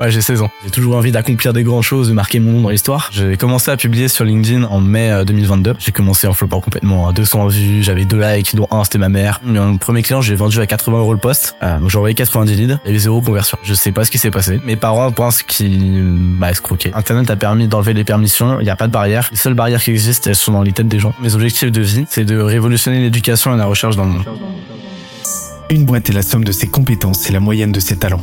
Ouais, j'ai 16 ans. J'ai toujours envie d'accomplir des grandes choses, de marquer mon nom dans l'histoire. J'ai commencé à publier sur LinkedIn en mai 2022. Euh, j'ai commencé en flopant complètement à 200 vues, j'avais deux likes, dont un c'était ma mère. Mon premier client, j'ai vendu à 80 euros le poste. Euh, donc j'ai envoyé 90 leads, il y avait zéro conversion. Je sais pas ce qui s'est passé. Mes parents pensent qu'ils m'a escroqué. Internet a permis d'enlever les permissions, il n'y a pas de barrière. Les seules barrières qui existent, elles sont dans les têtes des gens. Mes objectifs de vie, c'est de révolutionner l'éducation et la recherche dans le monde. Une boîte est la somme de ses compétences et la moyenne de ses talents.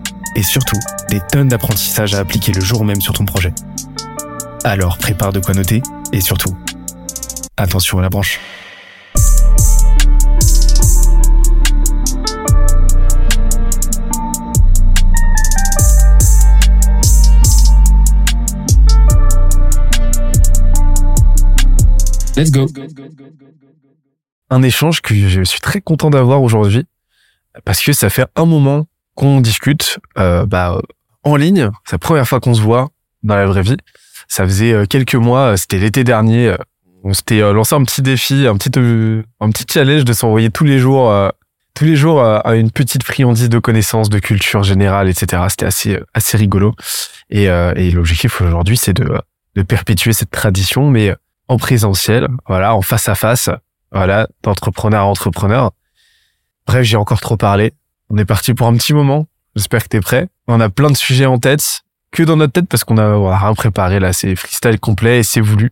et surtout des tonnes d'apprentissages à appliquer le jour même sur ton projet. Alors prépare de quoi noter et surtout, attention à la branche. Let's go. Un échange que je suis très content d'avoir aujourd'hui parce que ça fait un moment qu'on discute euh, bah, en ligne. C'est la première fois qu'on se voit dans la vraie vie. Ça faisait euh, quelques mois, euh, c'était l'été dernier. On s'était lancé un petit défi, un petit un petit challenge de s'envoyer tous les jours, tous les jours à une petite friandise de connaissances, de culture générale, etc. C'était assez assez rigolo. Et, et l'objectif aujourd'hui, c'est de de perpétuer cette tradition, mais en présentiel, voilà, en face à face, voilà, d'entrepreneur à entrepreneur. Bref, j'ai encore trop parlé. On est parti pour un petit moment. J'espère que t'es prêt. On a plein de sujets en tête, que dans notre tête parce qu'on a, rien préparé là. C'est freestyle complet et c'est voulu.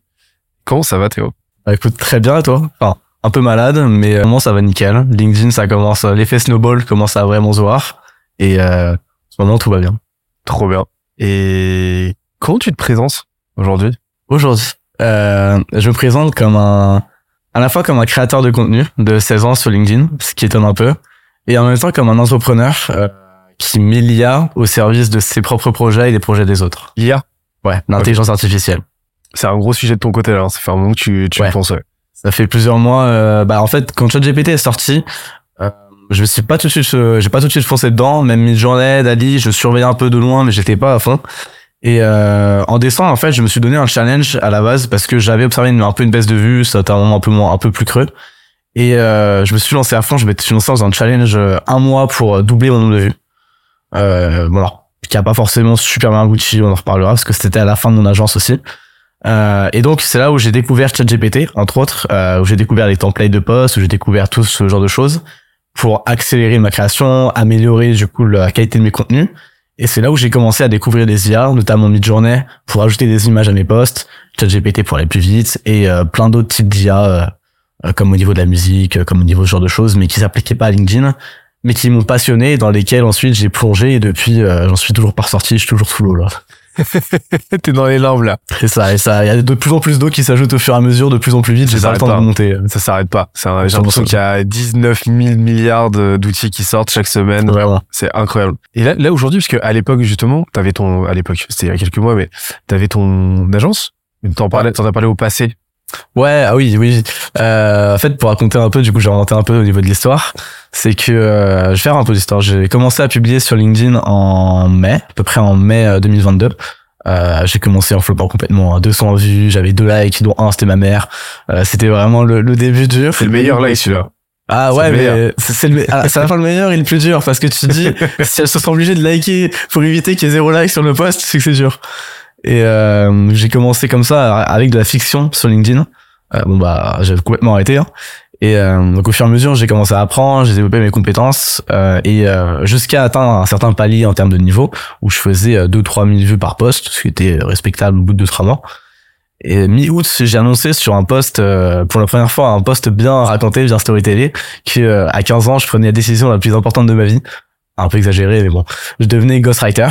Comment ça va, Théo? Bah, Écoute, très bien, toi? Enfin, un peu malade, mais euh, ça va nickel. LinkedIn, ça commence, euh, l'effet snowball commence à vraiment se voir. Et euh, en ce moment, tout va bien. Trop bien. Et comment tu te présentes aujourd'hui? Aujourd'hui, euh, je me présente comme un, à la fois comme un créateur de contenu de 16 ans sur LinkedIn, ce qui étonne un peu, et en même temps comme un entrepreneur euh, qui met l'IA au service de ses propres projets et des projets des autres. L'IA Ouais, l'intelligence artificielle. C'est un gros sujet de ton côté alors, ça fait un moment que tu, tu ouais. penses. Ça fait plusieurs mois. Euh, bah en fait, quand ChatGPT est sorti, euh, je me suis pas tout de suite, euh, j'ai pas tout de suite foncé dedans. Même Midjourney, Dali, je surveillais un peu de loin, mais j'étais pas à fond. Et euh, en décembre, en fait, je me suis donné un challenge à la base parce que j'avais observé une, un peu une baisse de vue, ça un moment un peu moins, un peu plus creux. Et euh, je me suis lancé à fond, je me suis lancé dans un challenge euh, un mois pour euh, doubler mon nombre de vues. Euh, voilà, qui a pas forcément super bien abouti, on en reparlera, parce que c'était à la fin de mon agence aussi. Euh, et donc c'est là où j'ai découvert ChatGPT, entre autres, euh, où j'ai découvert les templates de posts, où j'ai découvert tout ce genre de choses pour accélérer ma création, améliorer du coup la qualité de mes contenus. Et c'est là où j'ai commencé à découvrir des IA, notamment Midjourney, pour ajouter des images à mes posts, ChatGPT pour aller plus vite, et plein d'autres types d'IA comme au niveau de la musique, euh, comme au niveau de ce genre de choses, mais qui s'appliquaient pas à LinkedIn, mais qui m'ont passionné, dans lesquels ensuite j'ai plongé et depuis euh, j'en suis toujours pas ressorti, je suis toujours sous l'eau là. T'es dans les larmes là. C'est ça, et ça, il y a de plus en plus d'eau qui s'ajoute au fur et à mesure, de plus en plus vite. J'ai pas le temps de monter. Ça s'arrête pas. J'ai l'impression qu'il y a 19 000 milliards d'outils qui sortent chaque semaine. Vraiment. C'est incroyable. Et là, là aujourd'hui, parce que à l'époque justement, t'avais ton, à l'époque, c'était il y a quelques mois, mais t'avais ton agence. T'en parlais, t'en as parlé au passé. Ouais, ah oui, oui. Euh, en fait, pour raconter un peu, du coup, j'ai inventé un peu au niveau de l'histoire. C'est que euh, je vais faire un peu d'histoire. J'ai commencé à publier sur LinkedIn en mai, à peu près en mai 2022. Euh, euh, j'ai commencé en flopant complètement à 200 vues, j'avais deux likes, dont un c'était ma mère. Euh, c'était vraiment le, le début dur. C'est le meilleur like celui-là. Ah ouais, mais c'est le, ah, ça va le meilleur et le plus dur parce que tu te dis, si elles se sont obligées de liker pour éviter qu'il y ait zéro like sur le post, c'est que c'est dur. Et euh, j'ai commencé comme ça avec de la fiction sur LinkedIn. Euh, bon bah j'ai complètement arrêté. Hein. Et euh, donc au fur et à mesure, j'ai commencé à apprendre, j'ai développé mes compétences euh, et euh, jusqu'à atteindre un certain palier en termes de niveau où je faisais 2-3 000 vues par poste, ce qui était respectable au bout de 2-3 mois. Et mi-août, j'ai annoncé sur un poste, pour la première fois, un poste bien raconté, bien storytellé, que à 15 ans, je prenais la décision la plus importante de ma vie. Un peu exagéré, mais bon. Je devenais ghostwriter.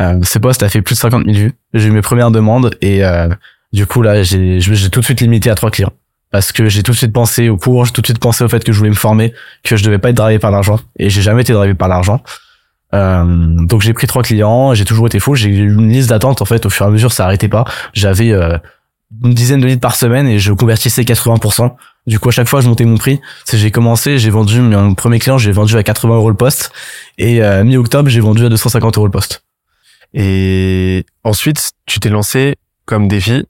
Euh, ce poste a fait plus de 50 000 vues. J'ai eu mes premières demandes et euh, du coup là j'ai tout de suite limité à trois clients parce que j'ai tout de suite pensé au cours, j'ai tout de suite pensé au fait que je voulais me former, que je devais pas être drivé par l'argent et j'ai jamais été drivé par l'argent. Euh, donc j'ai pris trois clients, j'ai toujours été fou. J'ai eu une liste d'attente en fait. Au fur et à mesure, ça arrêtait pas. J'avais euh, une dizaine de leads par semaine et je convertissais 80%. Du coup, à chaque fois, je montais mon prix. J'ai commencé, j'ai vendu mon premier client, j'ai vendu à 80 euros le poste et euh, mi-octobre, j'ai vendu à 250 euros le poste. Et ensuite, tu t'es lancé comme défi.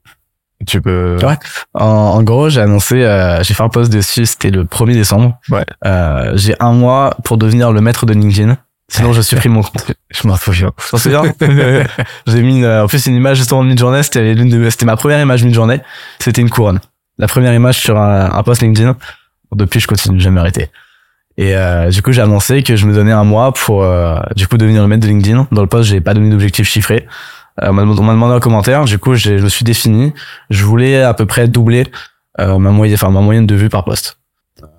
Tu peux. Ouais. En, en gros, j'ai annoncé, euh, j'ai fait un post dessus, c'était le 1er décembre. Ouais. Euh, j'ai un mois pour devenir le maître de LinkedIn. Sinon, je supprime mon compte. Je m'en souviens. T'en souviens J'ai mis une, euh, en plus une image justement de mid-journée. C'était l'une de, c'était ma première image mid-journée. C'était une couronne. La première image sur un, un post LinkedIn. Depuis, je continue de jamais arrêter. Et euh, du coup, j'ai annoncé que je me donnais un mois pour euh, du coup devenir le maître de LinkedIn. Dans le post, j'ai pas donné d'objectif chiffré. Euh, on m'a demandé- en commentaire. Du coup, je me suis défini. Je voulais à peu près doubler euh, ma moyenne, enfin ma moyenne de vues par post.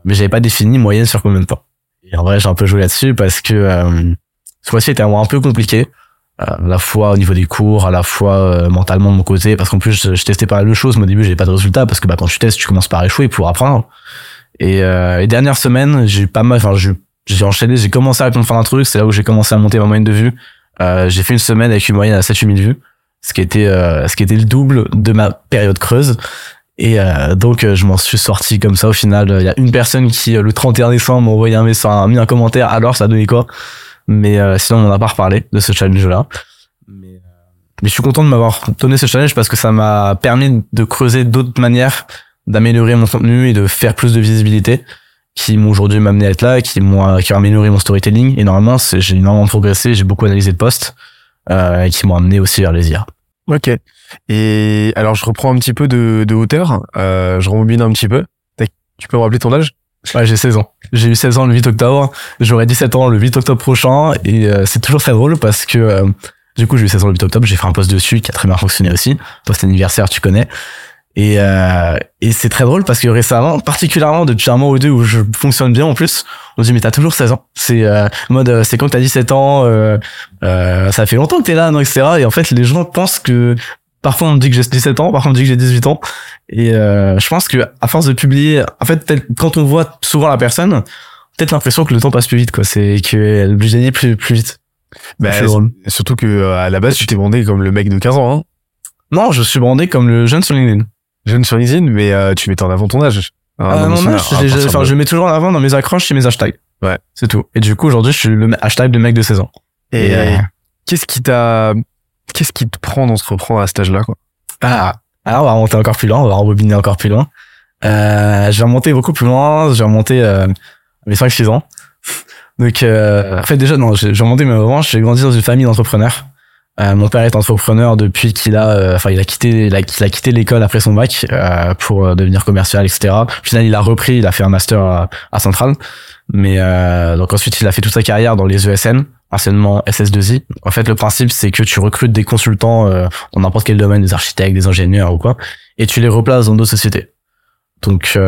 Mais j'avais pas défini moyenne sur combien de temps. Et en vrai, j'ai un peu joué là-dessus parce que euh, ce mois-ci était un mois un peu compliqué. Euh, à la fois au niveau des cours, à la fois mentalement de mon côté, parce qu'en plus je, testais pas mal de choses, au début j'ai pas de résultats, parce que bah, quand tu testes, tu commences par échouer pour apprendre. Et euh, les dernières semaines, j'ai pas mal, enfin j'ai enchaîné, j'ai commencé à comprendre un truc, c'est là où j'ai commencé à monter ma moyenne de vues. Euh, j'ai fait une semaine avec une moyenne à 7 000 vues, ce qui était euh, ce qui était le double de ma période creuse. Et euh, donc euh, je m'en suis sorti comme ça au final. Il y a une personne qui euh, le 31 décembre m'a envoyé un message, a mis un commentaire. Alors ça a donné quoi? Mais sinon on n'en a pas reparlé de ce challenge-là. Mais, mais je suis content de m'avoir donné ce challenge parce que ça m'a permis de creuser d'autres manières d'améliorer mon contenu et de faire plus de visibilité qui m'ont aujourd'hui m'amené à être là, qui m'ont qui ont amélioré mon storytelling. Et normalement, j'ai énormément progressé, j'ai beaucoup analysé de posts euh, et qui m'ont amené aussi vers les IA. Ok. Et alors, je reprends un petit peu de, de hauteur. Euh, je rembobine un petit peu. Tu peux me rappeler ton âge? Ouais, j'ai 16 ans. J'ai eu 16 ans le 8 octobre. J'aurai 17 ans le 8 octobre prochain. Et euh, c'est toujours très drôle parce que euh, du coup, j'ai eu 16 ans le 8 octobre. J'ai fait un post dessus qui a très bien fonctionné aussi. Post anniversaire, tu connais. Et, euh, et c'est très drôle parce que récemment, particulièrement depuis un mois ou deux où je fonctionne bien en plus, on se dit mais t'as toujours 16 ans. C'est euh, mode euh, c'est quand t'as 17 ans, euh, euh, ça fait longtemps que t'es là, non, etc. Et en fait, les gens pensent que parfois on me dit que j'ai 17 ans, parfois on me dit que j'ai 18 ans. Et euh, je pense que à force de publier, en fait, quand on voit souvent la personne, peut-être l'impression que le temps passe plus vite, quoi. C'est qu'elle obligée d'aller plus plus vite. bah, C'est drôle. Surtout que à la base, tu t'es bandé comme le mec de 15 ans. Hein. Non, je suis brandé comme le jeune sur LinkedIn. Jeune sur LinkedIn, mais euh, tu mettais en avant ton âge. Ah, mon âge, enfin, je mets toujours en avant dans mes accroches et mes hashtags. Ouais. C'est tout. Et du coup, aujourd'hui, je suis le hashtag de mec de 16 ans. Et, Et, euh, qu'est-ce qui t'a, qu'est-ce qui te prend reprend à cet âge-là, quoi? Ah, alors on va remonter encore plus loin, on va rembobiner encore plus loin. Euh, j'ai remonté beaucoup plus loin, j'ai remonté euh, mes 5-6 ans. Donc, euh, en fait, déjà, non, j'ai j'ai remonté mes revanches, j'ai grandi dans une famille d'entrepreneurs. Euh, mon père est entrepreneur depuis qu'il a, euh, enfin, il a quitté, il a, quitté l'école après son bac euh, pour euh, devenir commercial, etc. Au final, il a repris, il a fait un master à, à Centrale. Mais donc ensuite, il a fait toute sa carrière dans les ESN, anciennement SS2I. En fait, le principe, c'est que tu recrutes des consultants dans n'importe quel domaine, des architectes, des ingénieurs ou quoi, et tu les replaces dans d'autres sociétés. Donc,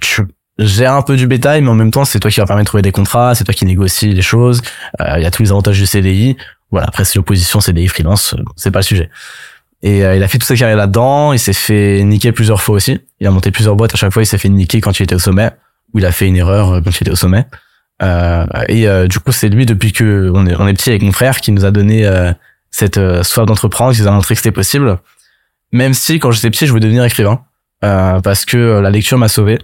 tu gères un peu du bétail, mais en même temps, c'est toi qui va permettre de trouver des contrats, c'est toi qui négocie les choses. Il y a tous les avantages du CDI. Voilà, après, c'est l'opposition CDI freelance, euh, c'est pas le sujet. Et euh, il a fait toute sa carrière là-dedans. Il s'est fait niquer plusieurs fois aussi. Il a monté plusieurs boîtes. À chaque fois, il s'est fait niquer quand il était au sommet, ou il a fait une erreur euh, quand il était au sommet. Euh, et euh, du coup, c'est lui depuis que on est, on est petit avec mon frère qui nous a donné euh, cette soif d'entreprendre, qui nous a montré que c'était possible. Même si quand j'étais petit, je voulais devenir écrivain parce que la lecture m'a sauvé.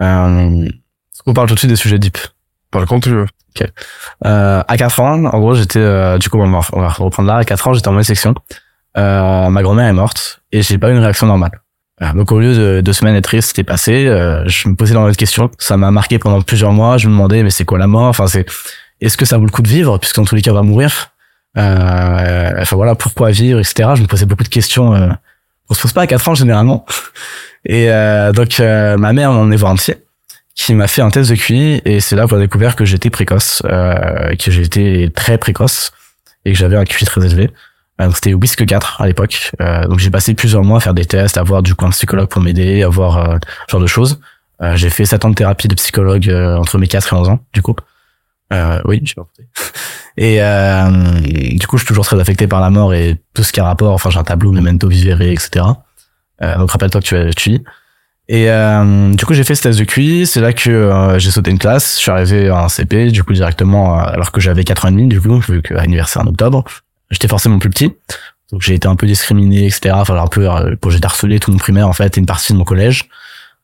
On parle tout de suite des sujets deep. Parle quand tu veux. Euh, à 4 ans, en gros, j'étais euh, du coup on va, on reprendre là. À 4 ans, j'étais en mauvaise section. Euh, ma grand-mère est morte et j'ai pas eu une réaction normale. Donc au lieu de deux semaines être triste, c'était passé. euh, je me posais dans de questions. Ça m'a marqué pendant plusieurs mois. Je me demandais mais c'est quoi la mort? Enfin c'est est-ce que ça vaut le coup de vivre? Puisque dans tous les cas on va mourir. Euh, enfin voilà pourquoi vivre etc. Je me posais beaucoup de questions. Euh, on se pose pas à 4 ans généralement. Et donc ma mère m'en est voir psy qui m'a fait un test de QI et c'est là qu'on a découvert que j'étais précoce, euh, que j'étais très précoce et que j'avais un QI très élevé. Euh, donc c'était WISC 4 à l'époque. Euh, donc j'ai passé plusieurs mois à faire des tests, à voir du coup un psychologue pour m'aider, à voir euh, ce genre de choses. J'ai fait 7 ans de thérapie de psychologue entre mes 4 et 11 ans, du coup. Oui, j'ai pas compté. Et euh, du coup, je suis toujours très affecté par la mort et tout ce qui a rapport. Enfin, j'ai un tableau, memento vivere, etc. Donc rappelle-toi que tu as tu lis. Et euh, du coup, j'ai fait ce test de QI. C'est là que euh, j'ai sauté une classe. Je suis arrivé un CP, du coup, directement, euh, alors que j'avais 4 ans et demi, du coup, vu qu'à l'anniversaire en octobre. J'étais forcément plus petit. Donc, j'ai été un peu discriminé, etc. Enfin, un peu, euh, j'ai tout mon primaire, en fait, et une partie de mon collège.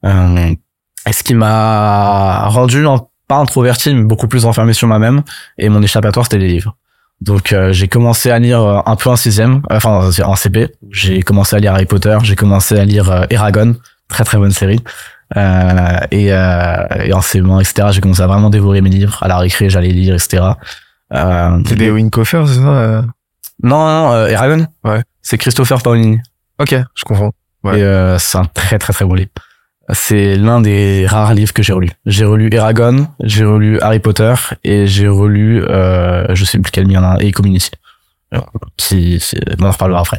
Euh, et ce qui m'a rendu, un- pas introverti, mais beaucoup plus enfermé sur moi-même. Et mon échappatoire, c'était les livres. Donc, euh, j'ai commencé à lire euh, un peu en sixième, euh, enfin, en CP. J'ai commencé à lire Harry Potter. J'ai commencé à lire Eragon très très bonne série. Euh, et, euh, et en CM1, etc., j'ai commencé à vraiment dévorer mes livres. À la récré, j'allais lire, etc. Euh, C'est des Winkofer, c'est ça euh non, non, euh, Eragon Ouais. C'est Christopher Paolini. Ok, je comprends. Ouais. Et euh, c'est un très très très bon livre. C'est l'un des rares livres que j'ai relu. J'ai relu Eragon, j'ai relu Harry Potter et j'ai relu, euh, je sais plus quel il y en a, et Community. Qui, on en reparlera après.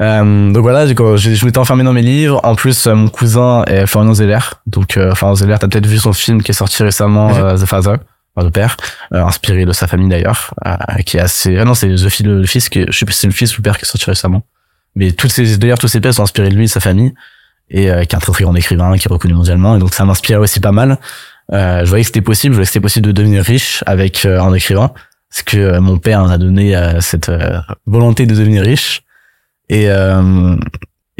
Euh, donc voilà, je, je m'étais enfermé dans mes livres. En plus, euh, mon cousin est Florian Zeller. Donc, euh, Florian Zeller, t'as peut-être vu son film qui est sorti récemment, Mhm. euh, The Father, enfin, le père, euh, inspiré de sa famille d'ailleurs, euh, qui est assez. Ah non, c'est The Fils, le fils, qui je sais si c'est le fils ou le père qui est sorti récemment. Mais toutes ces, d'ailleurs, toutes ces pièces sont inspirées de lui et de sa famille, et euh, qui est un très très grand écrivain, qui est reconnu mondialement, et donc ça m'inspirait aussi pas mal. Euh, je voyais que c'était possible, je voyais que c'était possible de devenir riche avec un écrivain, parce que mon père m'a donné euh, cette volonté de devenir riche. Et euh,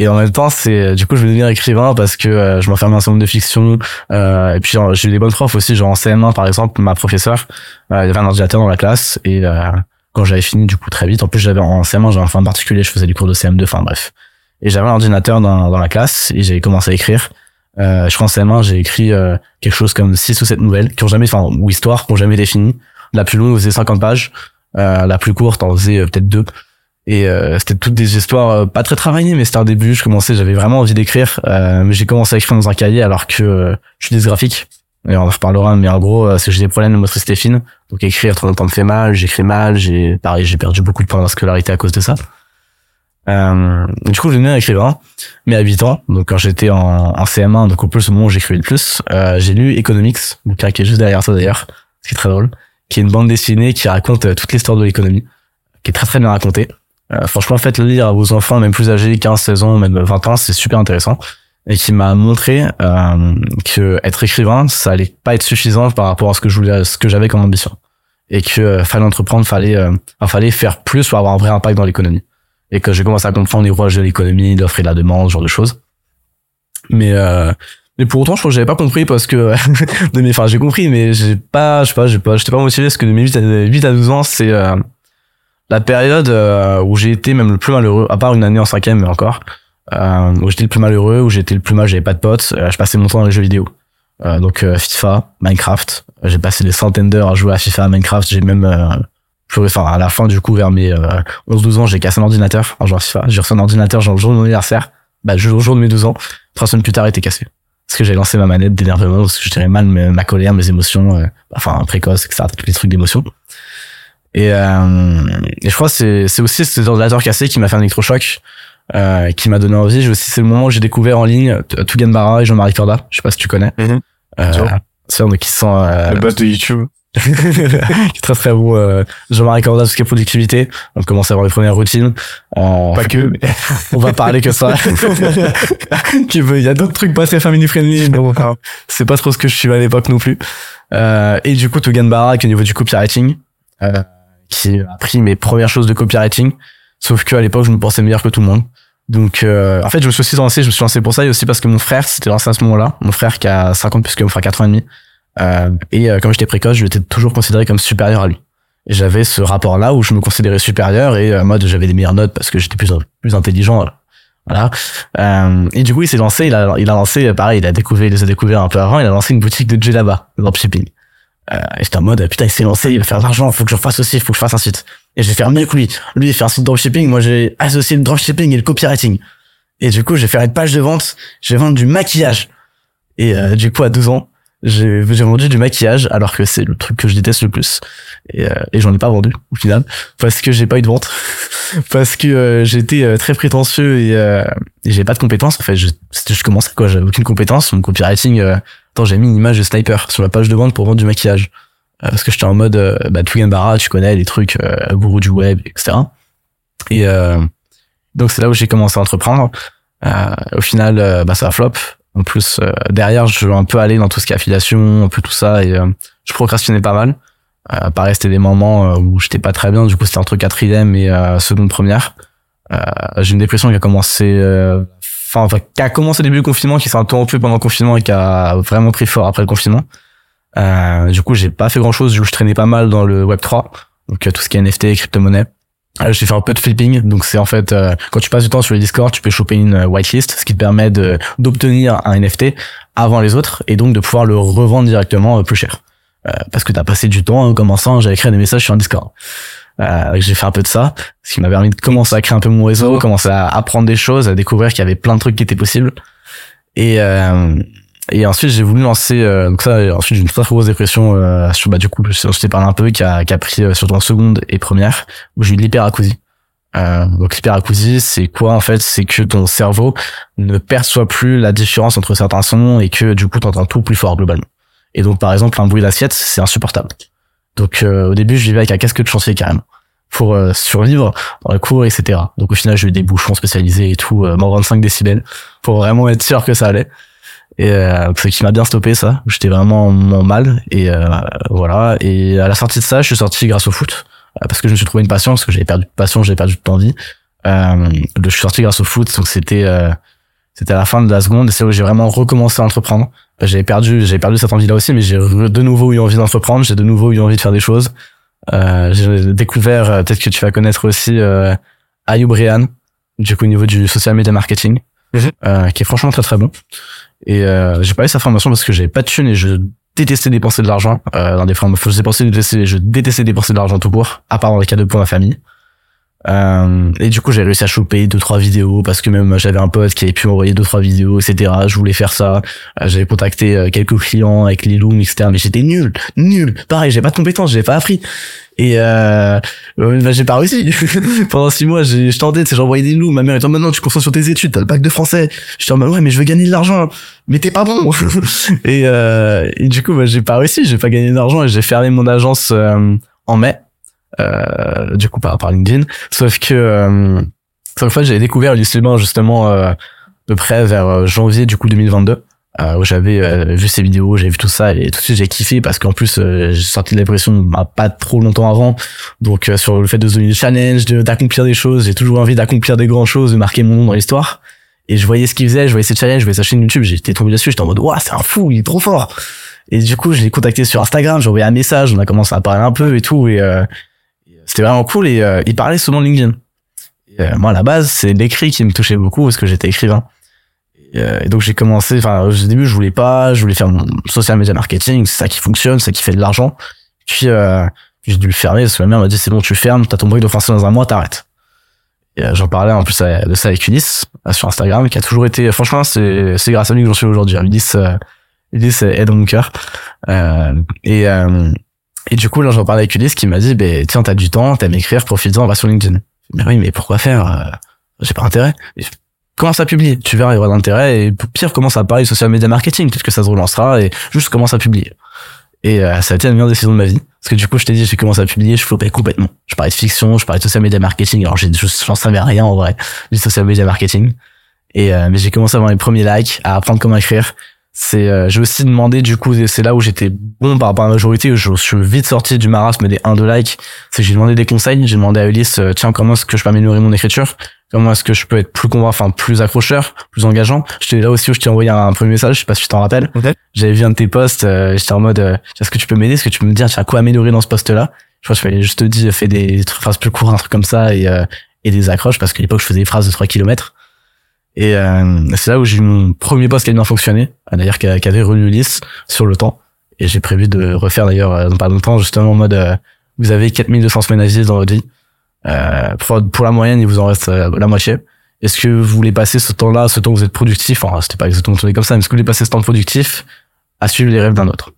et en même temps, c'est du coup je voulais devenir écrivain parce que euh, je m'enfermais dans un certain nombre de fiction. Euh, et puis j'ai eu des bonnes profs aussi, genre en CM1 par exemple, ma professeure, euh, il y avait un ordinateur dans la classe et euh, quand j'avais fini du coup très vite, en plus j'avais en CM1 j'avais un fin particulier, je faisais du cours de CM2, enfin bref. Et j'avais un ordinateur dans, dans la classe et j'ai commencé à écrire. Euh, je crois en CM1 j'ai écrit euh, quelque chose comme 6 ou 7 nouvelles qui ont jamais, enfin ou histoires qui ont jamais été finies. La plus longue faisait 50 pages, euh, la plus courte en faisait euh, peut-être deux. Et euh, c'était toutes des histoires euh, pas très travaillées, mais c'était un début. Je commençais, j'avais vraiment envie d'écrire, euh, mais j'ai commencé à écrire dans un cahier alors que euh, je suis dysgraphique. Et on en reparlera, mais en gros, euh, c'est que j'ai des problèmes de motricité fine. Donc écrire trop longtemps me fait mal, j'écris mal, j'ai pareil, j'ai perdu beaucoup de points dans la scolarité à cause de ça. Euh, du coup, j'ai devenu écrivain, mais à 8 ans, donc quand j'étais en, en CM1, donc au plus au moment où j'écrivais le plus, j'ai lu Economics, bouquin qui est juste derrière ça d'ailleurs, ce qui est très drôle, qui est une bande dessinée qui raconte toute l'histoire de l'économie, qui est très très bien racontée. Euh, franchement, faites le lire à vos enfants, même plus âgés, 15, 16 ans, même 20 ans, c'est super intéressant. Et qui m'a montré euh, que être écrivain, ça allait pas être suffisant par rapport à ce que je voulais, ce que j'avais comme ambition. Et que euh, fallait entreprendre, fallait, euh, fallait faire plus pour avoir un vrai impact dans l'économie. Et que j'ai commencé à comprendre les rouages de l'économie, l'offre et la demande, ce genre de choses. Mais euh, mais pour autant, je crois que j'avais pas compris parce que de mes, enfin, j'ai compris, mais j'ai pas, je sais pas, j'ai pas, j'étais pas motivé parce que de mes 8 à, 8 à 12 ans, c'est euh, la période euh, où j'ai été même le plus malheureux, à part une année en cinquième, mais encore, euh, où j'étais le plus malheureux, où j'étais le plus mal, j'avais pas de potes, euh, je passais mon temps dans les jeux vidéo. Euh, donc euh, FIFA, Minecraft, Euh, j'ai passé des centaines d'heures à jouer à FIFA, à Minecraft, j'ai même joué, enfin à la fin du coup vers mes euh, 11-12 ans, j'ai cassé un ordinateur en jouant FIFA, j'ai reçu un ordinateur genre le jour de mon anniversaire, bah le jour de mes 12 ans, trois semaines plus tard il était cassé. Parce que j'ai lancé ma manette d'énervement, parce que je dirais mal ma colère, mes émotions, enfin précoce, etc., tous les trucs d'émotion. Et, euh, et je crois que c'est c'est aussi cet ordinateur cassé qui m'a fait un électrochoc, euh, qui m'a donné envie. J'ai aussi c'est le moment où j'ai découvert en ligne T- Tougan Barra et Jean-Marie Corda. Je sais pas si tu connais. Euh, sûr. c'est un qui sont euh, Le boss de YouTube. qui est très très bon. Euh, Jean-Marie Corda, tout ce qui est productivité. On commence à avoir les premières routines. Euh, Pas que, mais on va parler que ça. Qui veut- Il y a d'autres trucs pas très family friendly. mais bon, c'est pas trop ce que je suis à l'époque non plus. Euh, et du coup, Togan Barak au niveau du copywriting, euh, qui a appris mes premières choses de copywriting. Sauf que à l'époque, je me pensais meilleur que tout le monde. Donc, euh, en fait, je me suis aussi lancé, je me suis lancé pour ça et aussi parce que mon frère s'était lancé à ce moment-là. Mon frère qui a 50 plus que mon frère 4 ans et demi. Euh, et euh, comme j'étais précoce, je l'étais toujours considéré comme supérieur à lui. Et j'avais ce rapport-là où je me considérais supérieur et euh, moi, j'avais des meilleures notes parce que j'étais plus, plus intelligent. Voilà. Euh, et du coup, il s'est lancé, il a, il a lancé, pareil, il a découvert, il les a découverts un peu avant, il a lancé une boutique de djellaba, dropshipping. Euh, et j'étais en mode, putain, il s'est lancé, il va faire de l'argent, faut que je fasse aussi, faut que je fasse un site. Et je vais faire mieux que lui. Lui, il fait un site dropshipping, moi, j'ai associé le dropshipping et le copywriting. Et du coup, j'ai fait une page de vente, j'ai vendu du maquillage. Et euh, du coup, à 12 ans, j'ai vendu du maquillage, alors que c'est le truc que je déteste le plus. Et, euh, et j'en ai pas vendu, au final, parce que j'ai pas eu de vente. Parce que euh, j'étais euh, très prétentieux et, euh, et j'avais pas de compétences. En fait, je, je commençais quoi, j'avais aucune compétence. Mon copywriting, euh, attends, j'ai mis une image de sniper sur la page de vente pour vendre du maquillage. Euh, parce que j'étais en mode, euh, bah, Tugan Barra, tu connais les trucs, gourou du web, etc. Et donc c'est là où j'ai commencé à entreprendre. Au final, bah, ça flop. En plus, derrière, je veux un peu aller dans tout ce qui est affiliation, un peu tout ça, et je procrastinais pas mal. Euh, pareil, c'était des moments euh, où j'étais pas très bien. Du coup, c'était entre quatrième et euh, seconde première. Euh, j'ai une dépression qui a commencé, enfin, enfin, qui a commencé au début du confinement, qui s'est interrompue pendant le confinement et qui a vraiment pris fort après le confinement. Du coup, j'ai pas fait grand chose. Je traînais pas mal dans le Web 3, donc tout ce qui est NFT, crypto-monnaie. J'ai fait un peu de flipping, donc c'est en fait euh, quand tu passes du temps sur les Discord, tu peux choper une whitelist, ce qui te permet d'obtenir un NFT avant les autres et donc de pouvoir le revendre directement plus cher. Euh, parce que t'as passé du temps en commençant, j'avais créé des messages sur un Discord. Euh, j'ai fait un peu de ça, ce qui m'a permis de commencer à créer un peu mon réseau, commencer à apprendre des choses, à découvrir qu'il y avait plein de trucs qui étaient possibles. Et euh, et ensuite j'ai voulu lancer euh, donc ça ensuite j'ai une très grosse dépression euh, sur bah du coup je, je t'ai parlé un peu qui a qui a pris euh, surtout en seconde et première où j'ai eu de l'hyperacousie. Euh, donc l'hyperacousie c'est quoi en fait? C'est que ton cerveau ne perçoit plus la différence entre certains sons et que du coup t'entends tout plus fort globalement. Et donc par exemple un bruit d'assiette c'est insupportable. Donc euh, au début je vivais avec un casque de chantier carrément pour euh, survivre dans le cours etc. Donc au final j'ai eu des bouchons spécialisés et tout euh, moins 25 décibels pour vraiment être sûr que ça allait. Et euh, ce qui m'a bien stoppé ça. J'étais vraiment en mal et euh, voilà. Et à la sortie de ça je suis sorti grâce au foot euh, parce que je me suis trouvé une passion parce que j'avais perdu de passion j'avais perdu de temps de vie. Euh, je suis sorti grâce au foot donc c'était c'était à la fin de la seconde et c'est où j'ai vraiment recommencé à entreprendre j'avais perdu j'ai perdu cette envie là aussi mais j'ai de nouveau eu envie d'entreprendre j'ai de nouveau eu envie de faire des choses euh, j'ai découvert euh, peut-être que tu vas connaître aussi euh, Ayoub Rehan du coup au niveau du social media marketing Mhm. euh, qui est franchement très très bon et euh, j'ai pas eu sa formation parce que j'avais pas de thunes et je détestais dépenser de l'argent euh, dans des formations. Je dépensais, détestais, je détestais dépenser de l'argent tout court, à part dans les cadeaux pour ma famille. Euh, et du coup, j'ai réussi à choper deux trois vidéos parce que même j'avais un pote qui avait pu m'envoyer deux trois vidéos, etc. Je voulais faire ça. Euh, j'avais contacté euh, quelques clients avec les looms, etc. Mais j'étais nul, nul. Pareil, j'ai pas de compétences, j'ai pas appris. Et euh, bah, j'ai pas réussi. Pendant six mois, j'ai, je tentais, j'envoyais des loups. Ma mère était en non, tu concentres sur tes études, t'as le bac de français. J'étais en mode, ouais, mais je veux gagner de l'argent. Mais t'es pas bon. et, euh, et du coup, bah, j'ai pas réussi, j'ai pas gagné d'argent et j'ai fermé mon agence euh, en mai. Euh, du coup, par, par LinkedIn. Sauf que, euh, sauf que j'avais découvert Liban justement euh, de près vers euh, janvier du coup 2022 euh, où j'avais euh, vu ces vidéos, j'ai vu tout ça et tout de suite j'ai kiffé parce qu'en plus j'ai sorti de la dépression bah, pas trop longtemps avant. Donc sur le fait de donner des challenges, d'accomplir des choses, j'ai toujours envie d'accomplir des grandes choses, de marquer mon nom dans l'histoire. Et je voyais ce qu'il faisait, je voyais ses challenges, je voyais sa chaîne YouTube, j'étais tombé dessus, j'étais en mode waouh c'est un fou, il est trop fort. Et du coup je l'ai contacté sur Instagram, j'ai envoyé un message, on a commencé à parler un peu et tout et c'était vraiment cool et euh, il parlait souvent de LinkedIn. Euh, moi à la base c'est l'écrit qui me touchait beaucoup parce que j'étais écrivain. Et, euh, et donc j'ai commencé, enfin au début je voulais pas, je voulais faire mon social media marketing, c'est ça qui fonctionne, c'est ça qui fait de l'argent. Puis euh, j'ai dû le fermer parce que ma mère m'a dit c'est bon tu fermes, t'as ton bruit français dans un mois, t'arrêtes. Et euh, j'en parlais en plus de ça avec Ulysse euh, sur Instagram qui a toujours été, franchement c'est c'est grâce à lui que j'en suis aujourd'hui. hein. Ulysse, Ulysse dans mon cœur. Et et du coup, là, j'en parlais avec Ulysse qui m'a dit, ben, tiens, t'as du temps, t'aimes écrire, profite-en, va sur LinkedIn. Mais oui, mais pourquoi faire? euh, J'ai pas intérêt. Commence à publier. Tu verras, il y aura de l'intérêt. Et pire, commence à parler social media marketing? Peut-être que ça se relancera et juste commence à publier. Et euh, ça a été la meilleure décision de ma vie. Parce que du coup, je t'ai dit, j'ai commencé à publier, je flopais complètement. Je parlais de fiction, je parlais de social media marketing. Alors, j'ai- je- j'en savais rien en vrai du social media marketing. Et euh, mais j'ai commencé à avoir les premiers likes, à apprendre comment écrire. C'est, euh, j'ai aussi demandé du coup, c'est là où j'étais bon par rapport à la majorité, où je suis vite sorti du marasme des 1 2 likes. C'est que j'ai demandé des conseils. J'ai demandé à Ulysse, euh, tiens, comment est-ce que je peux améliorer mon écriture? Comment est-ce que je peux être plus convaincant, enfin plus accrocheur, plus engageant? J'étais là aussi où je t'ai envoyé un, premier message, je sais pas si tu t'en rappelles. Ok. J'avais vu un de tes posts, euh, j'étais en mode, euh, est-ce que tu peux m'aider? Est-ce que tu peux me dire, tiens, quoi améliorer dans ce post-là? Je crois que je, fais- je te dis, fais des phrases plus courtes, un truc comme ça, et, euh, et des accroches, parce qu'à l'époque, je faisais des phrases de 3 kilomètres. Et euh, c'est là où j'ai eu mon premier post qui a bien fonctionné, d'ailleurs qui, avait relu Ulysse sur le temps. Et j'ai prévu de refaire d'ailleurs euh, dans pas longtemps, justement en mode, euh, vous avez 4200 semaines à dans votre vie. Euh, pour, la moyenne, il vous en reste euh, la moitié. Est-ce que vous voulez passer ce temps-là, ce temps où vous êtes productif, enfin c'était pas exactement tourné comme ça, mais est-ce que vous voulez passer ce temps productif à suivre les rêves d'un autre?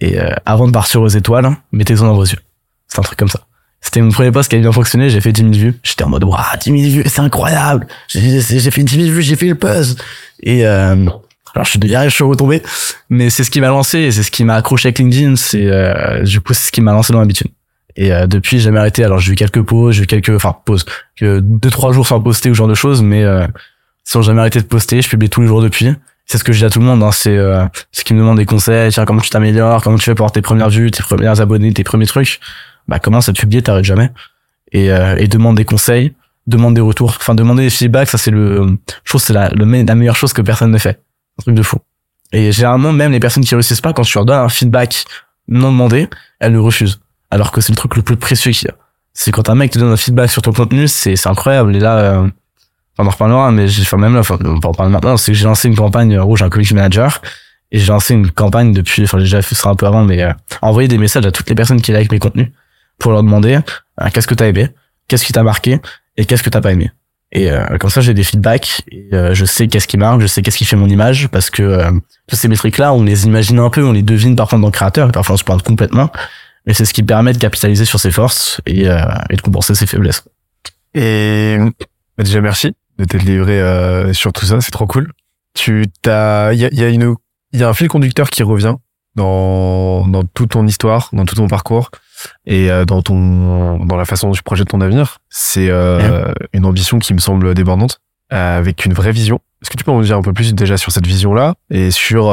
Et euh, avant de partir aux étoiles, mettez-en dans vos yeux. C'est un truc comme ça. C'était mon premier post qui avait bien fonctionné, j'ai fait 10 000 vues. J'étais en mode, waouh, 10 000 vues, c'est incroyable. J'ai fait 10 000 vues, j'ai fait le buzz. Et euh, alors je suis derrière, je suis retombé, mais c'est ce qui m'a lancé, c'est ce qui m'a accroché avec LinkedIn, c'est euh, du coup c'est ce qui m'a lancé dans l'habitude. Et euh, depuis, j'ai jamais arrêté. Alors j'ai eu quelques pauses, j'ai eu quelques, enfin pauses, que deux trois jours sans poster ou ce genre de choses, mais euh, sans jamais arrêté de poster. Je publie tous les jours depuis. c'est ce que je dis à tout le monde hein, c'est euh, ce qui me demande des conseils comment tu t'améliores comment tu fais pour avoir tes premières vues tes premières abonnés tes premiers trucs bah commence à publier t'arrêtes jamais. Et, euh, et demande des conseils demande des retours. Enfin demander des feedbacks ça c'est le je trouve c'est la, le la meilleure chose que personne ne fait. Un truc de fou. Et généralement même les personnes qui réussissent pas quand tu leur donnes un feedback non demandé elles le refusent. Alors que c'est le truc le plus précieux qu'il y a. C'est quand un mec te donne un feedback sur ton contenu c'est c'est incroyable. Et là euh, on en reparlera, mais j'ai fait même là, enfin, on en parler maintenant, c'est que j'ai lancé une campagne, rouge un community manager, et j'ai lancé une campagne depuis, enfin, j'ai déjà fait ça un peu avant, mais euh, envoyer des messages à toutes les personnes qui like mes contenus pour leur demander euh, qu'est-ce que t'as aimé, qu'est-ce qui t'a marqué, et qu'est-ce que t'as pas aimé. Et euh, comme ça, j'ai des feedbacks, et euh, je sais qu'est-ce qui marque, je sais qu'est-ce qui fait mon image, parce que euh, ces métriques-là, on les imagine un peu, on les devine parfois dans le créateur, et parfois on se plante complètement, mais c'est ce qui permet de capitaliser sur ses forces et, euh, et de compenser ses faiblesses. Et bah, déjà merci de t'être livré euh, sur tout ça, c'est trop cool. Tu t'as, il y a, y a une, il y a un fil conducteur qui revient dans dans toute ton histoire, dans tout ton parcours et euh, dans ton dans la façon dont tu projettes ton avenir. C'est euh, une ambition qui me semble débordante, euh, avec une vraie vision. Est-ce que tu peux en dire un peu plus déjà sur cette vision-là et sur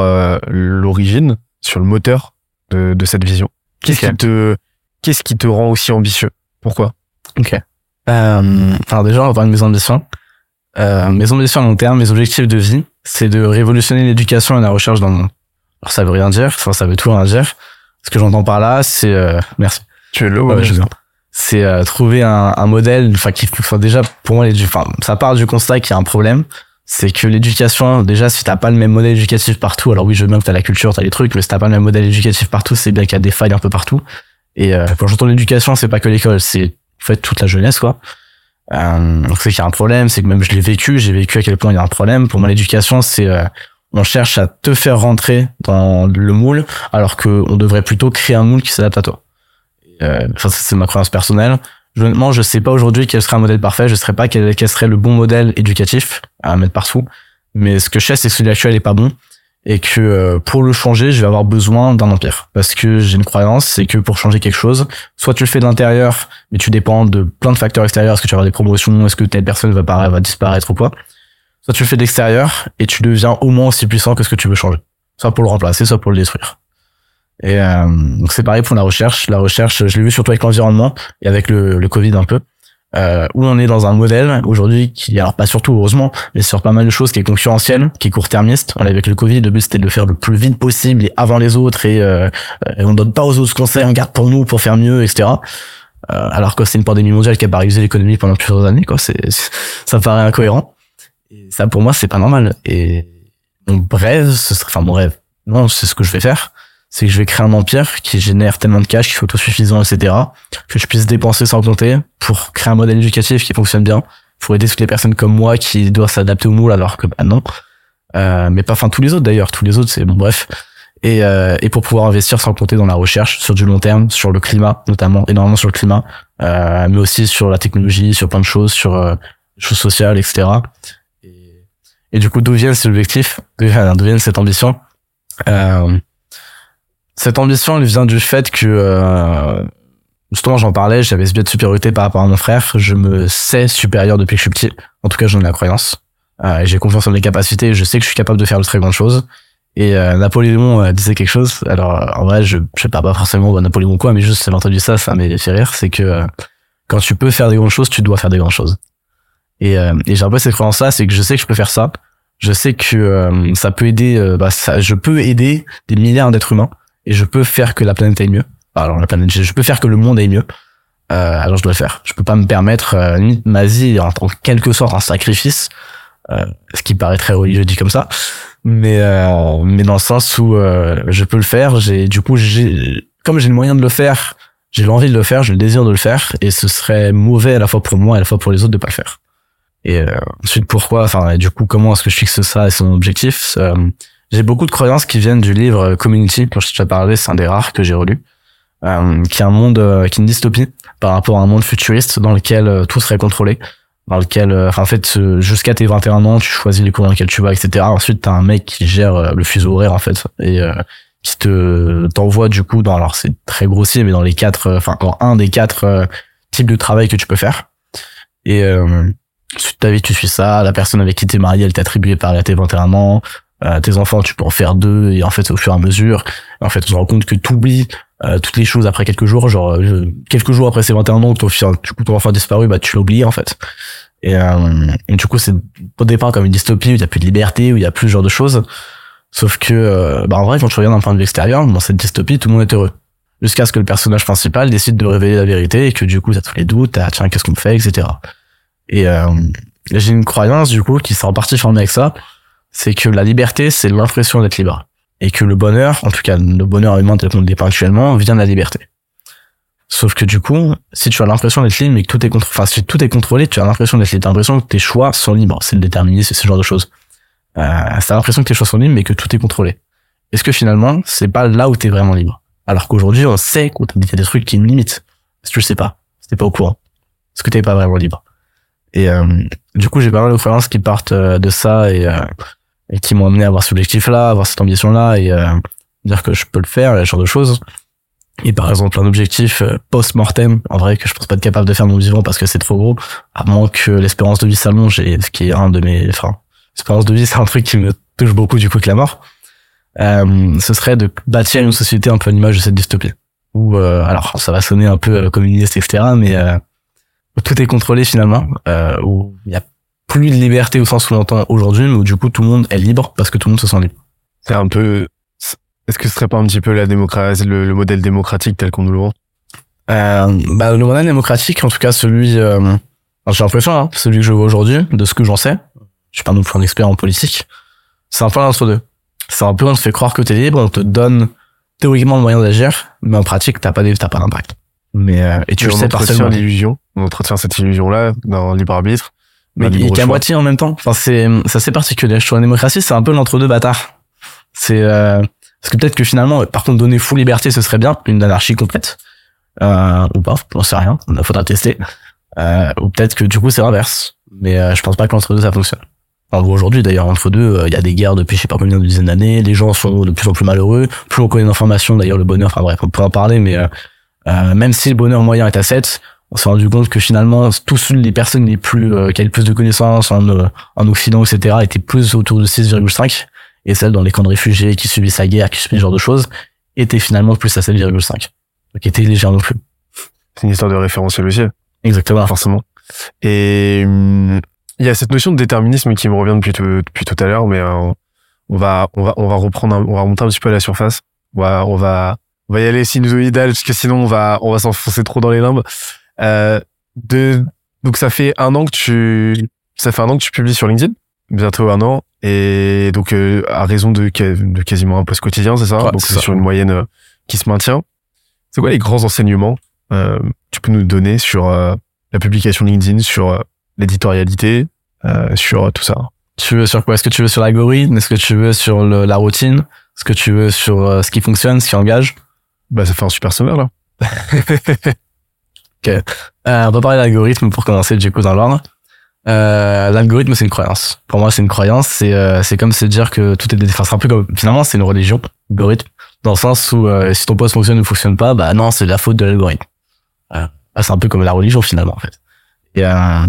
l'origine, sur le moteur de, de cette vision? Qu'est-ce qui te qu'est-ce qui te rend aussi ambitieux? Pourquoi? Ok. Euh, alors déjà, on va parler de mes ambitions. Euh, mes ambitions à long terme, mes objectifs de vie, c'est de révolutionner l'éducation et la recherche dans le monde. Alors ça veut rien dire, enfin ça veut tout rien dire. Ce que j'entends par là, c'est euh, merci. Tu es là Ouais, je. C'est euh, trouver un, un modèle, enfin qui, enfin déjà pour moi, l'édu- enfin ça part du constat qu'il y a un problème. C'est que l'éducation, déjà, si t'as pas le même modèle éducatif partout, alors oui, je veux bien que t'as la culture, t'as les trucs, mais si t'as pas le même modèle éducatif partout, c'est bien qu'il y a des failles un peu partout. Et euh, quand j'entends l'éducation, c'est pas que l'école, c'est en fait toute la jeunesse, quoi. Euh, donc c'est qu'il y a un problème, c'est que même je l'ai vécu, j'ai vécu à quel point il y a un problème. Pour moi, l'éducation, c'est euh, on cherche à te faire rentrer dans le moule, alors que on devrait plutôt créer un moule qui s'adapte à toi. Euh, ça, c'est ma croyance personnelle. Je- je sais pas aujourd'hui quel serait un modèle parfait. Je sais pas quel, serait le bon modèle éducatif à mettre partout. Mais ce que je sais, c'est que celui actuel est pas bon et que euh, pour le changer, je vais avoir besoin d'un empire. Parce que j'ai une croyance, c'est que pour changer quelque chose, soit tu le fais de l'intérieur, mais tu dépends de plein de facteurs extérieurs. Est-ce que tu vas avoir des promotions Est-ce que telle personne va, va disparaître ou quoi Soit tu le fais de l'extérieur et tu deviens au moins aussi puissant que ce que tu veux changer. Soit pour le remplacer, soit pour le détruire. Et euh, donc c'est pareil pour la recherche. La recherche, je l'ai vu surtout avec l'environnement et avec le, le Covid un peu, euh, où on est dans un modèle aujourd'hui qui, alors pas surtout heureusement, mais sur pas mal de choses qui est concurrentiel, qui est court-termiste. On avec le Covid, le but c'était de le faire le plus vite possible et avant les autres et, euh, on donne pas aux autres conseils, on garde pour nous pour faire mieux, etc. Euh, alors que c'est une pandémie mondiale qui a paralysé l'économie pendant plusieurs années, quoi. C'est- ça paraît incohérent. Ça, pour moi, c'est pas normal. Et mon rêve, ce serait, enfin, mon rêve. Non, c'est ce que je vais faire. C'est que je vais créer un empire qui génère tellement de cash, qui soit autosuffisant, etc. Que je puisse dépenser sans compter pour créer un modèle éducatif qui fonctionne bien. Pour aider toutes les personnes comme moi qui doivent s'adapter au moule alors que, bah, non. Euh, mais pas, enfin, tous les autres d'ailleurs. Tous les autres, c'est bon, bref. Et, euh, et pour pouvoir investir sans compter dans la recherche sur du long terme, sur le climat notamment, énormément sur le climat, euh, mais aussi sur la technologie, sur plein de choses, sur euh, choses sociales, etc. Et, du coup, d'où vient cet objectif? D'où vient cette ambition? Euh, Cette ambition, elle vient du fait que euh, justement, j'en parlais, j'avais ce biais de supériorité par rapport à mon frère. Je me sais supérieur depuis que je suis petit. En tout cas, j'en ai la croyance. Euh, j'ai confiance en mes capacités. Je sais que je suis capable de faire de très grandes choses. Et euh, Napoléon euh, disait quelque chose. Alors euh, en vrai, je je sais pas pas forcément Napoléon quoi, mais juste j'avais entendu ça, ça m'a fait rire. C'est que euh, quand tu peux faire des grandes choses, tu dois faire des grandes choses. Et, euh, et j'ai un peu cette croyance-là, c'est que je sais que je peux faire ça. Je sais que euh, ça peut aider. euh, bah, ça, je peux aider des milliards d'êtres humains et je peux faire que la planète aille mieux. Alors la planète, je peux faire que le monde aille mieux. Euh, alors je dois le faire. Je peux pas me permettre euh, limite ma vie en, en quelque sorte un sacrifice, euh, ce qui paraît très religieux dit comme ça, mais euh, mais dans le sens où euh, je peux le faire. J'ai du coup j'ai comme j'ai le moyen de le faire, j'ai l'envie de le faire, j'ai le désir de le faire, et ce serait mauvais à la fois pour moi et à la fois pour les autres de pas le faire. Et euh, ensuite pourquoi, enfin du coup comment est-ce que je fixe ça et son objectif? Euh, J'ai beaucoup de croyances qui viennent du livre Community, dont je t'ai parlé, c'est un des rares que j'ai relu, euh, qui est un monde, euh, qui est une dystopie par rapport à un monde futuriste dans lequel euh, tout serait contrôlé, dans lequel, euh, enfin, en fait, euh, jusqu'à tes 21 ans, tu choisis les cours dans lesquels tu vas, etc. Ensuite, t'as un mec qui gère euh, le fuseau horaire, en fait, et euh, qui te t'envoie du coup dans, alors c'est très grossier, mais dans les quatre, euh, enfin, dans un des quatre euh, types de travail que tu peux faire. Et euh, ta vie, tu suis ça. La personne avec qui t'es marié, elle t'est attribuée par tes 21 ans. Euh, tes enfants, tu peux en faire deux et en fait au fur et à mesure, en fait, on se rend compte que tu oublies euh, toutes les choses après quelques jours, genre euh, quelques jours après ces 21 ans, ton, du coup ton enfant a disparu, bah tu l'as oublié en fait. Et, euh, et du coup, c'est au départ comme une dystopie où il y a plus de liberté, où il y a plus ce genre de choses. Sauf que, euh, bah en vrai, quand tu regardes d'un point de vue extérieur, dans cette dystopie, tout le monde est heureux. Jusqu'à ce que le personnage principal décide de révéler la vérité et que du coup, t'as tous les doutes, t'as tiens, qu'est-ce qu'on fait, etc. Et euh, j'ai une croyance du coup qui sera en partie formée avec ça, c'est que la liberté, c'est l'impression d'être libre. Et que le bonheur, en tout cas le bonheur humain tel qu'on le dépeint actuellement, vient de la liberté. Sauf que du coup, si tu as l'impression d'être libre, mais que tout est contrôlé, enfin si tout est contrôlé, tu as l'impression d'être libre, t'as l'impression que tes choix sont libres, c'est le déterminisme, ce genre de choses. Euh, t'as l'impression que tes choix sont libres, mais que tout est contrôlé. Est-ce que finalement, c'est pas là où t'es vraiment libre? Alors qu'aujourd'hui, on sait qu'il y a des trucs qui nous limitent. Est-ce que tu le sais pas? Si t'es pas au courant. Est-ce que t'es pas vraiment libre? Et euh, du coup, j'ai pas mal de croyances qui partent euh, de ça et, euh, et qui m'ont amené à avoir cet objectif-là, avoir cette ambition-là et dire que je peux le faire, ce genre de choses. Et par exemple, un objectif post-mortem, en vrai, que je pense pas être capable de faire mon vivant parce que c'est trop gros, à moins que l'espérance de vie s'allonge, et ce qui est un de mes... Enfin, l'espérance de vie, c'est un truc qui me touche beaucoup du coup que la mort. Euh, ce serait de bâtir une société un peu à l'image de cette dystopie. Où, euh, alors, ça va sonner un peu communiste, etc., mais tout est contrôlé finalement, euh, où il y a plus de liberté au sens où l'entend aujourd'hui, mais où du coup tout le monde est libre parce que tout le monde se sent libre. C'est un peu. Est-ce que ce serait pas un petit peu la démocratie, le, le modèle démocratique tel qu'on nous le vend Euh, bah, le modèle démocratique, en tout cas celui, euh, j'ai l'impression, hein, celui que je vois aujourd'hui, de ce que j'en sais, je suis pas non plus un expert en politique, c'est un peu l'entre deux. C'est un peu on te fait croire que t'es libre, on te donne théoriquement le moyen d'agir, mais en pratique t'as pas des- t'as pas d'impact. Mais euh, et tu le on sais partiellement. l'illusion. On entretient cette illusion-là dans le libre arbitre. Mais et libre qu'à moitié en même temps. Enfin, c'est, c'est assez particulier. Je trouve la démocratie, c'est un peu l'entre-deux bâtard. C'est, euh, parce que peut-être que finalement, par contre, donner full liberté, ce serait bien, une anarchie complète. Euh, ou pas, j'en sais rien. Il faudra tester. Euh, ou peut-être que du coup, c'est l'inverse. Mais euh, je pense pas que l'entre-deux, ça fonctionne. Enfin, aujourd'hui, d'ailleurs, entre deux, euh, il y a des guerres depuis je sais pas combien de dizaines d'années. Les gens sont de plus en plus malheureux. Plus on connaît d'informations, d'ailleurs, le bonheur, enfin bref, on peut en parler, mais euh, euh, même si le bonheur moyen est à 7, on s'est rendu compte que finalement, tous les personnes les plus, euh, qui avaient le plus de connaissances en, euh, en Occident, etc., étaient plus autour de 6,5. Et celles dans les camps de réfugiés qui subissent la guerre, qui subissent ce genre de choses, étaient finalement plus à 7,5. Donc étaient légères non plus. C'est une histoire de référentiel aussi, Exactement. forcément. Et hum, il y a cette notion de déterminisme qui me revient depuis tout, depuis tout à l'heure, mais euh, on va on va on va reprendre, un- on va remonter un petit peu à la surface. On va on va on va y aller sinusoïdal parce que sinon on va on va s'enfoncer trop dans les limbes. Euh, de donc ça fait un an que tu ça fait un an que tu publies sur LinkedIn, bientôt un an, et donc euh, à raison de, quasiment un post quotidien, c'est ça? Ouais, Donc c'est sur une moyenne euh, qui se maintient. C'est quoi les grands enseignements euh, tu peux nous donner sur euh, la publication LinkedIn, sur euh, l'éditorialité, euh, sur tout ça? Tu veux sur quoi? Est-ce que tu veux sur l'algorithme? Est-ce que tu veux sur le- la routine? Est-ce que tu veux sur ce qui fonctionne, ce qui engage? Bah ça fait un super sommaire là. Euh, on va parler d'algorithme pour commencer du coup. Euh, l'algorithme c'est une croyance. Pour moi c'est une croyance. C'est euh, c'est comme se dire que tout est dé- enfin c'est un peu comme finalement c'est une religion l'algorithme dans le sens où euh, si ton poste fonctionne ou fonctionne pas bah non c'est la faute de l'algorithme. Euh, bah, c'est un peu comme la religion finalement en fait. Et euh,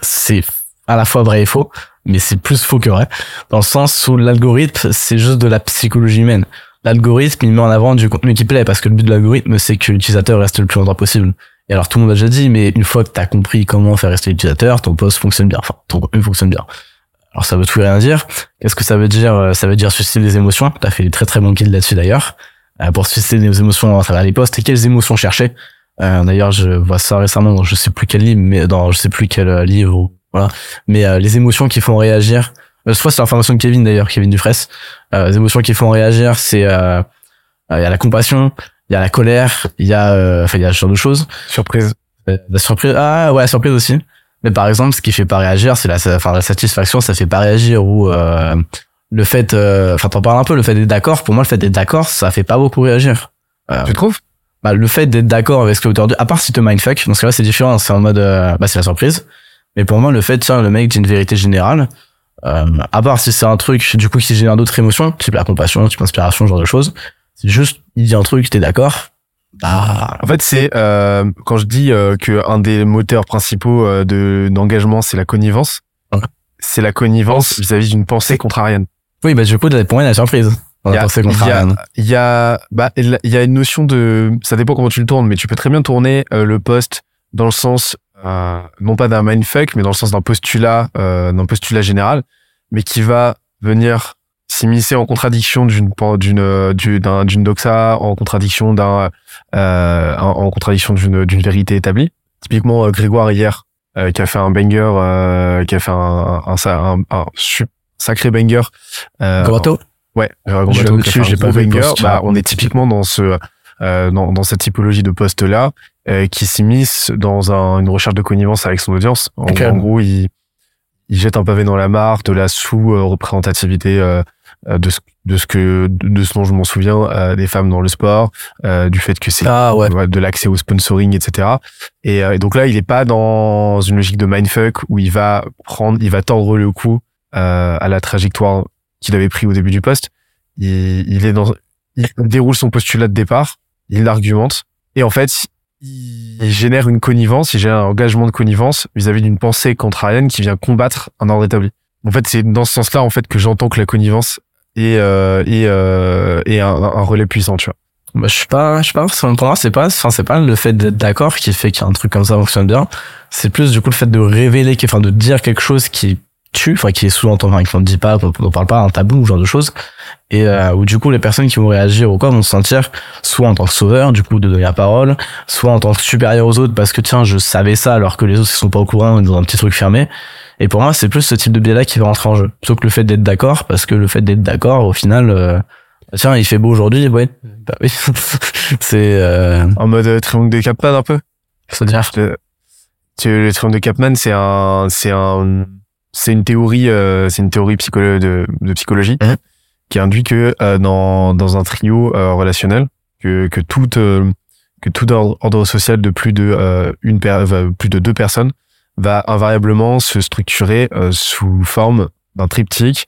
c'est à la fois vrai et faux, mais c'est plus faux que vrai dans le sens où l'algorithme c'est juste de la psychologie humaine. L'algorithme il met en avant du contenu qui plaît parce que le but de l'algorithme c'est que l'utilisateur reste le plus longtemps possible. Et alors tout le monde a déjà dit, mais une fois que tu as compris comment faire rester l'utilisateur, ton post fonctionne bien, enfin ton contenu fonctionne bien. Alors ça veut tout et rien dire. Qu'est-ce que ça veut dire Euh, Ça veut dire susciter des émotions. Tu as fait des très très bons kills là-dessus d'ailleurs. Euh, pour susciter des émotions à travers les posts. Et quelles émotions chercher euh, D'ailleurs, je vois ça récemment dans je sais plus quel livre, mais dans je sais plus quel livre. Voilà. Mais les émotions qui font réagir. Euh, soit c'est l'information de Kevin d'ailleurs, Kevin Dufresne. Euh, les émotions qui font réagir, c'est euh, euh, il y a la compassion, il y a la colère, il y a euh, enfin il y a ce genre de choses. Surprise. La surprise, ah ouais, la surprise aussi. Mais par exemple, ce qui fait pas réagir, c'est la, enfin, la satisfaction, ça fait pas réagir ou euh, le fait, euh, enfin, t'en parles un peu, le fait d'être d'accord. Pour moi, le fait d'être d'accord, ça fait pas beaucoup réagir. Tu trouves? bah, le fait d'être d'accord avec ce que l'auteur dit, à part si te mindfuck, dans ce cas-là, c'est différent. C'est en mode, bah, c'est la surprise. Mais pour moi, le fait, tiens, le mec dit une vérité générale. Euh, à part si c'est un truc, du coup, qui génère d'autres émotions, type la compassion, type l'inspiration, ce genre de choses. C'est juste, il dit un truc, t'es d'accord. Bah, En fait, c'est euh, quand je dis euh, que un des moteurs principaux euh, de d'engagement, c'est la connivence. Ouais. C'est la connivence vis-à-vis d'une pensée contrarienne. Oui, bah du coup, pour moi, la surprise. Il y a- pensée il y a, il y a, bah, il y a une notion de, ça dépend comment tu le tournes, mais tu peux très bien tourner euh, le poste dans le sens, euh, non pas d'un mindfuck, mais dans le sens d'un postulat, euh, d'un postulat général, mais qui va venir s'immiscer en contradiction d'une, d'une, euh, du- d'un- d'une doxa, en contradiction d'un, euh, en, contradiction d'une, d'une vérité établie. Typiquement, euh, Grégoire hier, euh, qui a fait un banger, euh, qui a fait un, un, un, un, sacré banger. Euh, Ouais, Je Bateau j'ai pas banger. Bah, on est typiquement dans ce dans, dans cette typologie de poste là qui s'immisce dans un, une recherche de connivence avec son audience. En, Ok. en gros, il il jette un pavé dans la mare de la sous-représentativité euh, euh, de ce de ce que de ce dont je m'en souviens euh, des femmes dans le sport, euh, du fait que c'est Ah ouais. de l'accès au sponsoring, etc. Et, euh, et donc là, il est pas dans une logique de mindfuck où il va prendre, il va tordre le cou euh, à la trajectoire qu'il avait pris au début du poste. Il, il est dans, il déroule son postulat de départ, il l'argumente, et en fait, il génère une connivence, il génère un engagement de connivence vis-à-vis d'une pensée contrarienne qui vient combattre un ordre établi. En fait, c'est dans ce sens-là, en fait, que j'entends que la connivence est, euh, est, euh, est un, relais puissant, tu vois. Bah, je suis pas, je suis pas, pour moi, c'est pas, enfin, c'est pas le fait d'être d'accord qui fait qu'un truc comme ça fonctionne bien. C'est plus, du coup, le fait de révéler, enfin, de dire quelque chose qui tue, enfin, qui est sous-entendu, enfin, qu'on ne dit pas, qu'on ne parle pas, un tabou, ce genre de choses. Et, euh, où, du coup, les personnes qui vont réagir ou quoi vont se sentir soit en tant que sauveur, du coup, de donner la parole, soit en tant que supérieur aux autres parce que, tiens, je savais ça alors que les autres, ils sont pas au courant, ils ont un petit truc fermé. Et pour moi, c'est plus ce type de biais-là qui va rentrer en jeu. Plutôt que le fait d'être d'accord, parce que le fait d'être d'accord, au final, euh, tiens, il fait beau aujourd'hui, ouais. Bah oui. c'est, euh, En mode euh, triangle de Capman un peu? c'est-à-dire, Le, tu- le triangle de Capman, c'est un, c'est un, c'est une théorie, euh, c'est une théorie psycholo de, de psychologie Mhm. qui induit que euh, dans dans un trio euh, relationnel, que que tout euh, que tout ordre, social de plus de euh, une plus de deux personnes va invariablement se structurer euh, sous forme d'un triptyque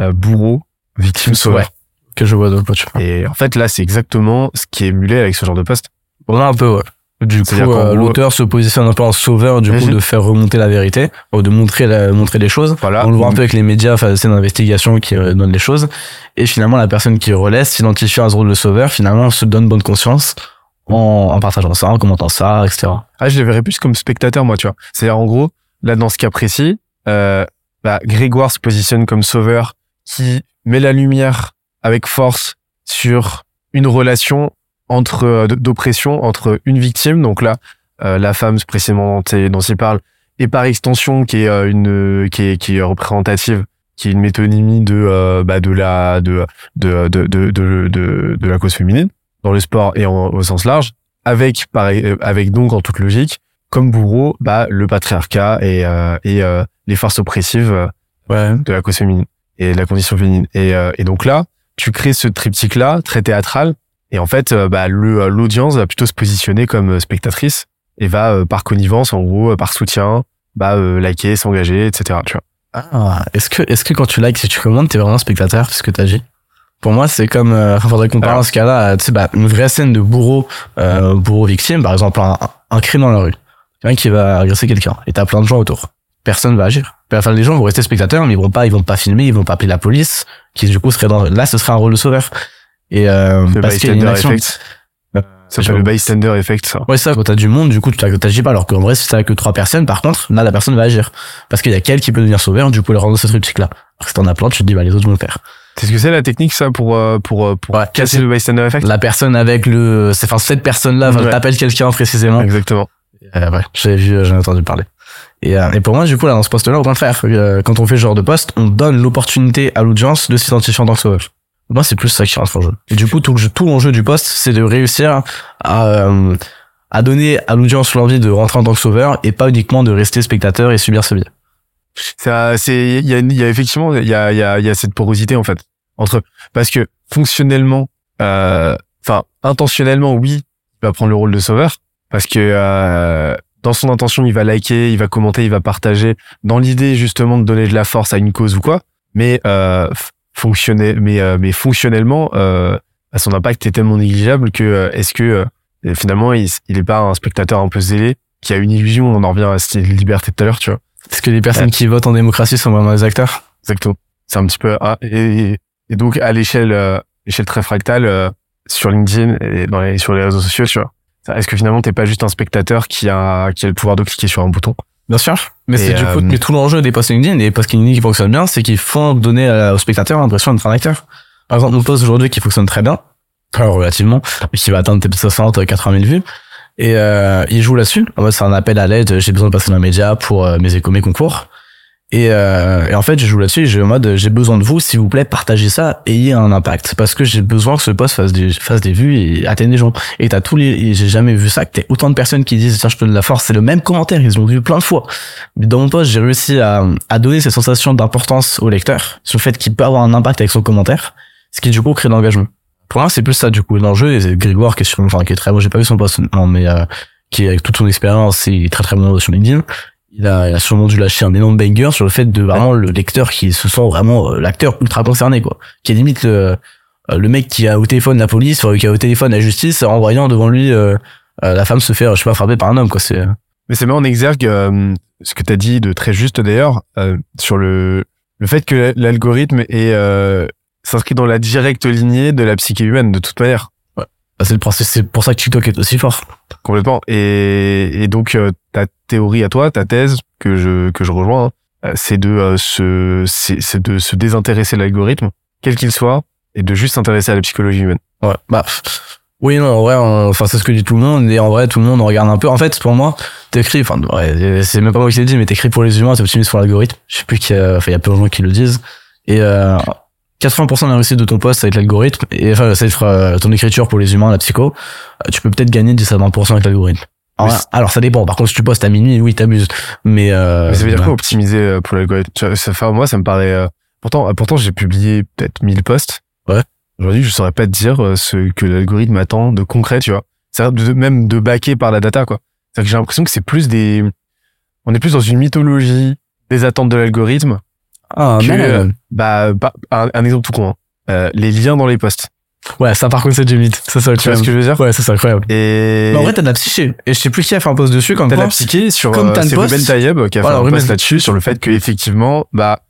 euh, bourreau, victime, sauveur. Ouais. que je vois tu parles. Et en fait là, c'est exactement ce qui est émulé avec ce genre de poste. Pour moi, un peu, ouais. Du coup, euh, l'auteur se positionne un peu en sauveur, du coup, de faire remonter la vérité, ou de montrer la, montrer les choses. Voilà. On le voit un peu avec les médias, enfin, c'est une investigation qui euh, donne les choses. Et finalement, la personne qui relaisse, s'identifiant à ce rôle de sauveur, finalement, se donne bonne conscience en, en partageant ça, en commentant ça, etc. Ah, je le verrais plus comme spectateur, moi, tu vois. C'est-à-dire, en gros, là, dans ce cas précis, euh, bah, Grégoire se positionne comme sauveur qui met la lumière avec force sur une relation entre euh, d'oppression entre une victime, donc là, euh, la femme précisément dont, il- dont il parle, et par extension qui est euh, une qui est qui est représentative, qui est une métonymie de euh, bah, de la de de de de de, de, de la cause féminine dans le sport et en- au sens large, avec pareil, avec donc en toute logique comme bourreau bah le patriarcat et euh, et euh, les forces oppressives euh, Ouais. de la cause féminine et de la condition féminine et euh, et donc là tu crées ce triptyque là très théâtral et en fait euh, bah le euh, l'audience va plutôt se positionner comme euh, spectatrice et va euh, par connivence en gros par soutien bah euh, liker s'engager etc tu vois Ah, est-ce que, est-ce que quand tu likes, si tu commandes, t'es vraiment spectateur parce que t'agis? Pour moi, c'est comme, euh, faudrait comparer Alors. dans ce cas-là, tu sais, bah, une vraie scène de bourreau, euh, bourreau victime, par exemple, un, un crime dans la rue. Quelqu'un qui va agresser quelqu'un. Et t'as plein de gens autour. Personne va agir. Enfin, les gens vont rester spectateurs, mais ils vont pas, ils vont pas filmer, ils vont pas appeler la police, qui du coup serait dans, là, ce serait un rôle de sauveur. Et, euh, le parce qu'il y a une bystander action. effect Euh, ça s'appelle le bystander effect ça Ouais, ça, quand t'as du monde, du coup, tu t'ag- t'agis pas, alors qu'en vrai, si t'as que trois personnes, par contre, là, la personne va agir. Parce qu'il y a quelqu'un qui peut devenir sauveur, du coup, le rendre ce triptyque-là. Alors que si t'en as plein, tu te dis, bah, les autres vont le faire. c'est ce que c'est la technique ça pour euh, pour euh, pour Ouais. casser le bystander effect? La personne avec le, c'est, enfin, cette personne-là, enfin, Ouais. t'appelles quelqu'un précisément. exactement Euh, ouais, j'avais vu, j'en ai entendu parler. Et, euh, et pour moi, du coup, là, dans ce poste-là, au contraire, euh, quand on fait ce genre de poste, on donne l'opportunité à l'audience de s'identifier en tant que sauveur. Moi, c'est plus ça qui rentre en jeu. Et du coup, tout, tout l'enjeu du poste, c'est de réussir à, euh, à donner à l'audience l'envie de rentrer en tant que sauveur et pas uniquement de rester spectateur et subir ce biais. ça c'est il y a y a effectivement il y a y a y a cette porosité en fait entre parce que fonctionnellement euh enfin intentionnellement oui il va prendre le rôle de sauveur parce que euh, dans son intention il va liker il va commenter il va partager dans l'idée justement de donner de la force à une cause ou quoi mais euh f- fonctionner mais euh, mais fonctionnellement euh bah, son impact est tellement négligeable que euh, est-ce que euh, finalement il, il est pas un spectateur un peu zélé qui a une illusion on en revient à cette liberté tout à l'heure tu vois Est-ce que les personnes qui votent en démocratie sont vraiment des acteurs Exactement. C'est un petit peu ah, et, et donc à l'échelle euh, échelle très fractale euh, sur LinkedIn et dans les, sur les réseaux sociaux, tu vois. Est-ce que finalement t'es pas juste un spectateur qui a qui a le pouvoir de cliquer sur un bouton? Bien sûr. Mais c'est du coup, euh, mais tout l'enjeu des posts LinkedIn et des posts LinkedIn qui fonctionnent bien, c'est qu'il faut donner au spectateur l'impression d'être un acteur. Par exemple, nos posts aujourd'hui qui fonctionnent très bien, alors relativement, et qui va atteindre peut-être 60, 80 000 vues, et euh, il joue là-dessus. En mode, c'est un appel à l'aide, j'ai besoin de passer dans les médias pour euh, mes échos, mes concours. Et, euh, et en fait, je joue là-dessus, j'ai en mode, j'ai besoin de vous, s'il vous plaît, partagez ça, ayez un impact. Parce que j'ai besoin que ce post fasse des, fasse des vues et atteigne des gens. Et t'as tous les, j'ai jamais vu ça, que t'aies autant de personnes qui disent, tiens, je te donne de la force, c'est le même commentaire, ils ont vu plein de fois. Mais dans mon post, j'ai réussi à, à donner cette sensation d'importance au lecteur, sur le fait qu'il peut avoir un impact avec son commentaire, ce qui du coup crée de l'engagement. Pour moi, c'est plus ça du coup l'enjeu. Et Grégoire qui est sur, enfin qui est très bon. J'ai pas vu son post, non, mais euh, qui avec toute son expérience, il est très très bon sur LinkedIn. Il a, il a sûrement dû lâcher un énorme banger sur le fait de vraiment le lecteur qui se sent vraiment euh, l'acteur ultra concerné quoi, qui est limite le, euh, le mec qui a au téléphone la police, qui a au téléphone la justice, en voyant devant lui euh, euh, la femme se faire, je sais pas, frapper par un homme quoi. C'est Mais c'est met en exergue euh, ce que tu as dit de très juste d'ailleurs euh, sur le le fait que l'algorithme est euh, s'inscrit dans la directe lignée de la psyché humaine de toute manière c'est le process, c'est pour ça que TikTok est aussi fort. complètement et, et donc euh, ta théorie à toi ta thèse que je que je rejoins hein, euh, c'est de euh, se c'est c'est de se désintéresser de l'algorithme quel qu'il soit et de juste s'intéresser à la psychologie humaine Ouais, bah, oui, non, en vrai, enfin, c'est ce que dit tout le monde, et en vrai, tout le monde regarde un peu. En fait, pour moi, t'écris, enfin, ouais, c'est même pas moi qui l'ai dit, mais t'écris pour les humains, t'es optimiste pour l'algorithme. Je sais plus qu'il y a, enfin, il y a peu de gens qui le disent. Et, euh, 80% de la réussite de ton poste avec l'algorithme, et enfin, ça va être euh, ton écriture pour les humains, la psycho, euh, tu peux peut-être gagner 10 à 20% avec l'algorithme. Alors, ça dépend. Par contre, si tu postes à minuit, oui, t'abuses. Mais, euh, Mais ça veut dire bah, quoi optimiser euh, pour l'algorithme? Ça fait moi ça me paraît euh, pourtant pourtant j'ai publié peut-être 1000 posts. Ouais. Aujourd'hui, je saurais pas te dire ce que l'algorithme attend de concret, tu vois. C'est même de baquer par la data quoi. C'est que j'ai l'impression que c'est plus des on est plus dans une mythologie des attentes de l'algorithme Ah, que non, non, non. bah, bah, un, un exemple tout con. hein. Euh, les liens dans les posts. Ouais, ça, par contre, c'est du mythe. Ça, ça, Tu vois ce que je veux dire Ouais, ça, c'est incroyable. Et Mais en vrai, t'as de la psyché. Et je sais plus qui a fait un post dessus, comme T'as quoi. la psyché sur comme euh, c'est Ruben Tayeb qui a Voilà, fait un Ruben. post là-dessus sur le fait que effectivement bah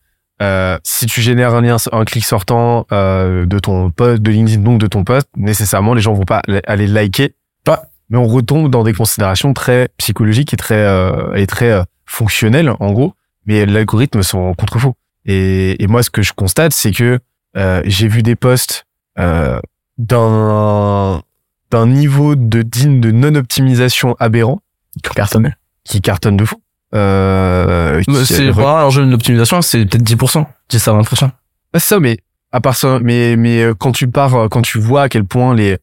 euh, si tu génères un lien un clic sortant euh, de ton post de LinkedIn donc de ton post nécessairement les gens vont pas aller liker Ouais. mais on retombe dans des considérations très psychologiques et très euh, et très euh, fonctionnelles en gros mais l'algorithme sont contre-faux et, et moi ce que je constate c'est que euh, j'ai vu des posts euh, d'un d'un niveau de digne de non optimisation aberrant Cartonné. qui cartonne de fou. Euh, qui- C'est pour moi, l'enjeu de l'optimisation, c'est peut-être 10%. 10 à 20%. Ouais, c'est ça, mais à part ça, mais mais euh, quand tu pars, euh, quand tu vois à quel point les,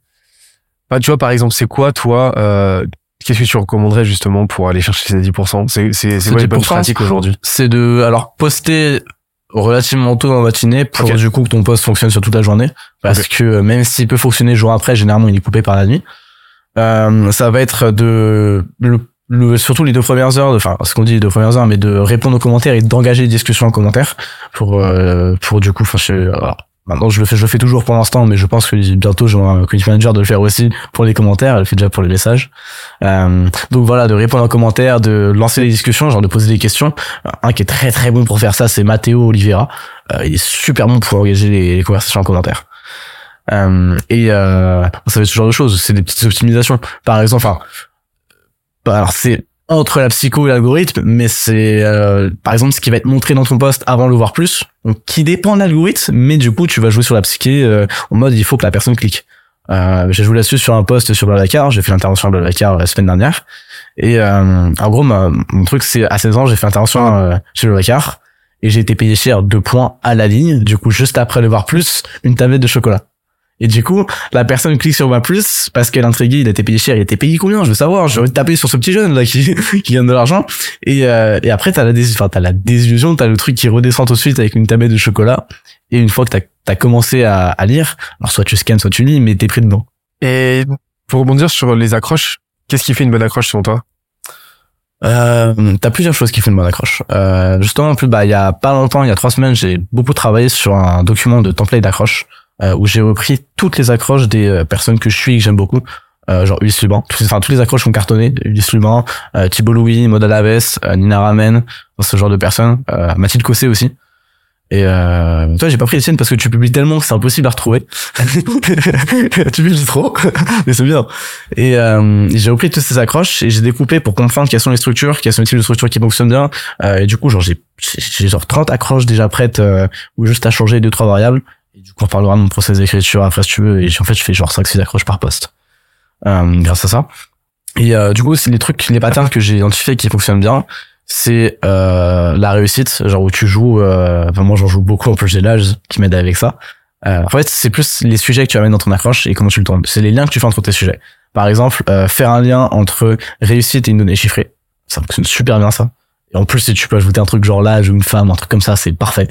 bah, tu vois par exemple, c'est quoi toi, euh, qu'est-ce que tu recommanderais justement pour aller chercher ces 10% C'est quoi les bonnes 10%? pratiques aujourd'hui? C'est de, alors, poster relativement tôt dans la matinée pour du coup que ton post fonctionne sur toute la journée. Parce que euh, même s'il peut fonctionner le jour après, généralement il est coupé par la nuit. Euh, ça va être de, le, le- surtout les deux premières heures, enfin, ce qu'on dit les deux premières heures, mais de répondre aux commentaires et d'engager des discussions en commentaire pour, euh, pour du coup, enfin, alors, maintenant je le fais, je le fais toujours pour l'instant, mais je pense que bientôt j'aurai un community manager de le faire aussi pour les commentaires, elle le fait déjà pour les messages. Euh, donc voilà, de répondre en commentaire, de lancer des discussions, genre de poser des questions. Un qui est très très bon pour faire ça, c'est Matteo Oliveira. Euh, il est super bon pour engager les, les conversations en commentaire. Euh, et euh, ça fait ce genre de choses. C'est des petites optimisations. Par exemple, enfin, bah, alors c'est entre la psycho et l'algorithme, mais c'est euh, par exemple ce qui va être montré dans ton post avant le voir plus, qui dépend de l'algorithme, mais du coup tu vas jouer sur la psyché euh, en mode il faut que la personne clique. Euh, j'ai joué là-dessus sur un post sur Blablacar, j'ai fait l'intervention à Blablacar euh, la semaine dernière, et en gros mon truc c'est à 16 ans j'ai fait l'intervention chez Blablacar et j'ai été payé cher deux points à la ligne, du coup juste après le voir plus une tablette de chocolat. Et du coup, la personne clique sur ma plus parce qu'elle est intriguée, il a été payé cher, il a été payé combien? Je veux savoir, j'ai envie de taper sur ce petit jeune là qui, qui gagne de l'argent. Et, euh, et après, t'as la, dés la désillusion, t'as le truc qui redescend tout de suite avec une tablette de chocolat. Et une fois que t'as as commencé à, à lire, alors soit tu scannes, soit tu lis, mais t'es pris dedans. Et pour rebondir sur les accroches, qu'est-ce qui fait une bonne accroche selon toi? Euh, t'as plusieurs choses qui font une bonne accroche. Euh, justement, en plus, bah, il y a pas longtemps, il y a trois semaines, j'ai beaucoup travaillé sur un document de template d'accroche où j'ai repris toutes les accroches des euh, personnes que je suis et que j'aime beaucoup. Euh, genre Ulysse Luban, Tous- enfin tous les accroches sont cartonnées, Ulysse Luban, euh, Thibault Louis, Maud Alaves, euh, Nina Ramen, ce genre de personnes, euh, Mathilde Cossé aussi. Et euh, toi, j'ai pas pris les tiennes parce que tu publies tellement que c'est impossible à retrouver. tu publies trop, mais c'est bien. Et euh, j'ai repris toutes ces accroches et j'ai découpé pour comprendre quelles sont les structures, quelles sont les types de structures qui fonctionnent bien. Euh, et du coup, genre j'ai genre 30 accroches déjà prêtes euh, où juste à changer deux trois variables. Du coup, on parlera de mon process d'écriture après si tu veux. Et en fait, je fais genre 5 6 accroches par poste. Euh, grâce à ça. Et euh, du coup, c'est les trucs, les patterns que j'ai identifiés qui fonctionnent bien c'est euh, la réussite, genre où tu joues. Euh, enfin, moi, j'en joue beaucoup en plus j'ai l'âge qui m'aide avec ça. Euh, en fait, c'est plus les sujets que tu amènes dans ton accroche et comment tu le tournes. C'est les liens que tu fais entre tes sujets. Par exemple, euh, faire un lien entre réussite et une donnée chiffrée, ça fonctionne super bien ça. Et en plus, si tu peux ajouter un truc genre l'âge ou une femme, un truc comme ça, c'est parfait.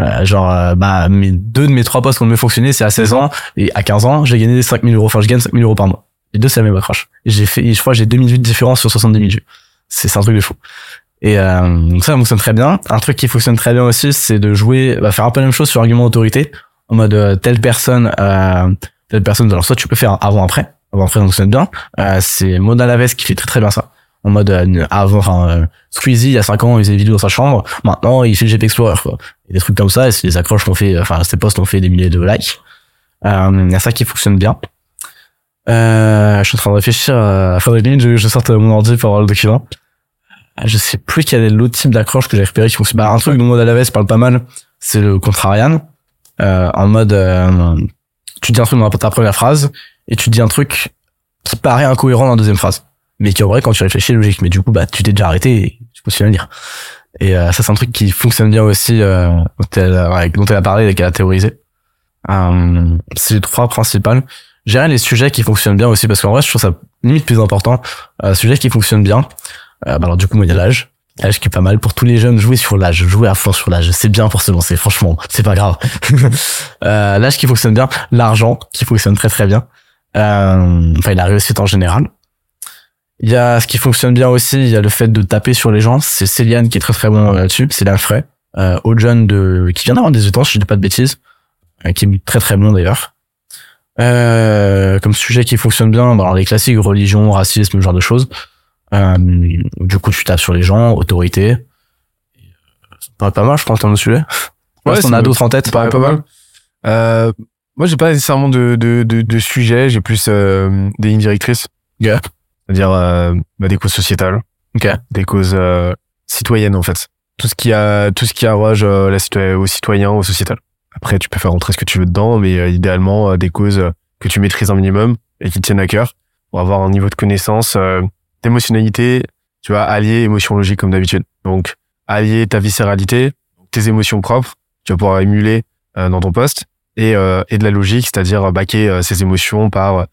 Euh, genre, euh, bah, mes deux de mes trois postes ont mieux fonctionné, c'est à 16 ans et à 15 ans, j'ai gagné 5000 euros. Enfin, je gagne 5000 euros par mois. Les deux, c'est la même accroche. J'ai fait, je crois, j'ai 2000 vues de différence sur 70 000 vues. C'est un truc de fou. Et euh, donc ça, ça fonctionne très bien. Un truc qui fonctionne très bien aussi, c'est de jouer, bah, faire un peu la même chose sur argument d'autorité, en mode euh, telle personne, euh, telle personne. Alors soit tu peux faire avant après, avant après ça fonctionne bien. C'est Mona Laves qui fait très très bien ça. En mode euh, avant, enfin euh, Squeezie il y a 5 ans il faisait des vidéos dans sa chambre, maintenant il fait le GP Explorer quoi. Et des trucs comme ça, et des accroches qu'on fait, enfin ces posts ont fait des milliers de likes. Euh, Il y a ça qui fonctionne bien. Euh, je suis en train de réfléchir à faire des lignes, je, je sorte mon ordi pour avoir le document. Je sais plus quel est l'autre type d'accroche que j'ai repéré qui fonctionne. Bah, un truc dont Mode Alaves parle pas mal, c'est le contrarian. Euh, en mode, euh, tu dis un truc dans ta première phrase et tu dis un truc qui paraît incohérent dans la deuxième phrase, mais qui en vrai quand tu réfléchis logique. Mais du coup, bah, tu t'es déjà arrêté et tu continues à lire. Et euh, ça, c'est un truc qui fonctionne bien aussi, euh, dont, elle, a parlé et qu'elle a théorisé. Euh, c'est les trois principales. Gérer les sujets qui fonctionnent bien aussi, parce qu'en vrai, je trouve ça limite plus important. Euh, sujets qui fonctionnent bien. Euh, bah alors du coup, il y a l'âge. L'âge qui est pas mal pour tous les jeunes. Jouer sur l'âge, jouer à fond sur l'âge, c'est bien pour se lancer. Franchement, c'est pas grave. euh, l'âge qui fonctionne bien, l'argent qui fonctionne très très bien. Euh, enfin, la réussite en général. Il y a ce qui fonctionne bien aussi, il y a le fait de taper sur les gens. C'est Céliane qui est très très bon là-dessus. C'est Frey, euh, jeune de qui vient d'avoir des étangs, si je dis pas de bêtises, euh, qui est très très bon d'ailleurs. Euh, comme sujet qui fonctionne bien, dans les classiques religion, racisme, ce genre de choses. Euh, du coup, tu tapes sur les gens, autorité. Euh, Ça paraît pas mal, je pense, dans le sujet. Ouais, on a d'autres en tête. Ça paraît pas mal. Euh, moi, j'ai pas nécessairement de, de, de, de sujet, j'ai plus euh, des lignes directrices. Ok. C'est-à-dire euh, bah, des causes sociétales, Ok. des causes euh, citoyennes en fait. Tout ce qui a tout ce qui arroge euh, la citoy- aux citoyens, aux sociétales. Après, tu peux faire rentrer ce que tu veux dedans, mais euh, idéalement euh, des causes que tu maîtrises un minimum et qui te tiennent à cœur pour avoir un niveau de connaissance, euh, d'émotionnalité, tu vois, allier émotion logique comme d'habitude. Donc, allier ta viscéralité, tes émotions propres, tu vas pouvoir émuler euh, dans ton poste et, euh, et de la logique, c'est-à-dire baquer euh, ces émotions par euh,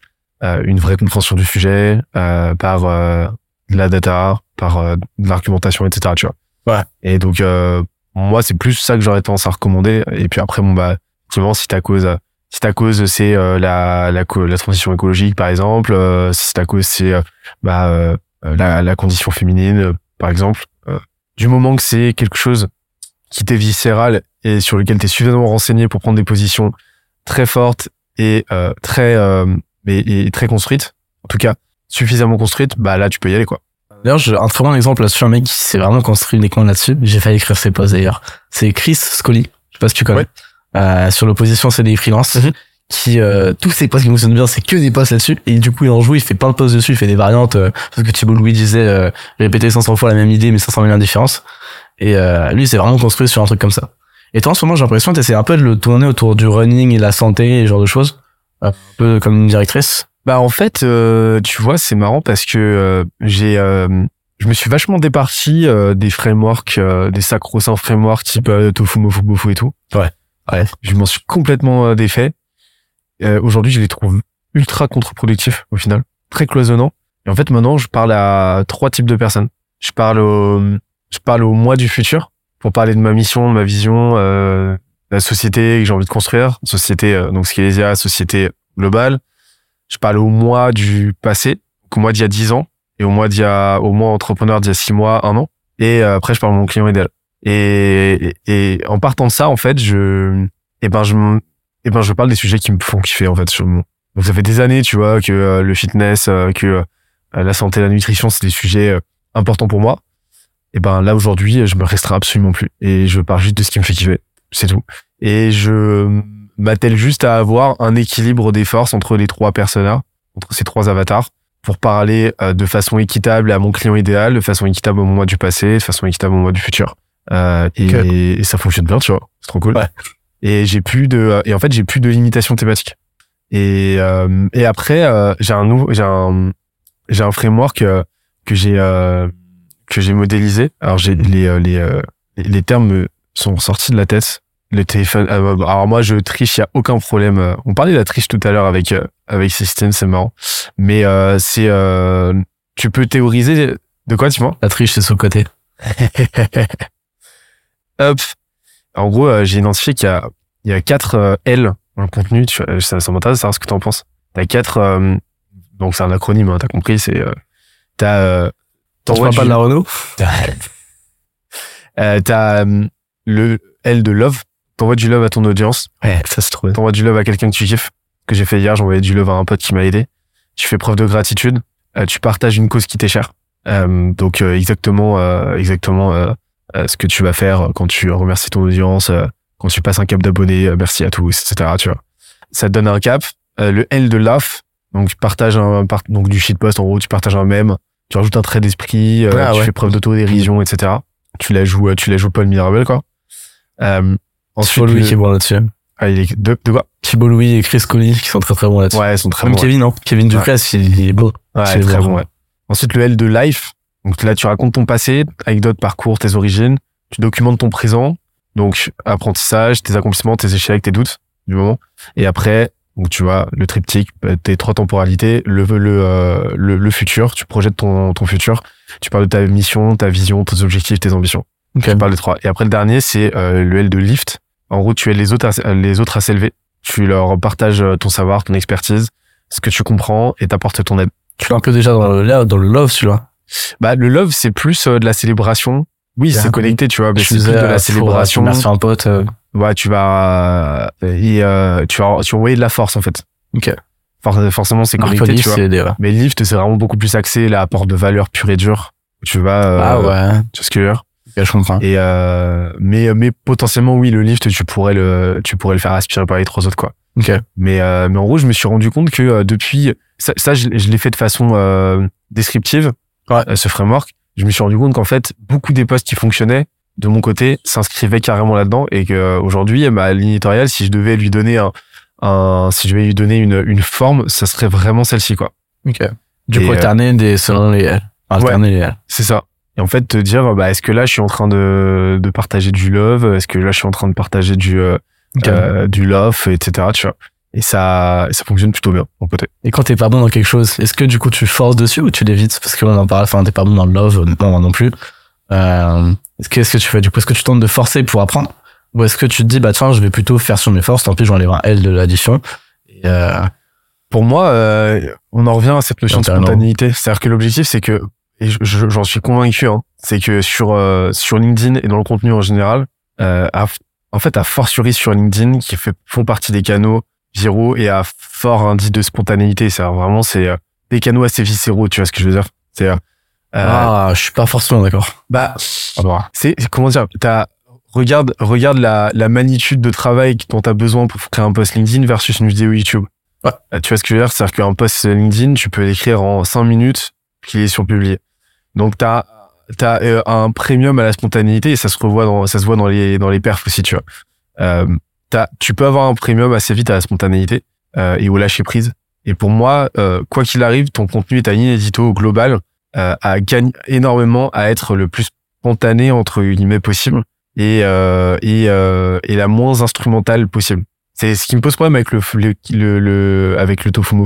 une vraie compréhension du sujet, euh, par euh, de la data, par euh, de l'argumentation, etc. Tu vois. Ouais. Et donc euh, moi c'est plus ça que j'aurais tendance à recommander. Et puis après bon bah effectivement si ta cause euh, si ta cause c'est euh, la, la la transition écologique par exemple, euh, si ta cause c'est euh, bah euh, la, la condition féminine euh, par exemple, euh, du moment que c'est quelque chose qui t'est viscéral et sur lequel t'es suffisamment renseigné pour prendre des positions très fortes et euh, très euh, mais et très construites, en tout cas suffisamment construites, bah là tu peux y aller quoi. D'ailleurs, j'ai un très bon exemple là-dessus, un mec qui s'est vraiment construit uniquement là-dessus. J'ai failli écrire ses posts d'ailleurs. C'est Chris Scully. Je sais pas si tu connais. Ouais. Euh, sur l'opposition CDI freelance. Qui, euh, tous ses posts qui fonctionnent bien, c'est que des posts là-dessus. Et du coup, il en joue, il fait plein de posts dessus, il fait des variantes. euh, parce que Thibault Louis disait, euh, répéter 500 fois la même idée, mais 500 000 indifférences. Et euh, lui, c'est vraiment construit sur un truc comme ça. Et toi, en ce moment, j'ai l'impression que t'essaies un peu de le tourner autour du running et de la santé et ce genre de choses. Un peu comme une directrice. Bah en fait, euh, tu vois, c'est marrant parce que euh, j'ai, euh, je me suis vachement départi euh, des frameworks, euh, des sacro-saints frameworks type euh, Tofu, Mofu, Bofu et tout. Ouais. Ouais. Je m'en suis complètement défait. Euh, Aujourd'hui, je les trouve ultra contre-productifs au final, très cloisonnants. Et en fait, maintenant, je parle à trois types de personnes. Je parle au, je parle au moi du futur pour parler de ma mission, de ma vision, euh, la société que j'ai envie de construire, société euh, donc Skelésia, société globale. Je parle au moi du passé, au mois d'il y a 10 ans, et au mois d'il y a, au mois entrepreneur d'il y a 6 mois, 1 an. Et euh, après, je parle de mon client idéal. Et, et, et en partant de ça, en fait, je, et ben, je, et ben, je parle des sujets qui me font kiffer, en fait. sur mon- Donc, ça fait des années, tu vois, que euh, le fitness, que la santé, la nutrition, c'est des sujets importants pour moi. Et ben, là, aujourd'hui, je me restreins absolument plus. Et je parle juste de ce qui me fait kiffer. C'est tout. Et je m'attelle juste à avoir un équilibre des forces entre les trois personnages, entre ces trois avatars, pour parler euh, de façon équitable à mon client idéal, de façon équitable au moment du passé, de façon équitable au moment du futur. Euh, et, ça fonctionne bien, tu vois. C'est trop cool. Ouais. Et j'ai plus de, et en fait, j'ai plus de limitation thématique. Et, euh, et après, euh, j'ai un nouveau, j'ai un, j'ai un framework que j'ai, que j'ai modélisé. Alors, j'ai les, euh, les, les, les termes me sont sortis de la tête. Le téléphone. euh, alors moi, je triche, il y a aucun problème. Euh, On parlait de la triche tout à l'heure avec euh, avec System, c'est marrant. Mais euh, c'est, euh, tu peux théoriser de quoi, tu vois La triche, c'est le côté. Hop. En gros, j'ai identifié qu'il y a, il y a quatre L dans le contenu. Tu, ça, ça m'intéresse de savoir ce que tu en penses. T'as quatre, euh, donc c'est un acronyme, hein, t'as compris. C'est, t'as, parles pas de la Renault? T'as le L de love. T'envoies du love à ton audience. Ouais, ça trop bien. T'envoies du love à quelqu'un que tu kiffes. Que j'ai fait hier, j'ai envoyé du love à un pote qui m'a aidé. Tu fais preuve de gratitude. Euh, tu partages une cause qui t'est chère. Euh, donc euh, exactement, euh, exactement euh, euh, ce que tu vas faire quand tu remercies ton audience, euh, quand tu passes un cap d'abonnés, euh, merci à tous, etc. Tu vois. Ça te donne un cap. Euh, le L de laugh. Donc tu partages un, donc du shitpost en gros, tu partages un mème, tu rajoutes un trait d'esprit, Ah tu ouais. fais preuve d'autodérision, etc. Tu la joues, tu la joues Paul Mirabel quoi. Euh, Thibaut Louis le- qui est bon là-dessus. ah, il est de, de quoi? Thibaut Louis et Chris Colli qui sont très très bons là-dessus. Ouais, ils sont très Même bons. Kevin, non Kevin Ducrest, il il est beau. Ouais, C'est très bon. bon, ouais. Ensuite, le L de life. Donc là, tu racontes ton passé, anecdotes, parcours, tes origines. Tu documentes ton présent. Donc, apprentissage, tes accomplissements, tes échecs, tes doutes du moment. Et après, donc tu vois, le triptyque, euh, tes trois temporalités, le, le, euh, le, le futur, tu projettes ton, ton futur. Tu parles de ta mission, ta vision, tes objectifs, tes ambitions. Ok. Tu parles des trois. Et après, le dernier, c'est euh, le L de lift. En gros, tu aides les autres à, les autres à s'élever. Tu leur partages euh, ton savoir, ton expertise, ce que tu comprends et t'apportes ton aide. Tu l'as un peu déjà dans le, là, dans le love, celui-là? Bah, le love, c'est plus euh, de la célébration. Oui, c'est connecté, tu vois, mais c'est plus de euh, la pour, célébration. euh, Merci à un pote. euh, Ouais, tu vas, euh, et, euh, tu vas, tu vas envoyer de la force, en fait. Ok. For- forcément, c'est connecté, Marconi, tu vois. des. ouais. Mais le lift, c'est vraiment beaucoup plus axé, là, apport de valeur pure et dure. Tu vas, euh, Ah ouais. tu vois ce que je veux dire? Ok, je comprends. Et, euh, mais, mais potentiellement, oui, le lift, tu pourrais le, tu pourrais le faire aspirer par les trois autres, quoi. Ok. Mais, euh, mais en gros, je me suis rendu compte que euh, depuis, ça, ça je, je l'ai fait de façon euh, descriptive, Ouais. euh, ce framework. Je me suis rendu compte qu'en fait, beaucoup des posts qui fonctionnaient de mon côté s'inscrivaient carrément là-dedans et que euh, aujourd'hui, ma ligne éditoriale, si je devais lui donner un, un si je devais lui donner une, une forme, ça serait vraiment celle-ci, quoi. Ok. Du coup, alterner des, selon les L. Alterner les L. C'est ça. Et en fait, te dire, bah, est-ce que là, je suis en train de, de partager du love? Est-ce que là, je suis en train de partager du, euh, euh, du love, etc. Tu vois. Et ça, ça fonctionne plutôt bien, mon côté. Et quand t'es pas bon dans quelque chose, est-ce que du coup tu forces dessus ou tu l'évites? Parce qu'on en parle, enfin t'es pas bon dans le love, honnêtement moi non plus. Euh, est-ce que, est-ce que tu fais du coup, est-ce que tu tentes de forcer pour apprendre? Ou est-ce que tu te dis, bah tiens, je vais plutôt faire sur mes forces, tant pis, j'enlève un L de l'addition. Euh, Pour moi, euh, on en revient à cette notion de spontanéité. C'est-à-dire que l'objectif, c'est que, et je- je- j'en suis convaincu, hein, c'est que sur euh, sur LinkedIn et dans le contenu en général, euh, à- en fait, à fortiori sur LinkedIn, qui fait, font partie des canaux viraux et à fort indice de spontanéité, c'est vraiment c'est euh, des canaux assez viscéraux, tu vois ce que je veux dire C'est euh, ah, je suis pas forcément d'accord. bah c'est comment dire t'as regarde regarde la la magnitude de travail dont tu as besoin pour créer un post LinkedIn versus une vidéo YouTube. Ouais. Tu vois ce que je veux dire? C'est-à-dire qu'un post LinkedIn, tu peux l'écrire en 5 minutes, qu'il est surpublié. Donc tu as t'as euh, un premium à la spontanéité et ça se revoit dans ça se voit dans les dans les perfs aussi, tu vois. Euh, tu peux avoir un premium assez vite à la spontanéité euh, et au lâcher prise. Et pour moi, euh, quoi qu'il arrive, ton contenu et ta ligne édito globale euh, gagne énormément à être le plus spontané entre guillemets possible et et, euh, et la moins instrumentale possible. C'est ce qui me pose problème avec le le, le, le- avec le tofu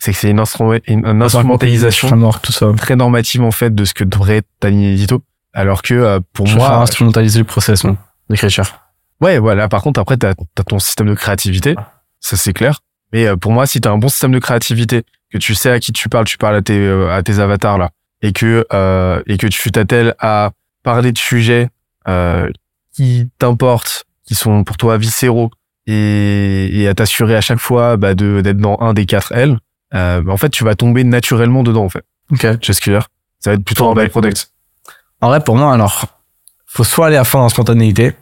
c'est que c'est une, instru- une, instrumentalisation Framework, tout ça. très normative en fait de ce que devrait être ta ligne édito, alors que euh, pour Je moi, instrumentaliser le process, non D'écriture. Ouais, voilà. Par contre, après, t'as as ton système de créativité, ça c'est clair. Mais euh, pour moi, si t'as un bon système de créativité, que tu sais à qui tu parles, tu parles à tes euh, à tes avatars là, et que euh, et que tu t'attelles à parler de sujets euh, qui t'importent, qui sont pour toi viscéraux, et, et à t'assurer à chaque fois bah, de d'être dans un des quatre L, euh, bah, en fait, tu vas tomber naturellement dedans en fait. Ok. Vois ce Ça va être plutôt un bah, byproduct. En vrai, pour moi, alors, faut soit aller à fond en spontanéité,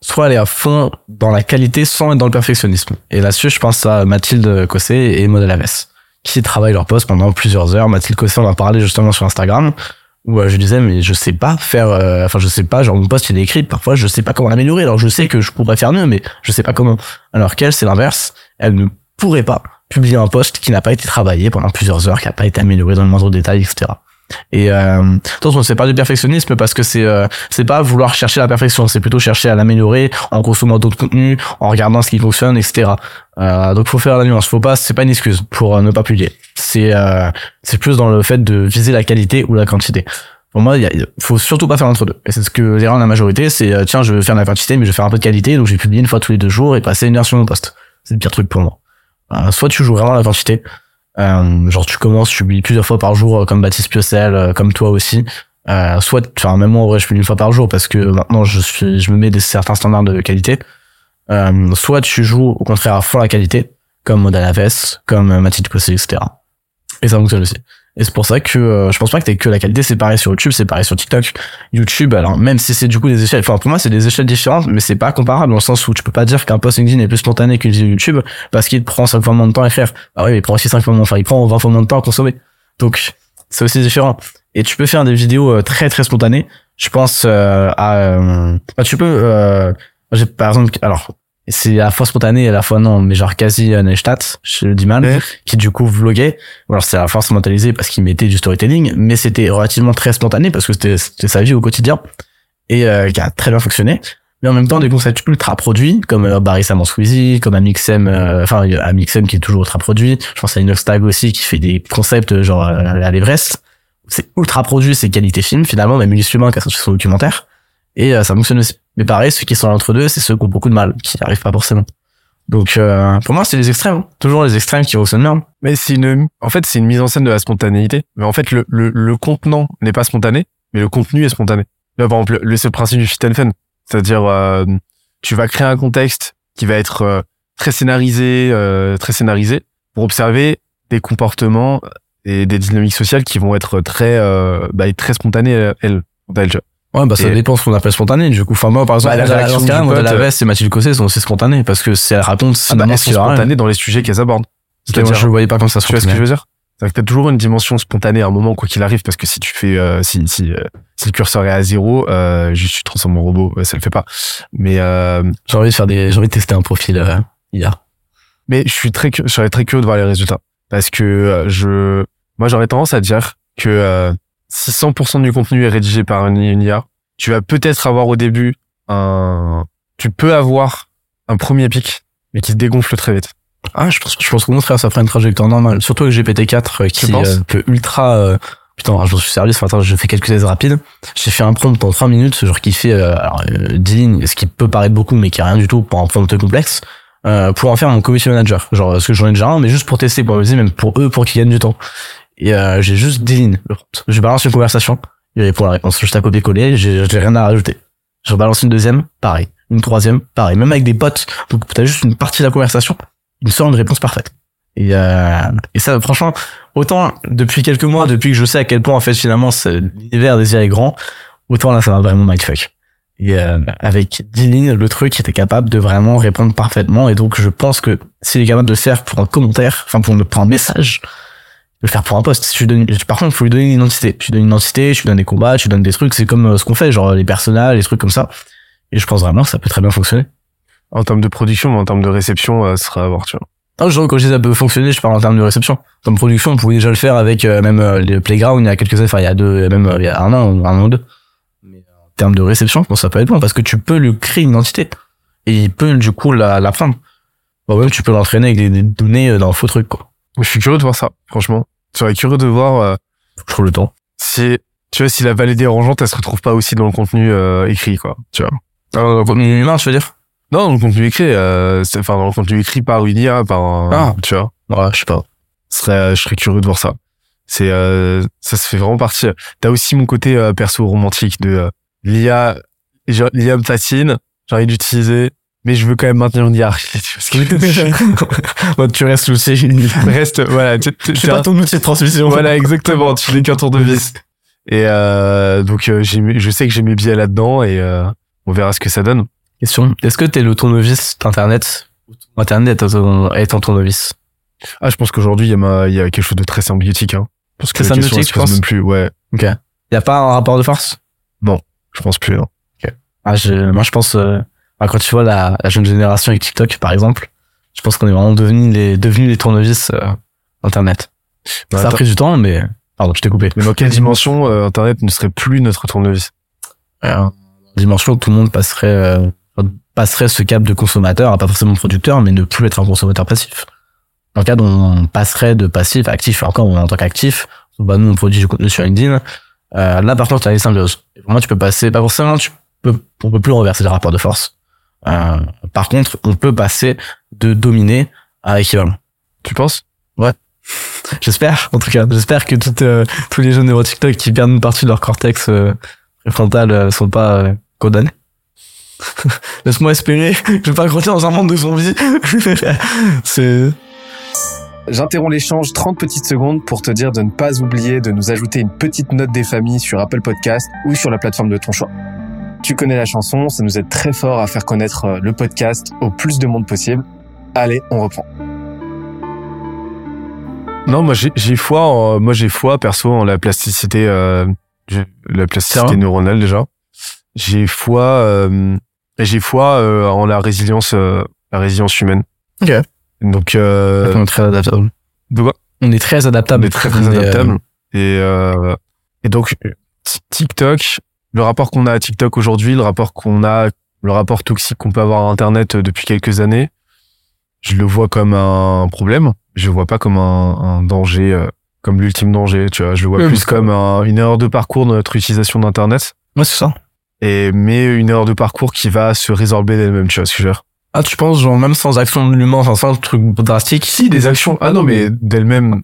soit aller à fond dans la qualité sans être dans le perfectionnisme. Et là-dessus, je pense à Mathilde Cossé et Maud Alaves, qui travaillent leur poste pendant plusieurs heures. Mathilde Cossé, on en a parlé justement sur Instagram, où je disais, mais je sais pas faire, euh, enfin, je sais pas, genre, mon poste, il est écrit, parfois, je sais pas comment l'améliorer. Alors, je sais que je pourrais faire mieux, mais je sais pas comment. Alors qu'elle, c'est l'inverse. Elle ne pourrait pas publier un poste qui n'a pas été travaillé pendant plusieurs heures, qui n'a pas été amélioré dans le moindre détail, etc. Et euh, attention, c'est pas du perfectionnisme parce que c'est euh, c'est pas vouloir chercher la perfection, c'est plutôt chercher à l'améliorer en consommant d'autres contenus, en regardant ce qui fonctionne, etc. Euh, donc faut faire la nuance, faut pas, c'est pas une excuse pour euh, ne pas publier. C'est euh, c'est plus dans le fait de viser la qualité ou la quantité. Pour moi, il faut surtout pas faire entre deux. Et c'est ce que l'erreur de la majorité, c'est euh, tiens, je veux faire de la quantité, mais je vais faire un peu de qualité, donc j'ai publié une fois tous les deux jours et passer une heure sur mon poste. C'est le pire truc pour moi. Soit tu joues vraiment la quantité, euh, genre tu commences, tu publies plusieurs fois par jour, euh, comme Baptiste Piocel, euh, comme toi aussi. Euh, soit, enfin même moi en vrai, je publie une fois par jour parce que maintenant je suis, je me mets des certains standards de qualité. Euh, soit tu joues au contraire à fond la qualité, comme Modal Aves, comme euh, Mathilde Cossé, etc. Et ça fonctionne aussi. Et c'est pour ça que euh, je pense pas que t'es que la qualité, c'est pareil sur YouTube, c'est pareil sur TikTok. YouTube, alors même si c'est du coup des échelles, enfin pour moi c'est des échelles différentes, mais c'est pas comparable dans le sens où tu peux pas dire qu'un post LinkedIn est plus spontané qu'une vidéo YouTube parce qu'il prend 5 fois moins de temps à écrire. Ah oui, mais il prend aussi 5 fois moins, enfin il prend 20 fois moins de temps à consommer. Donc c'est aussi différent. Et tu peux faire des vidéos euh, très très spontanées. Je pense euh, à, euh, bah, tu peux, euh, j'ai par exemple, alors c'est à la fois spontané et à la fois non, mais genre quasi euh, Neustadt, je le dis mal, Ouais. qui du coup vloguait. Alors c'est à la fois instrumentalisé parce qu'il mettait du storytelling, mais c'était relativement très spontané parce que c'était c'était sa vie au quotidien et euh, qui a très bien fonctionné. Mais en même temps des concepts ultra produits comme euh, Barry Sam comme Amixem, euh, enfin euh, Amixem qui est toujours ultra produit. Je pense à Inoxtag aussi qui fait des concepts euh, genre à l'Everest. C'est ultra produit, c'est qualité film finalement, même Ulysse Humain qui a sorti son documentaire. Et euh, ça fonctionne aussi. Mais pareil, ceux qui sont entre deux, c'est ceux qui ont beaucoup de mal, qui n'y arrivent pas forcément. Donc euh, pour moi, c'est les extrêmes. Toujours les extrêmes qui fonctionnent bien. Mais c'est une, en fait, c'est une mise en scène de la spontanéité. Mais en fait, le, le, le contenant n'est pas spontané, mais le contenu est spontané. Là, par exemple, le, c'est le principe du fit and fun. C'est-à-dire, euh, tu vas créer un contexte qui va être euh, très scénarisé, euh, très scénarisé, pour observer des comportements et des dynamiques sociales qui vont être très, euh, bah, très spontanées, euh, elles, elles. Ouais, bah ça Et- dépend ce qu'on appelle spontané. Du coup, enfin moi par exemple, Bah, la la réaction du de pote, la veste et Mathilde Cossé sont aussi spontanées parce que c'est elle raconte Ah bah, elles sont spontanées dans les sujets qu'elles abordent. Moi, C'est-à-dire- je le voyais pas comme ça Tu vois ce que je veux dire? C'est-à-dire que t'as toujours une dimension spontanée à un moment, quoi qu'il arrive, parce que si tu fais, euh, si, si, euh, si le curseur est à zéro, euh, juste tu transformes en robot, euh, ça le fait pas. Mais, euh, J'ai envie de faire des, j'ai envie de tester un profil euh, IA. mais je suis très, je serais très curieux de voir les résultats. Parce que euh, je, moi j'aurais tendance à dire que euh, si 100% du contenu est rédigé par une, une IA, tu vas peut-être avoir au début un, tu peux avoir un premier pic, mais qui se dégonfle très vite. Ah, je pense, je pense qu'au contraire, ça ferait une trajectoire normale. Surtout avec GPT-4 euh, qui euh, peut ultra. euh, Putain, je suis servi ce matin, je fais quelques tests rapides. J'ai fait un prompt en 3 minutes, genre qui fait euh, alors, euh, 10 lignes, ce qui peut paraître beaucoup, mais qui est rien du tout pour un prompt complexe, euh, pour en faire un community manager. Genre, parce que j'en ai déjà un, mais juste pour tester, pour me dire, même pour eux, pour qu'ils gagnent du temps. Et euh, j'ai juste 10 lignes, le prompt. Je balance une conversation, il répond la réponse, juste à copier-coller, j'ai rien à rajouter. Je balance une deuxième, pareil. Une troisième, pareil. Même avec des potes, donc t'as juste une partie de la conversation, il me sort une réponse parfaite. Et, euh, et ça, franchement, autant depuis quelques mois, depuis que je sais à quel point en fait finalement l'univers des IA est grand, autant là ça va vraiment mindfuck. Et euh, avec 10 lignes, le truc était capable de vraiment répondre parfaitement. Et donc je pense que s'il est capable de le faire pour un commentaire, enfin pour, pour un message, de le faire pour un post. Si tu donnes, par contre, il faut lui donner une identité. Tu donnes une identité, tu lui donnes des combats, tu lui donnes des trucs. C'est comme euh, ce qu'on fait, genre les personnages, les trucs comme ça. Et je pense vraiment que ça peut très bien fonctionner. En termes de production, mais en termes de réception, euh, ce sera à voir, tu vois. Non, genre, quand je dis ça peut fonctionner, je parle en termes de réception. Comme production, on pouvait déjà le faire avec euh, même euh, les Playground il y a quelques années, enfin il y a deux, même euh, il y a un an ou un an ou deux. Mais en termes de réception, je pense que ça peut être bon parce que tu peux lui créer une identité et il peut du coup la, la prendre. Bon, même tu peux l'entraîner avec des, des données dans faux truc quoi. Je suis curieux de voir ça, franchement. Je serais curieux de voir euh, Faut que je trouve le temps. si, tu vois, si la vallée dérangeante, elle se retrouve pas aussi dans le contenu euh, écrit, quoi. Tu vois. Alors, le contenu humain, je veux dire? Non, dans le contenu écrit, euh, c'est- enfin dans le contenu écrit par une IA, par un, Ah. tu vois. Ouais, je sais pas. Ce serait, je serais curieux de voir ça. C'est, euh, ça se fait vraiment partie. T'as aussi mon côté euh, perso romantique de euh, l'IA. L'IA me fascine, j'ai envie d'utiliser, mais je veux quand même maintenir une hiérarchie. Tu vois que je Bon, tu restes. Je Reste, voilà. tu- tu- t'es pas un- ton outil de transmission. Voilà, exactement. Tu n'es qu'un tour de vis. Et euh, donc, euh, je sais que j'ai mes biais là-dedans et euh, on verra ce que ça donne. Question. Est-ce que t'es le tournevis d'internet? Internet est ton tournevis Ah, je pense qu'aujourd'hui, il y, a ma- il y a quelque chose de très symbiotique. Hein. Parce que question, symbiotique, elle se tu pose penses même plus. Ouais, Ok. Y a pas un rapport de force? Je pense plus. hein. ah, je, Moi, je pense, euh, enfin, quand tu vois la, la jeune génération avec TikTok, par exemple, je pense qu'on est vraiment devenu les, devenus les tournevis euh, Internet. Bah, ça a pris du temps, mais pardon, je t'ai coupé. mais dans quelle dimension euh, Internet ne serait plus notre tournevis? Euh, dimension où tout le monde passerait euh, passerait ce cap de consommateur, pas forcément producteur, mais ne plus être un consommateur passif. Dans le cas où on passerait de passif à actif, encore en tant qu'actif, bah nous on produit du contenu sur LinkedIn, euh, là par contre tu as les symbioses. Vraiment tu peux passer, pas forcément, tu peux, on peut plus renverser le rapport de force. Euh, par contre, on peut passer de dominer à équivalent. Tu penses? J'espère, en tout cas, j'espère que toutes, euh, tous les jeunes neuro TikTok qui perdent une partie de leur cortex euh, préfrontal euh, sont pas euh, condamnés. Laisse-moi espérer. Je vais pas grandir dans un monde de zombies. C'est J'interromps l'échange 30 petites secondes pour te dire de ne pas oublier de nous ajouter une petite note des familles sur Apple Podcast ou sur la plateforme de ton choix. Tu connais la chanson, ça nous aide très fort à faire connaître euh, le podcast au plus de monde possible. Allez, on reprend. Non, moi j'ai foi, en- moi j'ai foi perso en la plasticité, euh, j'ai- la plasticité neuronale déjà. J'ai foi, euh, et j'ai foi euh, en la résilience, euh, la résilience humaine. Ok. Donc, euh, on est très adaptable. de quoi? On est très on adaptable. est très très On adaptable. Et euh, et donc Ti- TikTok, le rapport qu'on a à TikTok aujourd'hui, le rapport qu'on a, le rapport toxique qu'on peut avoir à Internet euh, depuis quelques années, je le vois comme un problème. Je le vois pas comme un, un danger, euh, comme l'ultime danger. Tu vois, je le vois plus comme un- une erreur de parcours de notre utilisation d'Internet. Ouais, c'est ça. Et mais une erreur de parcours qui va se résorber d'elle-même. Tu vois ce que je veux dire Ah, tu penses, genre, même sans action de l'humain, enfin, sans truc drastique? Si des actions. Ah non, mais d'elle-même,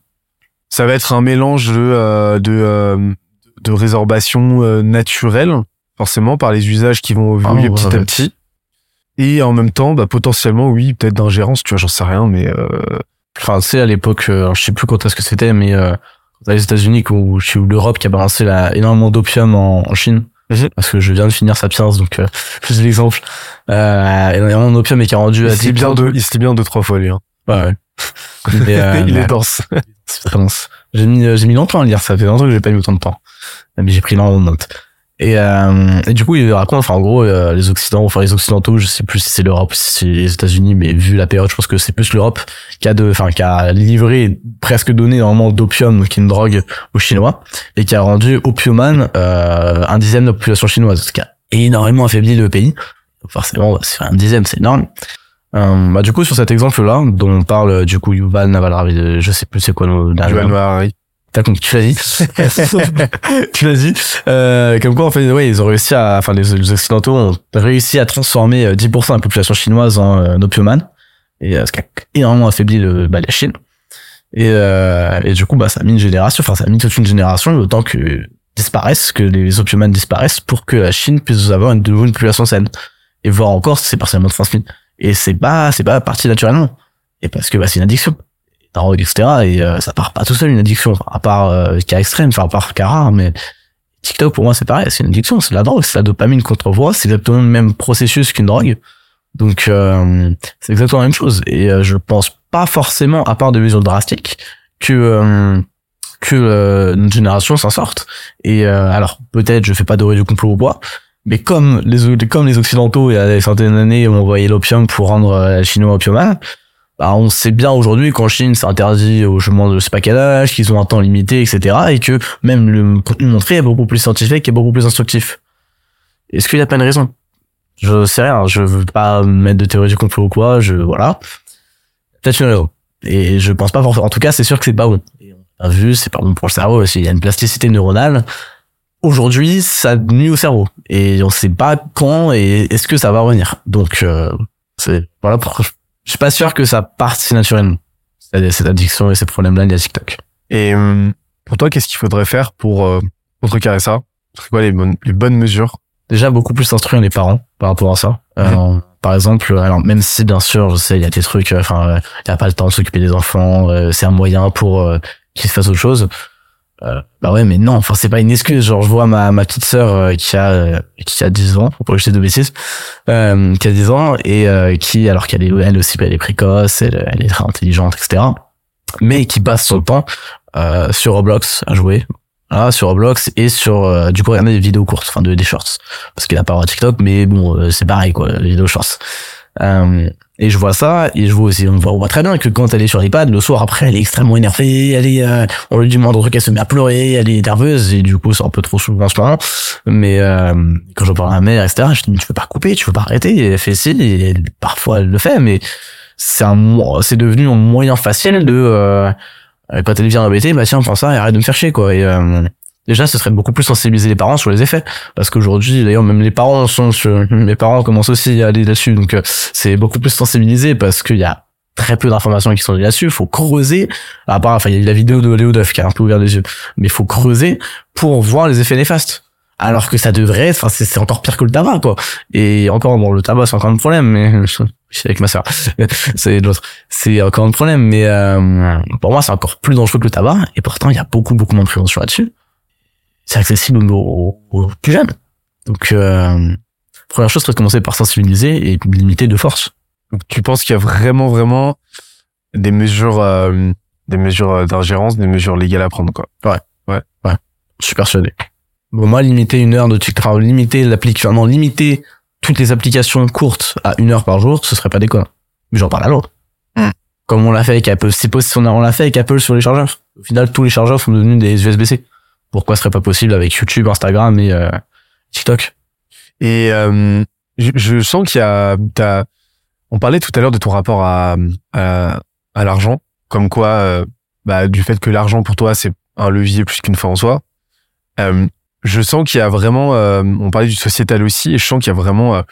ça va être un mélange de euh, de, euh, de résorbation euh, naturelle, forcément par les usages qui vont évoluer Ah, petit à petit. Et en même temps, bah, potentiellement, oui, peut-être d'ingérence, tu vois, j'en sais rien, mais euh, Enfin, sais, à l'époque, euh, je sais plus quand est-ce que c'était, mais euh, quand les États-Unis ou ou l'Europe qui a balancé la, énormément d'opium en, en Chine, Mhm. parce que je viens de finir Sapiens, donc euh, j'ai l'exemple. Euh, énormément d'opium et qui a rendu à il 10 bien deux, il se lit bien deux trois fois lui. Hein. Ouais, ouais. Mais, euh, il est dense. c'est très dense. J'ai mis, euh, j'ai mis longtemps à le lire, ça fait longtemps que j'ai pas mis autant de temps. Mais j'ai pris énormément de notes. Et, euh, et du coup, il raconte, enfin, en gros, euh, les Occidentaux, enfin, les Occidentaux, je sais plus si c'est l'Europe si c'est les États-Unis, mais vu la période, je pense que c'est plus l'Europe qui a de, enfin, qui a livré, presque donné énormément d'opium, qui est une drogue aux Chinois, et qui a rendu opiumane, euh, un dixième de la population chinoise, ce qui a énormément affaibli le pays. Donc, forcément, c'est un dixième, c'est énorme. Euh, bah, du coup, sur cet exemple-là, dont on parle, du coup, Yuval Naval Ravi, je sais plus c'est quoi le, Harari. T'as compris, tu l'as dit. tu l'as dit. Euh, comme quoi, en fait, ouais, ils ont réussi à, enfin, les, les Occidentaux ont réussi à transformer euh, 10% de la population chinoise en euh, opiumane. Et euh, ce qui a énormément affaibli le, bah, la Chine. Et, euh, et du coup, bah, ça a mis une génération, enfin, ça a mis toute une génération, autant que disparaissent, que les opiumanes disparaissent pour que la Chine puisse avoir une, de nouveau une population saine. Et voir encore, c'est partiellement transmis. Et c'est pas, c'est pas parti naturellement. Et parce que, bah, c'est une addiction drogue, etc. Et euh, ça part pas tout seul une addiction, à part euh, cas extrême, enfin à part cas rare, mais TikTok pour moi c'est pareil, c'est une addiction, c'est la drogue, c'est la dopamine qu'on renvoie, c'est exactement le même processus qu'une drogue. Donc euh, c'est exactement la même chose. Et euh, je pense pas forcément, à part de mesures drastiques, que euh, que euh, notre génération s'en sorte. Et euh, alors peut-être je fais pas de du complot ou quoi, mais comme les comme les occidentaux il y a des centaines d'années ont envoyé l'opium pour rendre la chinois opiumane, bah, on sait bien aujourd'hui qu'en Chine c'est interdit au chemin de âge, qu'ils ont un temps limité, etc. Et que même le contenu montré est beaucoup plus scientifique et beaucoup plus instructif. Est-ce qu'il y a pas une raison? Je sais rien, je veux pas mettre de théorie du complot ou quoi, je voilà. Peut-être une raison. Et je pense pas forcément. En tout cas, c'est sûr que c'est pas bon. On a vu, c'est pas bon pour le cerveau aussi. Il y a une plasticité neuronale. Aujourd'hui, ça nuit au cerveau. Et on sait pas quand et est-ce que ça va revenir. Donc, euh, c'est, voilà pourquoi je suis pas sûr que ça parte si naturellement. Cette addiction et ces problèmes-là liés à TikTok. Et euh, pour toi, qu'est-ce qu'il faudrait faire pour euh, contrecarrer ça? C'est quoi les bonnes, les bonnes mesures? Déjà, beaucoup plus instruire les parents par rapport à ça. Euh, par exemple, alors même si bien sûr, je sais, il y a des trucs, euh, enfin, euh, il y a pas le temps de s'occuper des enfants, euh, c'est un moyen pour euh, qu'ils fassent autre chose. Euh, bah ouais, mais non, enfin c'est pas une excuse. Genre je vois ma ma petite sœur euh, qui a euh, qui a 10 ans, pour pas je de bêtises, euh, qui a 10 ans et euh, qui alors qu'elle est elle aussi elle est précoce, elle, elle est très intelligente, etc. Mais qui passe son temps euh, sur Roblox à jouer. Voilà, sur Roblox et sur du coup regarder des vidéos courtes, enfin de, des shorts, parce qu'il a pas TikTok, mais bon c'est pareil quoi, les vidéos shorts. Et je vois ça, et je vois aussi, on voit, très bien que quand elle est sur l'iPad, le soir après, elle est extrêmement énervée, elle est, euh, on lui le moindre truc, elle se met à pleurer, elle est nerveuse, et du coup, c'est un peu trop souvent en ce moment. Mais euh, quand j'en parle à ma mère, etc., je dis, tu peux pas couper, tu peux pas arrêter, elle fait si, et parfois elle le fait, mais c'est un, c'est devenu un moyen facile de, euh, quand elle vient embêter, bah tiens, prends ça et arrête de me faire chier, quoi. Et euh, déjà, ce serait beaucoup plus sensibiliser les parents sur les effets, parce qu'aujourd'hui, d'ailleurs, même les parents sont, sur- mes parents commencent aussi à aller là-dessus, donc euh, c'est beaucoup plus sensibilisé parce qu'il y a très peu d'informations qui sont là-dessus. Il faut creuser. À part, enfin, il y a eu la vidéo de Léo Duff qui a un peu ouvert les yeux, mais il faut creuser pour voir les effets néfastes. Alors que ça devrait, enfin, c'est c'est encore pire que le tabac, quoi. Et encore, bon, le tabac, c'est encore un problème, mais je suis avec ma sœur. c'est l'autre. C'est encore un problème, mais euh, pour moi, c'est encore plus dangereux que le tabac. Et pourtant, il y a beaucoup, beaucoup moins de prévention là-dessus. C'est accessible aux, aux- aux plus jeunes. Donc, euh, première chose, serait de commencer par sensibiliser et limiter de force. Donc, tu penses qu'il y a vraiment, vraiment des mesures, euh, des mesures euh, d'ingérence, des mesures légales à prendre, quoi? Je suis persuadé. Bon, moi, limiter une heure de TikTok, enfin, limiter l'application, non, limiter toutes les applications courtes à une heure par jour, ce serait pas déconnant. Mais j'en parle à l'autre. Comme on l'a fait avec Apple. C'est possible, on l'a fait avec Apple sur les chargeurs. Au final, tous les chargeurs sont devenus des USB-C. Pourquoi ce serait pas possible avec YouTube, Instagram et euh, TikTok? Et euh, je, je sens qu'il y a, t'as, on parlait tout à l'heure de ton rapport à, à, à l'argent, comme quoi, euh, bah, du fait que l'argent pour toi c'est un levier plus qu'une fin en soi. Euh, je sens qu'il y a vraiment, euh, on parlait du sociétal aussi, et je sens qu'il y a vraiment, euh,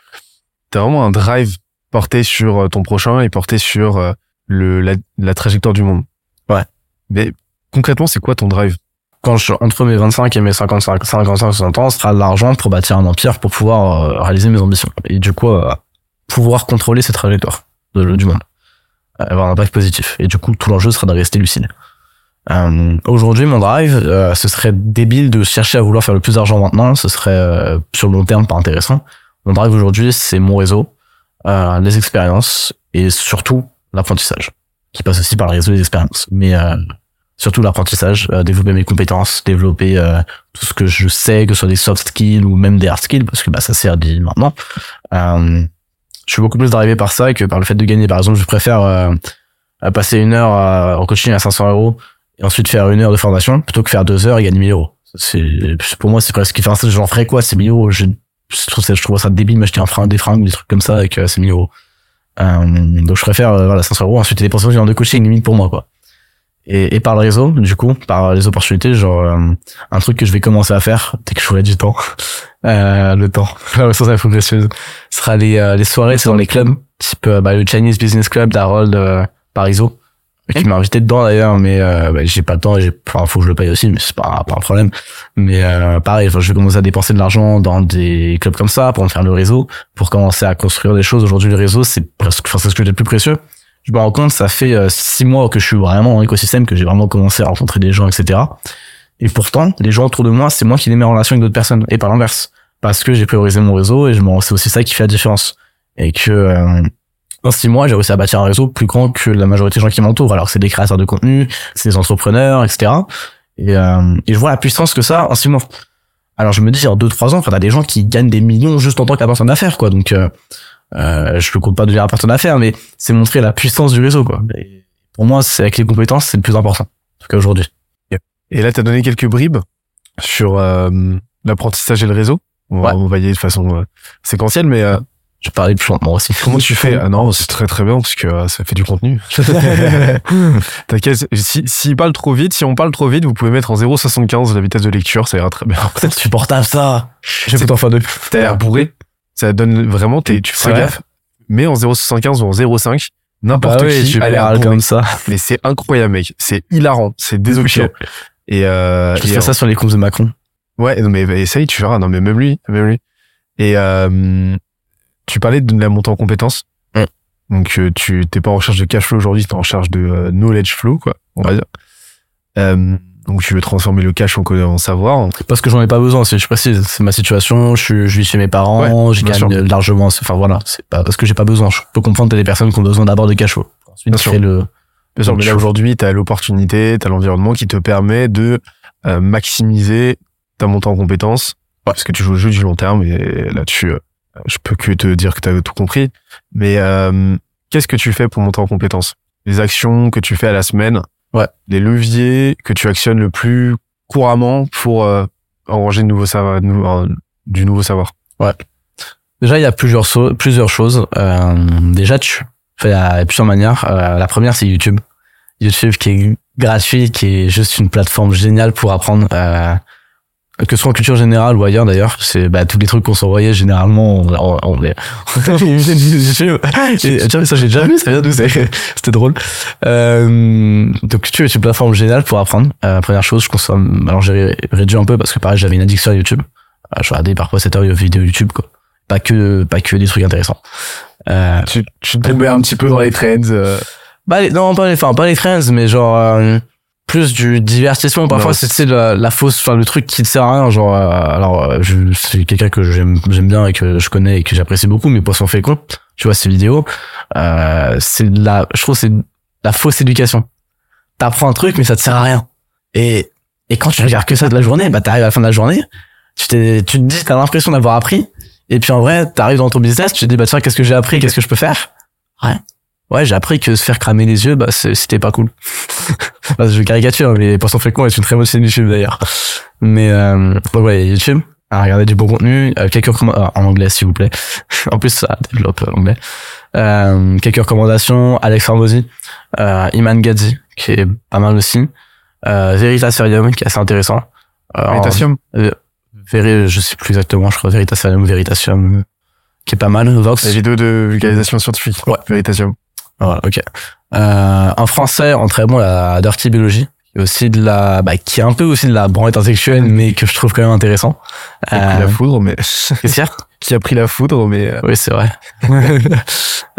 t'as vraiment un drive porté sur ton prochain et porté sur le la, la trajectoire du monde. Ouais. Mais concrètement, c'est quoi ton drive? Quand je entre mes 25 et mes 55, 55, 60 ans, ce sera l'argent pour bâtir un empire, pour pouvoir euh, réaliser mes ambitions. Et du coup, euh, pouvoir contrôler cette trajectoire de- du monde. Euh, avoir un impact positif. Et du coup, tout l'enjeu sera de rester lucide. Euh, Aujourd'hui, mon drive, ce serait débile de chercher à vouloir faire le plus d'argent maintenant. Ce serait sur le long terme pas intéressant. Mon drive aujourd'hui, c'est mon réseau, les expériences et surtout l'apprentissage, qui passe aussi par le réseau des expériences. Mais surtout l'apprentissage, euh, développer mes compétences, développer euh, tout ce que je sais, que ce soit des soft skills ou même des hard skills, parce que bah, ça sert dit maintenant. Euh, je suis beaucoup plus drivé par ça que par le fait de gagner. Par exemple, je préfère euh, passer une heure en coaching à 500 euros et ensuite faire une heure de formation plutôt que faire deux heures et gagner 1000 euros. C'est, pour moi, c'est presque, enfin, j'en ferais quoi, ces 1000 euros? Je, je trouve ça, je trouve ça débile, m'acheter un frein, des fringues, des trucs comme ça avec euh, ces 1000 euros. Euh, donc je préfère, voilà, 500 euros, ensuite dépenser heure de coaching limite pour moi, quoi. Et, et par le réseau, du coup, par les opportunités, genre, euh, un truc que je vais commencer à faire dès que j'aurai du temps, euh, le temps, la ressource info précieuse, sera les, euh, les soirées, c'est dans les clubs, type euh, bah, le Chinese Business Club d'Harold euh, Parizeau, qui m'a invité dedans d'ailleurs, mais euh, bah, j'ai pas le temps, j'ai, enfin, faut que je le paye aussi, mais c'est pas, pas un problème. Mais euh, pareil, je vais commencer à dépenser de l'argent dans des clubs comme ça pour me faire le réseau, pour commencer à construire des choses. Aujourd'hui, le réseau, c'est presque, enfin, c'est ce que j'ai le plus précieux. Je me rends compte, ça fait euh, six mois que je suis vraiment en écosystème, que j'ai vraiment commencé à rencontrer des gens, etc. Et pourtant, les gens autour de moi, c'est moi qui les mets en relation avec d'autres personnes, et pas l'inverse. Parce que j'ai priorisé mon réseau, et je c'est aussi ça qui fait la différence. Et que, euh, en six mois, j'ai réussi à bâtir un réseau plus grand que la majorité des gens qui m'entourent. Alors, c'est des créateurs de contenu, c'est des entrepreneurs, etc. Et, euh, et je vois la puissance que ça en six mois. Alors, je me dis, en deux, trois ans, enfin, t'as des gens qui gagnent des millions juste en tant que d'affaires, quoi. Donc, euh, euh, je ne compte pas devenir un personne d'affaires, mais c'est montrer la puissance du réseau, quoi. Et pour moi, c'est avec les compétences, c'est le plus important. En tout cas, aujourd'hui. Et là, tu as donné quelques bribes sur euh, l'apprentissage et le réseau. On va, Ouais. on va y aller de façon euh, séquentielle, mais euh, Je parlais plus lentement aussi. comment tu fais? Ah non, c'est très très bien parce que euh, ça fait du contenu. T'inquiète, si, s'il parle trop vite, si on parle trop vite, vous pouvez mettre en 0,75 la vitesse de lecture, ça ira très bien. C'est insupportable, ça. J'écoute en fin de. T'as l'air bourré, ça donne vraiment, t'es, tu fais gaffe. Mais en 0,75 ou en 0,5, n'importe Bah oui, qui tu a l'air comme ça. Mais c'est incroyable, mec. C'est hilarant, c'est désopilant. Et, euh, Je fais ça sur les comptes de Macron. Ouais, non, mais essaye, tu verras. Non, mais même lui, même lui. Et euh, tu parlais de la montée en compétences. Mm. Donc, euh, tu t'es pas en recherche de cash flow aujourd'hui, t'es en recherche de euh, knowledge flow, quoi, on va dire. Euh, Donc tu veux transformer le cash en, en savoir. Parce que j'en ai pas besoin, c'est, je précise, c'est ma situation, je, suis- je vis chez mes parents, Ouais, je gagne largement, enfin voilà, c'est pas parce que j'ai pas besoin. Je peux comprendre y a des personnes qui ont besoin d'abord de cash flow. Ensuite, Bien sûr. le, Bien sûr, mais là aujourd'hui, tu as l'opportunité, tu as l'environnement qui te permet de euh, maximiser ta montée en compétences. Parce que tu joues au jeu du long terme et là-dessus, euh, je peux que te dire que tu as tout compris. Mais euh, qu'est-ce que tu fais pour monter en compétences Les actions que tu fais à la semaine, Ouais. les leviers que tu actionnes le plus couramment pour euh, enranger de savoir, euh, du nouveau savoir. Déjà, il y a plusieurs, so- plusieurs choses. Euh, déjà, tu fais plusieurs manières. Euh, la première, c'est YouTube. YouTube qui est gratuit, qui est juste une plateforme géniale pour apprendre, euh, que ce soit en culture générale ou ailleurs d'ailleurs. C'est bah, tous les trucs qu'on s'envoyait généralement, on, on, on les... YouTube. Et, ça j'ai déjà vu, ça vient d'où C'était drôle. Euh, donc YouTube est une plateforme géniale pour apprendre. Euh, première chose, je consomme. Alors j'ai ré- réduit un peu parce que pareil, j'avais une addiction à YouTube. Euh, je regardais parfois 7 heures de vidéos YouTube quoi pas que pas que des trucs intéressants euh, Tu, tu te tombais un petit peu dans les trends. euh, bah les- non pas les enfin pas les trends mais genre euh, plus du divertissement. Parfois c'est tu sais, la, la fausse enfin le truc qui ne sert à rien genre euh, alors euh, je c'est quelqu'un que j'aime j'aime bien et que je connais et que j'apprécie beaucoup mais poisson fécond tu vois ces vidéos euh, c'est la je trouve c'est la fausse éducation. T'apprends un truc mais ça te sert à rien. Et et quand tu regardes que ça de la journée bah t'arrives à la fin de la journée tu t'es tu te dis t'as l'impression d'avoir appris et puis en vrai t'arrives dans ton business tu te dis bah tiens qu'est-ce que j'ai appris qu'est-ce que je peux faire? Ouais ouais j'ai appris que se faire cramer les yeux bah c'était pas cool Bah, je caricature mais Poisson Fécond est une très bonne chaîne YouTube d'ailleurs mais euh, donc ouais YouTube à regarder du bon contenu euh, quelques recommandations en anglais s'il vous plaît en plus ça développe euh, l'anglais euh, quelques recommandations Alex Hormozy euh, Iman Gadzi qui est pas mal aussi euh, qui est assez intéressant euh, Veritasium. Véri- je sais plus exactement, je crois Veritasium, Veritasium, euh, qui est pas mal, Vox. Les vidéos de vulgarisation scientifique. Ouais. Veritasium. Voilà, ok. Euh, en français, en très bon, la Dirty Biology, aussi de la, bah, qui est un peu aussi de la branlette intellectuelle, mais que je trouve quand même intéressant. Qui a pris Euh, la foudre, mais qu'est-ce qui a pris la foudre, mais euh, Oui, c'est vrai.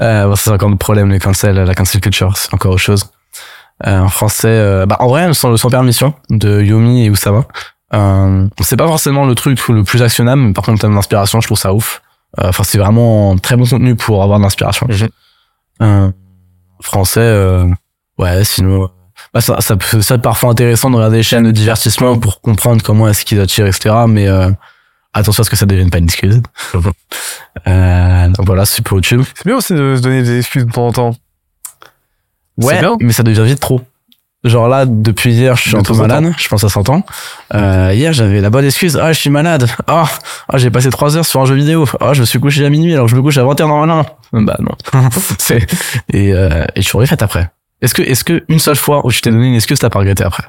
euh, bon, c'est encore le problème, les cancel, la cancel culture, c'est encore autre chose. Euh, en français, euh, bah, en vrai, sans, sans permission, de Yomi et Usama. Euh, c'est pas forcément le truc le plus actionnable, mais par contre, en termes d'inspiration, je trouve ça ouf. Euh, Enfin, c'est vraiment très bon contenu pour avoir de l'inspiration. Mhm. Euh, français, euh, ouais, sinon, euh, bah, ça, ça peut ça parfois intéressant de regarder des chaînes de divertissement pour comprendre comment est-ce qu'ils attirent, etc. Mais euh, attention à ce que ça devienne pas une excuse. euh, donc voilà, c'est pour YouTube. c'est bien aussi de se donner des excuses de temps en temps. Ouais, bien. mais ça devient vite trop. Genre là, depuis hier, je suis De un peu temps malade. Je pense à 100 ans. Euh, hier, j'avais la bonne excuse. Ah, je suis malade. Ah, ah, j'ai passé 3 heures sur un jeu vidéo. Ah, je me suis couché à minuit alors que je me couche à 21 normalement. Bah non. C'est et euh, et je suis après. Est-ce que est-ce que une seule fois où je t'ai donné une excuse, t'as pas regretté après?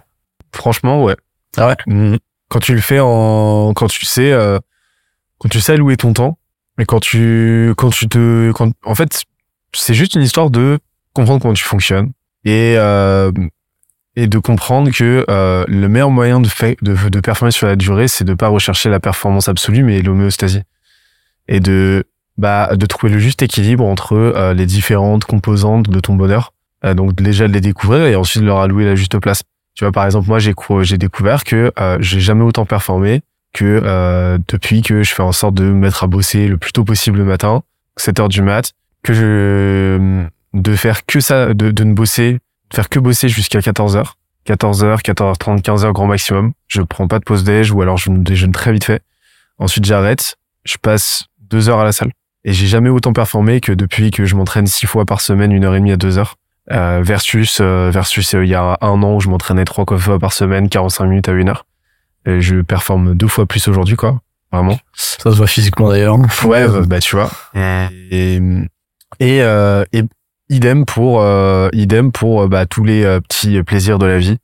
Franchement, ouais. Ah ouais? Mhm. Quand tu le fais en, quand tu sais, euh, quand tu sais allouer ton temps, et quand tu, quand tu te, quand, en fait, c'est juste une histoire de comprendre comment tu fonctionnes et euh, et de comprendre que euh, le meilleur moyen de, fait, de, de performer sur la durée, c'est de pas rechercher la performance absolue, mais l'homéostasie et de bah de trouver le juste équilibre entre euh, les différentes composantes de ton bonheur. Euh, donc déjà de les découvrir et ensuite de leur allouer la juste place. Tu vois, par exemple, moi, j'ai j'ai découvert que euh, j'ai jamais autant performé que euh, depuis que je fais en sorte de me mettre à bosser le plus tôt possible le matin, 7 heures du mat, que je de faire que ça, de, de ne bosser, de faire que bosser jusqu'à 14 heures, 14 heures, 14h30, 15 heures grand maximum. Je prends pas de pause déj ou alors je me déjeune très vite fait. Ensuite, j'arrête, je passe deux heures à la salle. Et j'ai jamais autant performé que depuis que je m'entraîne six fois par semaine, une heure et demie à deux heures. Euh, versus euh, versus euh, il y a un an où je m'entraînais trois fois par semaine 45 minutes à une heure. Et je performe deux fois plus aujourd'hui quoi. Vraiment. Ça se voit physiquement d'ailleurs. ouais bah, bah, tu vois. Et et, euh, et idem pour euh, idem pour euh, bah, tous les euh, petits plaisirs de la vie.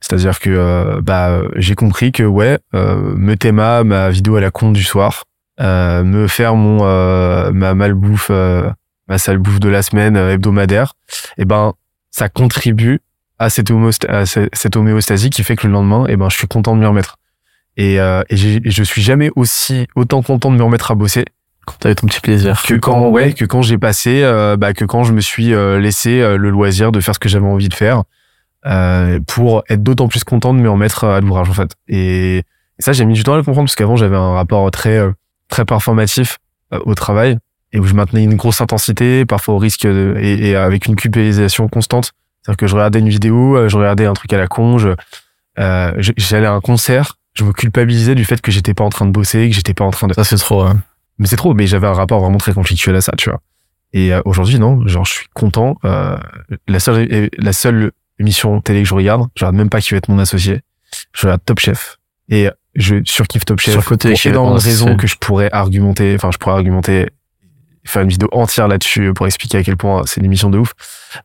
C'est-à-dire que euh, bah j'ai compris que ouais euh, me théma ma vidéo à la con du soir euh, me faire mon euh, ma malbouffe euh, ma sale bouffe de la semaine euh, hebdomadaire et ben ça contribue à cette, à ce- cette homéostasie qui fait que le lendemain et ben je suis content de m'y remettre et, euh, et, je suis jamais aussi autant content de me remettre à bosser Quand t'avais ton petit plaisir. que quand ouais que quand j'ai passé euh, bah que quand je me suis euh, laissé euh, le loisir de faire ce que j'avais envie de faire euh, pour être d'autant plus content de me remettre à l'ouvrage en fait. Et, et ça, j'ai mis du temps à le comprendre parce qu'avant j'avais un rapport très euh, très performatif euh, au travail et où je maintenais une grosse intensité, parfois au risque de, et, et avec une culpabilisation constante. C'est-à-dire que je regardais une vidéo, euh, je regardais un truc à la con, je, euh, j'allais à un concert, je me culpabilisais du fait que j'étais pas en train de bosser, que j'étais pas en train de Ça, c'est trop. hein. mais c'est trop mais j'avais un rapport vraiment très conflictuel à ça tu vois et euh, aujourd'hui non genre je suis content euh, la seule la seule émission télé que je regarde je regarde même pas qui va être mon associé je regarde Top Chef et je surkiffe Top Chef Surcoté pour énormément de raisons associé. que je pourrais argumenter enfin je pourrais argumenter faire une vidéo entière là-dessus pour expliquer à quel point c'est une émission de ouf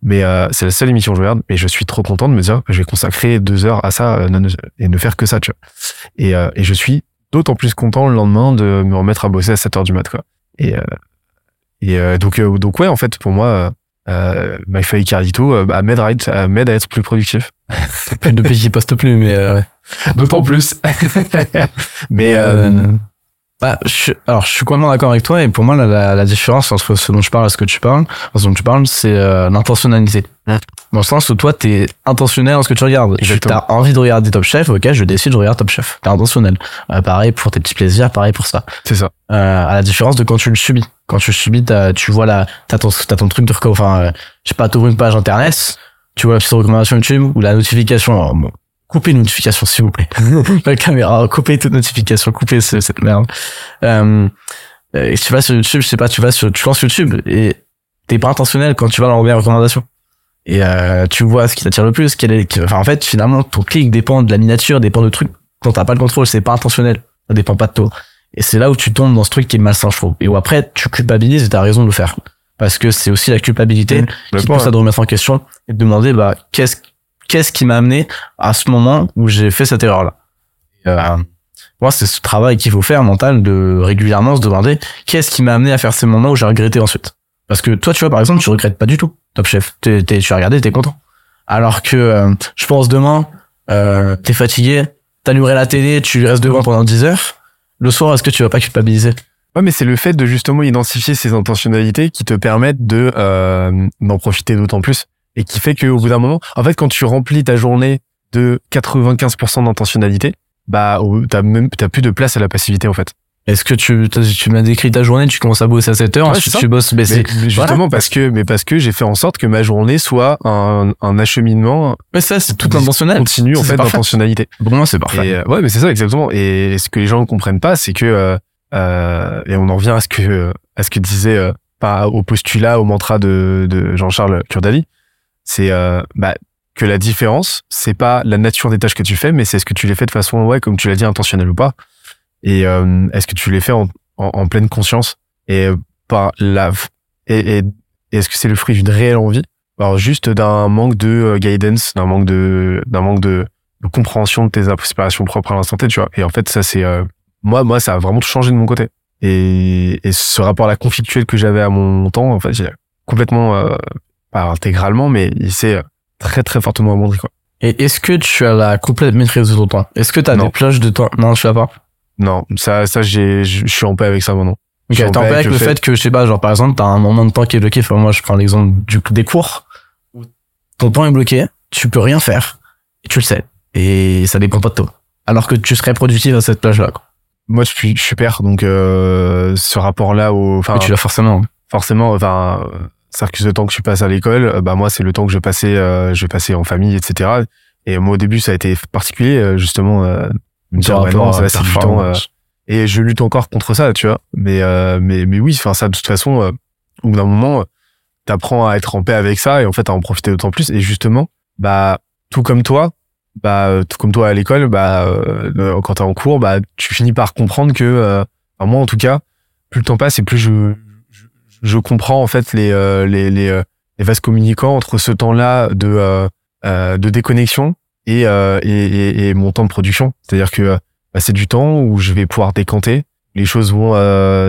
mais euh, c'est la seule émission que je regarde mais je suis trop content de me dire que je vais consacrer deux heures à ça euh, et ne faire que ça tu vois et, euh, et je suis d'autant plus content le lendemain de me remettre à bosser à 7 heures du mat quoi et, euh, et euh, donc, euh, donc ouais, en fait, pour moi, euh, euh, MyFly Carlito euh, bah, m'aide à, à être plus productif. Depuis qu'il poste plus, mais euh, ouais. D'autant plus. Mais euh, Euh, bah, je, alors, je suis complètement d'accord avec toi. Et pour moi, la, la, la différence entre ce dont je parle et ce que tu parles, ce dont tu parles, c'est euh, l'intentionnalité. Dans le sens où toi, t'es intentionnel dans ce que tu regardes. Exactement. as envie de regarder Top Chef, ok, je décide, je regarde Top Chef. T'es intentionnel. Euh, pareil pour tes petits plaisirs, pareil pour ça. c'est ça. Euh, à la différence de quand tu le subis. Quand tu le subis, t'as- tu vois la, t'as ton, t'as ton truc de reco, enfin, euh, je sais pas, t'ouvres une page internet, tu vois la petite recommandation YouTube ou la notification. alors, bon, coupez une notification, s'il vous plaît. la caméra, coupez toute notification, coupez ce- cette merde. Euh, euh, tu vas sur YouTube, je sais pas, tu vas sur, tu lances YouTube et t'es pas intentionnel quand tu vas dans les recommandations. Et euh, tu vois ce qui t'attire le plus, quel est, enfin en fait finalement ton clic dépend de la miniature, dépend de trucs dont t'as pas le contrôle, c'est pas intentionnel, ça dépend pas de toi. Et c'est là où tu tombes dans ce truc qui est malsain, je trouve. Et où après, tu culpabilises et t'as raison de le faire. Parce que c'est aussi la culpabilité Mmh. qui pousse à te remettre en question et te demander, bah, qu'est-ce, qu'est-ce qui m'a amené à ce moment où j'ai fait cette erreur-là? Et, euh, moi, c'est ce travail qu'il faut faire mental de régulièrement se demander qu'est-ce qui m'a amené à faire ces moments où j'ai regretté ensuite? Parce que toi, tu vois, par exemple, tu regrettes pas du tout, Top Chef. T'es, t'es, tu as regardé, t'es content. Alors que, euh, je pense demain, euh, t'es fatigué, t'allumerais la télé, tu restes devant pendant 10 heures. Le soir, est-ce que tu vas pas culpabiliser? Ouais, mais c'est le fait de justement identifier ces intentionnalités qui te permettent de euh, d'en profiter d'autant plus et qui fait qu'au bout d'un moment, en fait, quand tu remplis ta journée de 95% d'intentionnalité, bah t'as même t'as plus de place à la passivité en fait. Est-ce que tu, tu m'as décrit ta journée, tu commences à bosser à 7 heures, Ouais, ensuite tu bosses, mais c'est, Mais, justement parce que mais parce que j'ai fait en sorte que ma journée soit un, un acheminement mais ça, c'est tout intentionnel. continu en fait d'intentionnalité. Moi, c'est parfait. Et, euh, ouais, mais c'est ça exactement. Et ce que les gens ne comprennent pas, c'est que euh, euh, et on en revient à ce que à ce que disait euh, pas au postulat, au mantra de, de Jean-Charles Kurdali, c'est euh, bah, que la différence, c'est pas la nature des tâches que tu fais, mais c'est ce que tu les fais de façon ouais, comme tu l'as dit, intentionnelle ou pas. Et euh, est-ce que tu les fais en, en, pleine conscience et euh, par la et, et, et est-ce que c'est le fruit d'une réelle envie? Alors juste d'un manque de euh, guidance, d'un manque de d'un manque de, de compréhension de tes aspirations propres à l'instant T, tu vois. Et en fait, ça c'est euh, moi moi ça a vraiment tout changé de mon côté. Et, et ce rapport là conflictuel que j'avais à mon temps, en fait, j'ai complètement euh, pas intégralement, mais il s'est très très fortement amendé quoi. Et est-ce que tu as la complète maîtrise de ton temps? Est-ce que tu as Non. des plages de temps? Non, tu l'as pas? Non, ça ça j'ai je je suis en paix avec ça maintenant. Ok, Je t'es en paix avec le fait que, je sais pas, genre par exemple, t'as un moment de temps qui est bloqué. Enfin, moi, je prends l'exemple du, des cours. où Ton temps est bloqué, tu peux rien faire, et tu le sais. Et ça dépend pas de toi. Alors que tu serais productif à cette plage-là. quoi. Moi je suis je suis père, donc euh, ce rapport là au enfin tu l'as forcément. forcément, enfin, c'est-à-dire que ce temps que je passe à l'école, euh, bah moi c'est le temps que je vais passer, euh, je vais passer en famille, etc. Et moi au début ça a été particulier, euh, justement, euh, me dire ouais, non, ça c'est du temps, euh, et je lutte encore contre ça, tu vois. Mais euh, mais mais oui, enfin ça de toute façon, euh, au bout d'un moment, t'apprends à être en paix avec ça et en fait à en profiter d'autant plus. Et justement, bah tout comme toi, bah euh, tout comme toi à l'école, bah euh, euh, quand t'es en cours, bah tu finis par comprendre que, euh, enfin, moi en tout cas, plus le temps passe et plus je je, comprends en fait les euh, les les, euh, les vases communicants entre ce temps-là de de déconnexion et, et, et, et mon temps de production. C'est-à-dire que bah, c'est du temps où je vais pouvoir décanter, les choses vont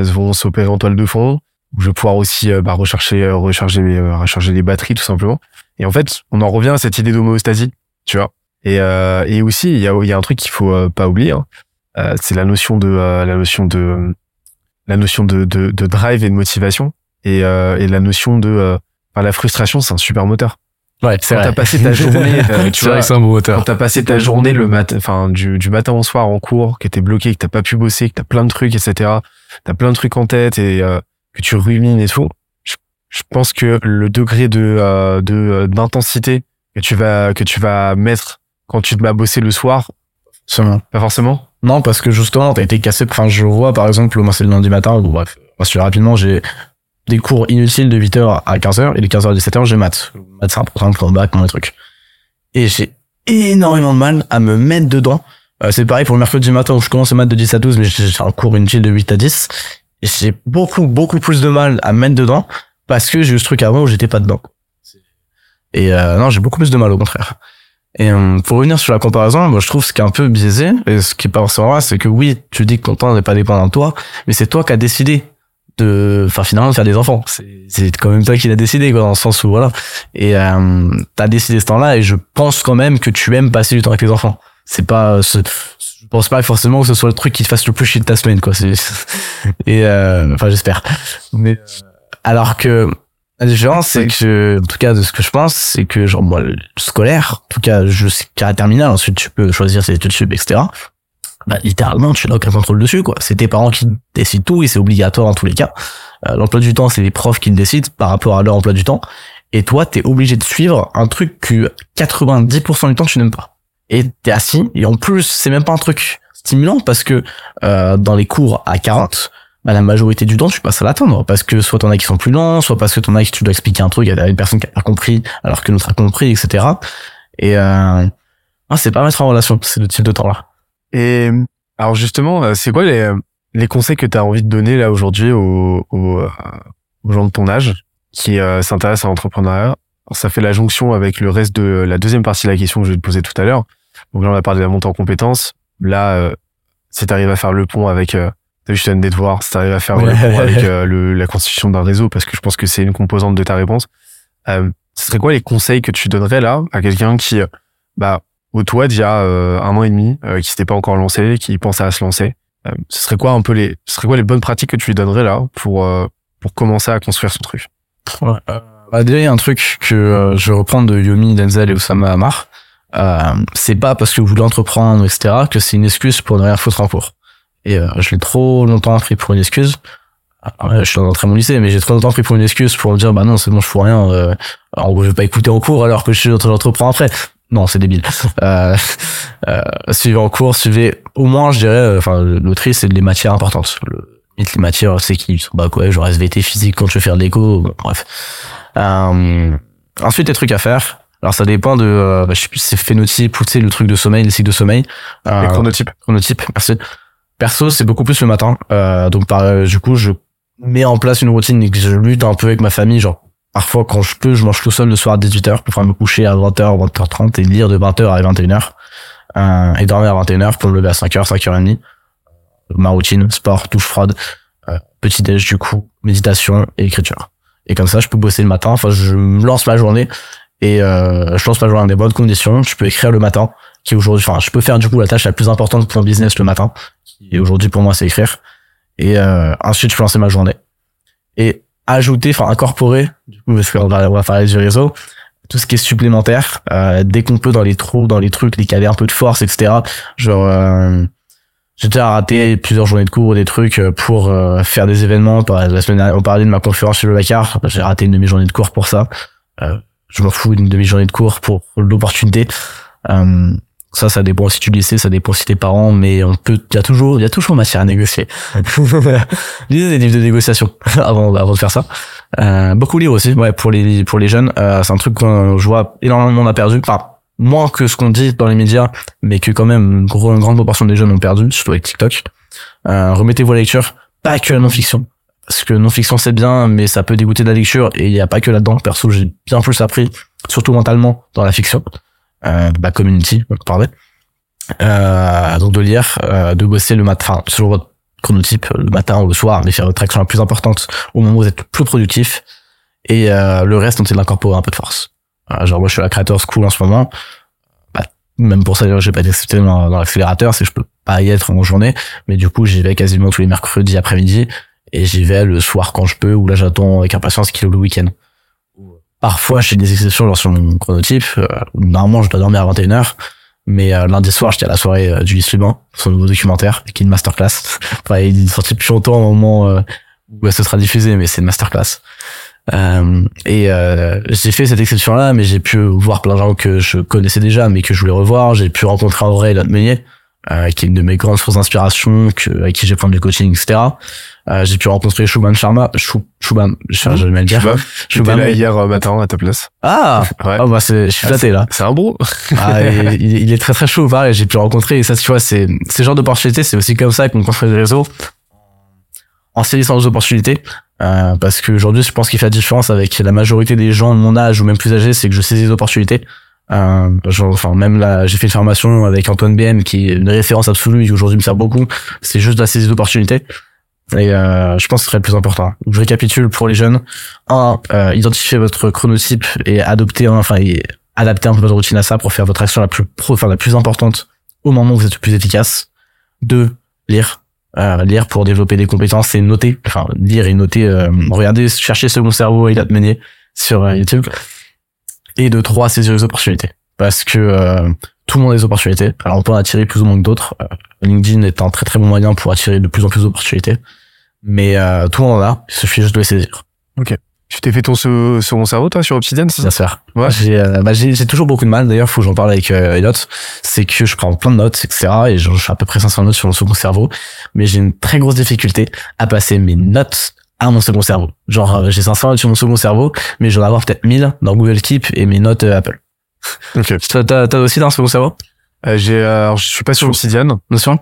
vont s'opérer en toile de fond, où je vais pouvoir aussi bah, rechercher recharger recharger les batteries tout simplement. Et en fait, on en revient à cette idée d'homéostasie, tu vois. Et euh, et aussi il y a y a un truc qu'il faut euh, pas oublier, hein. Euh, c'est la notion de euh, la notion de la notion de, de, de drive et de motivation et, euh, et la notion de euh, enfin, la frustration c'est un super moteur Ouais, c'est Quand t'as passé ta journée, euh, tu vois, un beau quand moteur. t'as passé ta journée le matin, enfin du, du matin au soir en cours, que t'es bloqué, que t'as pas pu bosser, que t'as plein de trucs, etc. T'as plein de trucs en tête et euh, que tu rumines et tout. Je, je pense que le degré de euh, de euh, d'intensité que tu vas que tu vas mettre quand tu te vas bosser le soir, Seulement. pas forcément. Non, parce que justement, t'as été cassé. Enfin, je vois, par exemple, moi, c'est le lundi matin, ou bref, parce que rapidement, j'ai des cours inutiles de 8h à 15h, et de 15h à 17h, j'ai maths. Maths, c'est un programme pour bac, les trucs. Et j'ai énormément de mal à me mettre dedans. Euh, c'est pareil pour le mercredi matin où je commence le maths de 10 à 12, mais j'ai j'ai un cours inutile de 8 à 10. Et j'ai beaucoup, beaucoup plus de mal à me mettre dedans, parce que j'ai eu ce truc avant où j'étais pas dedans. Et euh, non, j'ai beaucoup plus de mal, au contraire. Et euh, pour revenir sur la comparaison, moi je trouve ce qui est un peu biaisé, et ce qui est pas forcément vrai, c'est que oui, tu dis que ton temps n'est pas dépendant de toi, mais c'est toi qui as décidé de, enfin finalement de faire des enfants. C'est quand même toi qui l'as décidé, quoi, dans le sens où voilà. Et euh, t'as décidé ce temps-là, et je pense quand même que tu aimes passer du temps avec les enfants. C'est pas, je pense pas forcément que ce soit le truc qui te fasse le plus chier de ta semaine, quoi. Et euh, enfin j'espère. Mais euh, alors que la différence, c'est que, en tout cas, de ce que je pense, c'est que, genre, moi, le scolaire, en tout cas, je sais qu'à la terminale, ensuite, tu peux choisir ses études sub, etc. Bah, littéralement, tu n'as aucun contrôle dessus, quoi. C'est tes parents qui décident tout et c'est obligatoire en tous les cas. Euh, l'emploi du temps, c'est les profs qui le décident par rapport à leur emploi du temps. Et toi, t'es obligé de suivre un truc que 90% du temps, tu n'aimes pas. Et t'es assis, et en plus, c'est même pas un truc stimulant parce que, euh, dans les cours à 40, bah, la majorité du temps, tu passes à l'attendre. Parce que soit t'en as qui sont plus lents, soit parce que t'en as qui tu dois expliquer un truc à une personne qui a compris, alors que l'autre a compris, etc. Et, euh, ah, c'est pas mettre en relation, c'est le type de temps-là. Et alors justement, euh, c'est quoi les les conseils que tu as envie de donner là aujourd'hui aux, aux, euh, aux gens de ton âge qui euh, s'intéressent à l'entrepreneuriat? Ça fait la jonction avec le reste de la deuxième partie de la question que je vais te poser tout à l'heure. Donc là, on a parlé de la montée en compétences. Là, euh, si tu arrives à faire le pont avec euh, T'as je te donne des devoirs. Si t'arrives à faire le Ouais. avec euh, le, la constitution d'un réseau, parce que je pense que c'est une composante de ta réponse. Euh, ce serait quoi les conseils que tu donnerais là à quelqu'un qui, euh, bah, au toi d'il y a euh, un an et demi, euh, qui s'était pas encore lancé, qui pensait à se lancer. Euh, ce serait quoi un peu les, ce serait quoi les bonnes pratiques que tu lui donnerais là pour euh, pour commencer à construire son truc? Ouais. Bah, déjà, il y a un truc que euh, je vais reprendre de Yomi, Denzel et Oussama Amar. Euh, c'est pas parce que vous voulez entreprendre, etc., que c'est une excuse pour ne rien foutre en cours. Et euh, je l'ai trop longtemps pris pour une excuse. Ouais, je suis rentré à mon lycée, mais j'ai trop longtemps pris pour une excuse pour me dire, bah non, c'est bon, je fous rien. Euh, en gros, je vais pas écouter en cours alors que je suis en train d'entreprendre après. Non, c'est débile. Euh, euh, suivez en cours, suivez au moins, je dirais, euh, enfin, l'autrice, c'est les matières importantes. Le, les matières, c'est qui? Bah quoi, genre SVT, physique, quand je vais faire de l'éco, bon, bref. Euh, ensuite, les trucs à faire. Alors, ça dépend de, euh, bah, je sais plus c'est phénotype ou tu sais, le truc de sommeil, les cycles de sommeil. Euh, Les chronotypes. chronotype, merci. Perso, c'est beaucoup plus le matin. Euh, donc, par, euh, du coup, je mets en place une routine et que je lutte un peu avec ma famille. Genre, parfois, quand je peux, je mange tout seul le soir à 18h pour pouvoir me coucher à 20h, 20h30 et lire de 20h à 21h. Euh, et dormir à 21h pour me lever à 5h, 5h30. Ma routine, sport, douche froide, euh, petit déj du coup, méditation et écriture. Et comme ça, je peux bosser le matin. Enfin, je lance ma journée et euh, je lance ma journée dans des bonnes conditions. Je peux écrire le matin, qui aujourd'hui, enfin, je peux faire du coup la tâche la plus importante pour mon business le matin, qui aujourd'hui pour moi c'est écrire. Et euh, ensuite, je peux lancer ma journée et ajouter, enfin incorporer, du coup, parce qu'on va, on va parler du réseau, tout ce qui est supplémentaire, euh, dès qu'on peut dans les trous, dans les trucs, les caler un peu de force, etc. Genre, euh, j'ai déjà raté plusieurs journées de cours, des trucs euh, pour euh, faire des événements. La semaine dernière, on parlait de ma conférence chez le Dakar. J'ai raté une demi-journée de cours pour ça. Euh, je m'en fous d'une demi-journée de cours pour l'opportunité. Euh, ça, ça dépend si tu le sais, ça dépend si tes parents, mais on peut, il y a toujours, il y a toujours matière à négocier. Lisez des livres de négociation avant, avant de faire ça. Euh, beaucoup lire aussi, ouais, pour les, pour les jeunes. Euh, c'est un truc que je vois énormément monde a perdu. Enfin, moins que ce qu'on dit dans les médias, mais que quand même une, gros- une grande proportion des jeunes ont perdu, surtout avec TikTok. Euh, remettez-vous à la lecture, pas que la non-fiction. Parce que non-fiction c'est bien, mais ça peut dégoûter de la lecture et il n'y a pas que là-dedans. Perso, j'ai bien plus appris, surtout mentalement, dans la fiction. Euh, bah, community, on parlait. Euh, donc de lire, euh, de bosser le matin, sur votre chronotype, le matin ou le soir, mais faire votre action la plus importante au moment où vous êtes le plus productif. Et euh, le reste, on essaie d'incorporer un peu de force. Euh, genre moi, je suis à la Creator School en ce moment. Bah, même pour ça, j'ai pas été accepté dans, dans l'accélérateur, c'est que je peux pas y être en journée. Mais du coup, j'y vais quasiment tous les mercredis après-midi. Et j'y vais le soir quand je peux, ou là, j'attends avec impatience qu'il est le week-end. Parfois, je fais des exceptions genre sur mon chronotype. Euh, normalement, je dois dormir à 21h. Mais euh, lundi soir, j'étais à la soirée euh, du Lys Lubin, son nouveau documentaire, qui est une masterclass. Enfin, il est sorti depuis longtemps au moment euh, où ce sera diffusé, mais c'est une masterclass. Euh, et euh, j'ai fait cette exception-là, mais j'ai pu voir plein de gens que je connaissais déjà, mais que je voulais revoir. J'ai pu rencontrer Aurélien Meunier, euh, qui est une de mes grandes sources d'inspiration, avec qui j'ai pris du coaching, etc. Euh, j'ai pu rencontrer Shubham Sharma, Shub, Shubham, je jamais le dire. Shubham. là hier euh, matin à ta place. Ah, Ouais. ah bah c'est, je suis flatté là. C'est un bro. Ah, et il, il est très très chaud, pareil, j'ai pu le rencontrer, et ça, tu vois, c'est, ces genres d'opportunités, c'est aussi comme ça qu'on construit des réseaux, en saisissant les opportunités, euh, parce qu'aujourd'hui, je pense qu'il fait la différence avec la majorité des gens de mon âge ou même plus âgés, c'est que je saisis les opportunités. Euh, enfin, même là, j'ai fait une formation avec Antoine BM, qui est une référence absolue et qui aujourd'hui me sert beaucoup. C'est juste la saisie d'opportunités. Et euh, je pense que ce serait le plus important. Je récapitule pour les jeunes. Un, euh, identifier votre chronotype et adopter, un- enfin, et adapter un peu votre routine à ça pour faire votre action la plus pro, enfin, la plus importante au moment où vous êtes le plus efficace. Deux, lire. Euh, lire pour développer des compétences et noter. Enfin, lire et noter. Euh, regardez, chercher Second Cerveau et Ilat Meunier sur euh, YouTube. Et de trois, saisir les opportunités. Parce que euh, tout le monde a des opportunités. Alors on peut en attirer plus ou moins que d'autres. Euh, LinkedIn est un très très bon moyen pour attirer de plus en plus d'opportunités. Mais euh, tout le monde en a. Il suffit juste de les saisir. Tu t'es fait ton se- second cerveau, toi, sur Obsidian, c'est ça? Bien sûr. Ouais. J'ai euh, bah, j'ai j'ai toujours beaucoup de mal. D'ailleurs, faut que j'en parle avec euh, Elliot. C'est que je prends plein de notes, etc. Et je, je fais à peu près 500 notes sur mon second cerveau. Mais j'ai une très grosse difficulté à passer mes notes à mon second cerveau. Genre, euh, j'ai 500 notes sur mon second cerveau, mais j'en ai avoir peut-être 1000 dans Google Keep et mes notes euh, Apple. Ok. T'as t'as aussi dans un second cerveau? Euh, j'ai, euh, alors, je suis pas sur Obsidian. Notion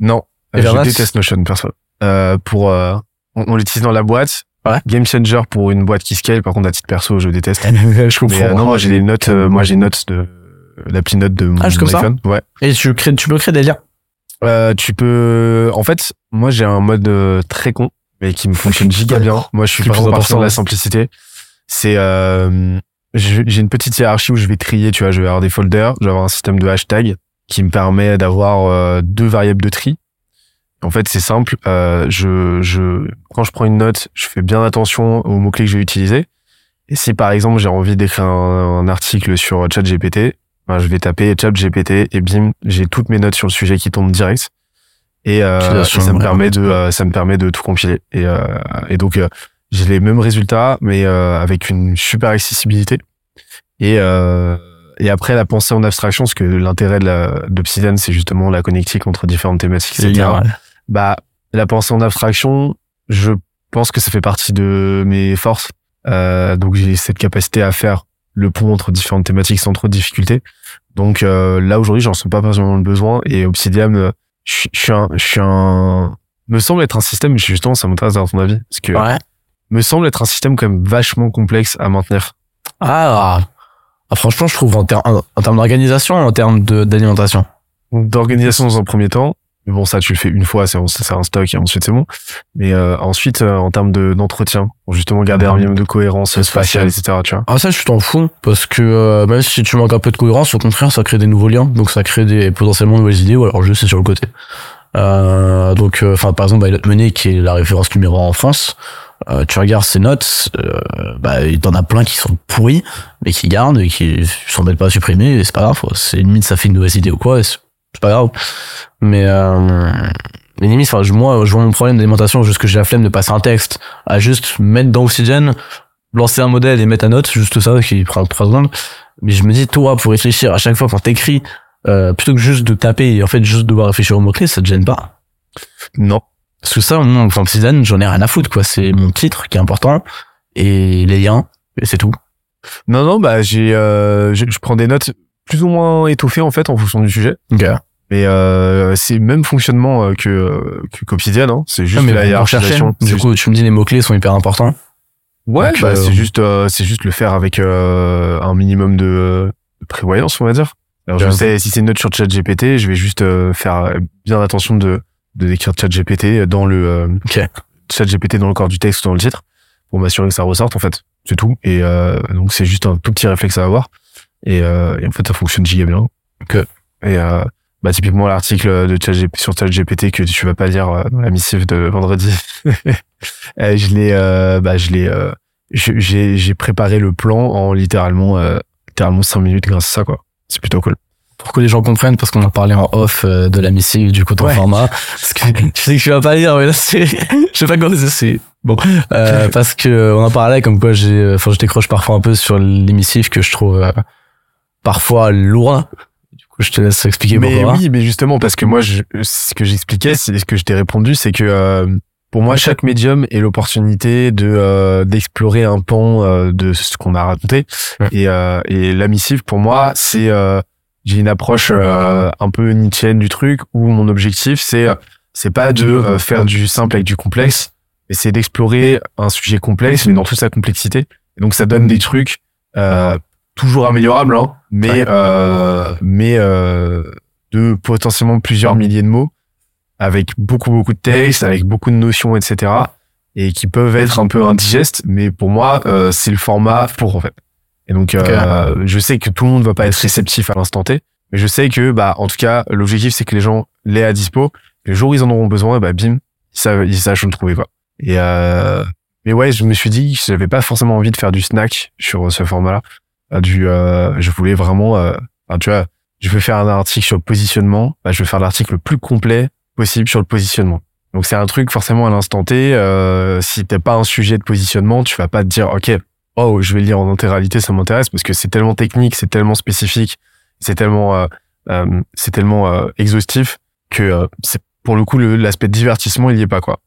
Non. Je déteste Notion, perso. Euh, pour, euh, on, on l'utilise dans la boîte. Ouais. Game Changer pour une boîte qui scale. Par contre, à titre perso, je déteste. Je comprends. Mais, non, moi, j'ai les notes, euh, moi, j'ai notes de, l'appli note de mon Ah, juste comme ça iPhone. Ouais. Et tu crées, tu peux créer des liens? Euh, tu peux, en fait, moi, j'ai un mode euh, très con, mais qui me fonctionne giga bien. Moi, je suis vraiment important, dans la simplicité. C'est, euh, j'ai une petite hiérarchie où je vais trier, tu vois, je vais avoir des folders, je vais avoir un système de hashtag qui me permet d'avoir euh, deux variables de tri. En fait, c'est simple. Euh, je, je, quand je prends une note, je fais bien attention aux mots-clés que je vais utiliser. Et si par exemple j'ai envie d'écrire un, un article sur ChatGPT, ben, je vais taper ChatGPT et bim, j'ai toutes mes notes sur le sujet qui tombent direct. Et, euh, et sur ça me permet de, euh, ça me permet de tout compiler. Et, euh, et donc euh, j'ai les mêmes résultats, mais euh, avec une super accessibilité. Et euh, et après la pensée en abstraction, parce que l'intérêt de la- d'Obsidian, c'est justement la connectique entre différentes thématiques, etc. ouais. Bah, la pensée en abstraction, je pense que ça fait partie de mes forces. Euh, donc j'ai cette capacité à faire le pont entre différentes thématiques sans trop de difficultés. Donc euh, là aujourd'hui, j'en sens pas vraiment le besoin. Et Obsidian, euh, je suis- je suis un, je suis un, me semble être un système. Justement, ça m'intéresse d'avoir ton avis, parce que Ouais. me semble être un système quand même vachement complexe à maintenir. Ah, ah, franchement, je trouve en, ter- en, en termes d'organisation, en termes d'alimentation. Donc, d'organisation dans un premier temps. Mais bon, ça, tu le fais une fois, c'est c'est un stock et ensuite c'est bon. Mais euh, ensuite, euh, en termes de d'entretien, pour justement garder un minimum de cohérence spatiale, spatial. etc. Tu vois. Ah ça je t'en fous parce que euh, même si tu manques un peu de cohérence au contraire ça crée des nouveaux liens donc ça crée des potentiellement de nouvelles idées ou alors juste c'est sur le côté euh, donc enfin par exemple Elliot Meunier qui est la référence numéro 1 en France euh, tu regardes ses notes euh, bah il t'en a plein qui sont pourris mais qui gardent et qui s'embêtent pas à supprimer et c'est pas grave c'est limite ça fait une nouvelle idée ou quoi et c'est pas grave mais euh, mais limite enfin je- moi je vois mon problème d'alimentation juste que j'ai la flemme de passer un texte à juste mettre dans Oxygen lancer un modèle et mettre un note, juste ça qui prend trois secondes. Mais je me dis, toi, pour réfléchir à chaque fois quand t'écris, euh, plutôt que juste de taper et en fait juste devoir réfléchir aux mots-clés, ça te gêne pas? Non. Parce que ça, moi, enfin, Obsidian, j'en ai rien à foutre, quoi. C'est mon titre qui est important et les liens, et c'est tout. Non, non, bah j'ai, euh, je, je prends des notes plus ou moins étoffées en fait en fonction du sujet. Ok. Mais euh, c'est le même fonctionnement euh, que que qu'Obsidian, hein. C'est juste Ah, mais la hiérarchisation. C'est du coup, tu me dis les mots-clés sont hyper importants. ouais, donc, bah, euh, c'est juste, euh, c'est juste le faire avec euh, un minimum de, de prévoyance, on va dire. Alors je sais si c'est une note sur ChatGPT, je vais juste euh, faire bien attention de de décrire ChatGPT dans le euh, Ok. ChatGPT dans le corps du texte ou dans le titre pour m'assurer que ça ressorte en fait. C'est tout. Et euh, donc c'est juste un tout petit réflexe à avoir. Et, euh, et en fait ça fonctionne giga bien. Ok. Et euh, bah typiquement l'article de ChatGPT sur ChatGPT que tu vas pas lire euh, dans la missive de vendredi. Je l'ai euh, bah je l'ai euh, j'ai j'ai préparé le plan en littéralement euh, littéralement cinq minutes grâce à ça quoi. C'est plutôt cool. Pour que les gens comprennent, parce qu'on a parlé en off de la missive du coup ton Ouais. format. Parce que je sais que tu vas pas lire, mais là c'est, je sais pas comment c'est, bon. Euh, parce que on en parlait comme quoi j'ai, enfin je décroche parfois un peu sur les missives que je trouve euh, parfois lourdes. Du coup je te laisse expliquer Mais pourquoi. oui, mais justement parce que moi je, ce que j'expliquais, c'est ce que je t'ai répondu, c'est que euh, pour moi chaque médium est l'opportunité de euh, d'explorer un pan euh, de ce qu'on a raconté Ouais. et euh, et la missive pour moi c'est euh, j'ai une approche euh, un peu nietzschéenne du truc où mon objectif c'est c'est pas de faire du simple avec du complexe mais c'est d'explorer un sujet complexe mais dans toute sa complexité et donc ça donne des trucs euh, toujours améliorables hein, mais euh, mais euh, de potentiellement plusieurs milliers de mots avec beaucoup beaucoup de textes avec beaucoup de notions etc et qui peuvent être un peu indigestes mais pour moi euh, c'est le format pour en fait. Et donc euh, je sais que tout le monde va pas être réceptif à l'instant T mais je sais que bah en tout cas l'objectif c'est que les gens l'aient à dispo. Le jour où ils en auront besoin et bah bim ils savent ils sachent où le trouver quoi. Et euh, mais ouais je me suis dit que j'avais pas forcément envie de faire du snack sur ce format là du euh, je voulais vraiment euh, enfin, tu vois je veux faire un article sur le positionnement bah, je veux faire l'article le plus complet possible sur le positionnement. Donc c'est un truc forcément à l'instant T euh, si t'es pas un sujet de positionnement tu vas pas te dire ok oh je vais le lire en intégralité ça m'intéresse parce que c'est tellement technique c'est tellement spécifique c'est tellement c'est tellement exhaustif que c'est pour le coup l'aspect divertissement il y est pas quoi.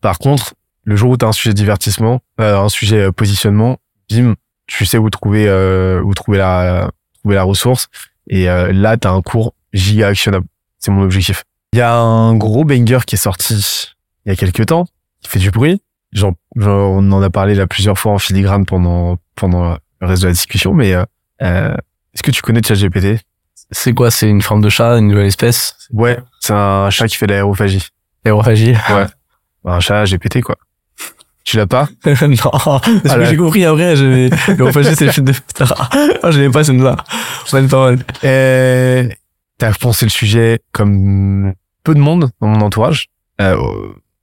Par contre le jour où t'as un sujet divertissement euh, un sujet positionnement bim tu sais où trouver euh, où trouver la trouver la ressource. Et euh, là t'as un cours giga actionnable. C'est mon objectif. Il y a un gros banger qui est sorti il y a quelques temps qui fait du bruit. Genre, genre, on en a parlé là plusieurs fois en filigrane pendant pendant le reste de la discussion mais euh, euh, est-ce que tu connais ChatGPT? C'est quoi? C'est une forme de chat, une nouvelle espèce? Ouais, c'est un chat qui fait de l'aérophagie. Aérophagie Bah, Un chat GPT, quoi. Tu l'as pas Non, parce Ah, j'ai compris après, j'avais, l'aérophagie c'est le film de putain. Oh, je l'ai pas, c'est là. Plein de paroles. Euh, T'as pensé le sujet comme peu de monde dans mon entourage. Euh,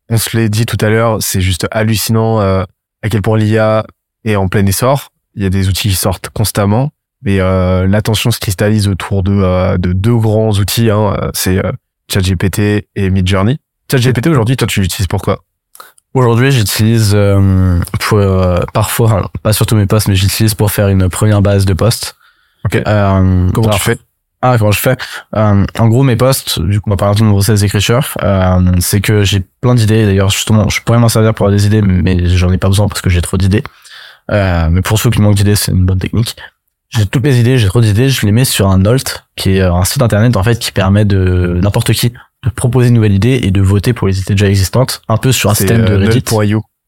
on se l'est dit tout à l'heure, c'est juste hallucinant euh, à quel point l'IA est en plein essor. Il y a des outils qui sortent constamment, mais euh, l'attention se cristallise autour de, euh, de deux grands outils. Hein, euh, c'est euh, ChatGPT et Midjourney. ChatGPT aujourd'hui, toi, tu l'utilises pourquoi Aujourd'hui, j'utilise euh, pour euh, parfois, enfin, pas sur tous mes posts, mais j'utilise pour faire une première base de posts. Ok. Euh, Comment alors, tu fais? Ah, comment je fais? Euh, En gros, mes posts, du coup, on va parler un peu de process d'écriture, euh, c'est que j'ai plein d'idées. D'ailleurs, justement, je pourrais m'en servir pour avoir des idées, mais j'en ai pas besoin parce que j'ai trop d'idées. Euh, mais pour ceux qui manquent d'idées, c'est une bonne technique. J'ai toutes mes idées, j'ai trop d'idées, je les mets sur un Alt, qui est un site internet en fait qui permet de n'importe qui de proposer une nouvelle idée et de voter pour les idées déjà existantes, un peu sur un système de euh, Reddit.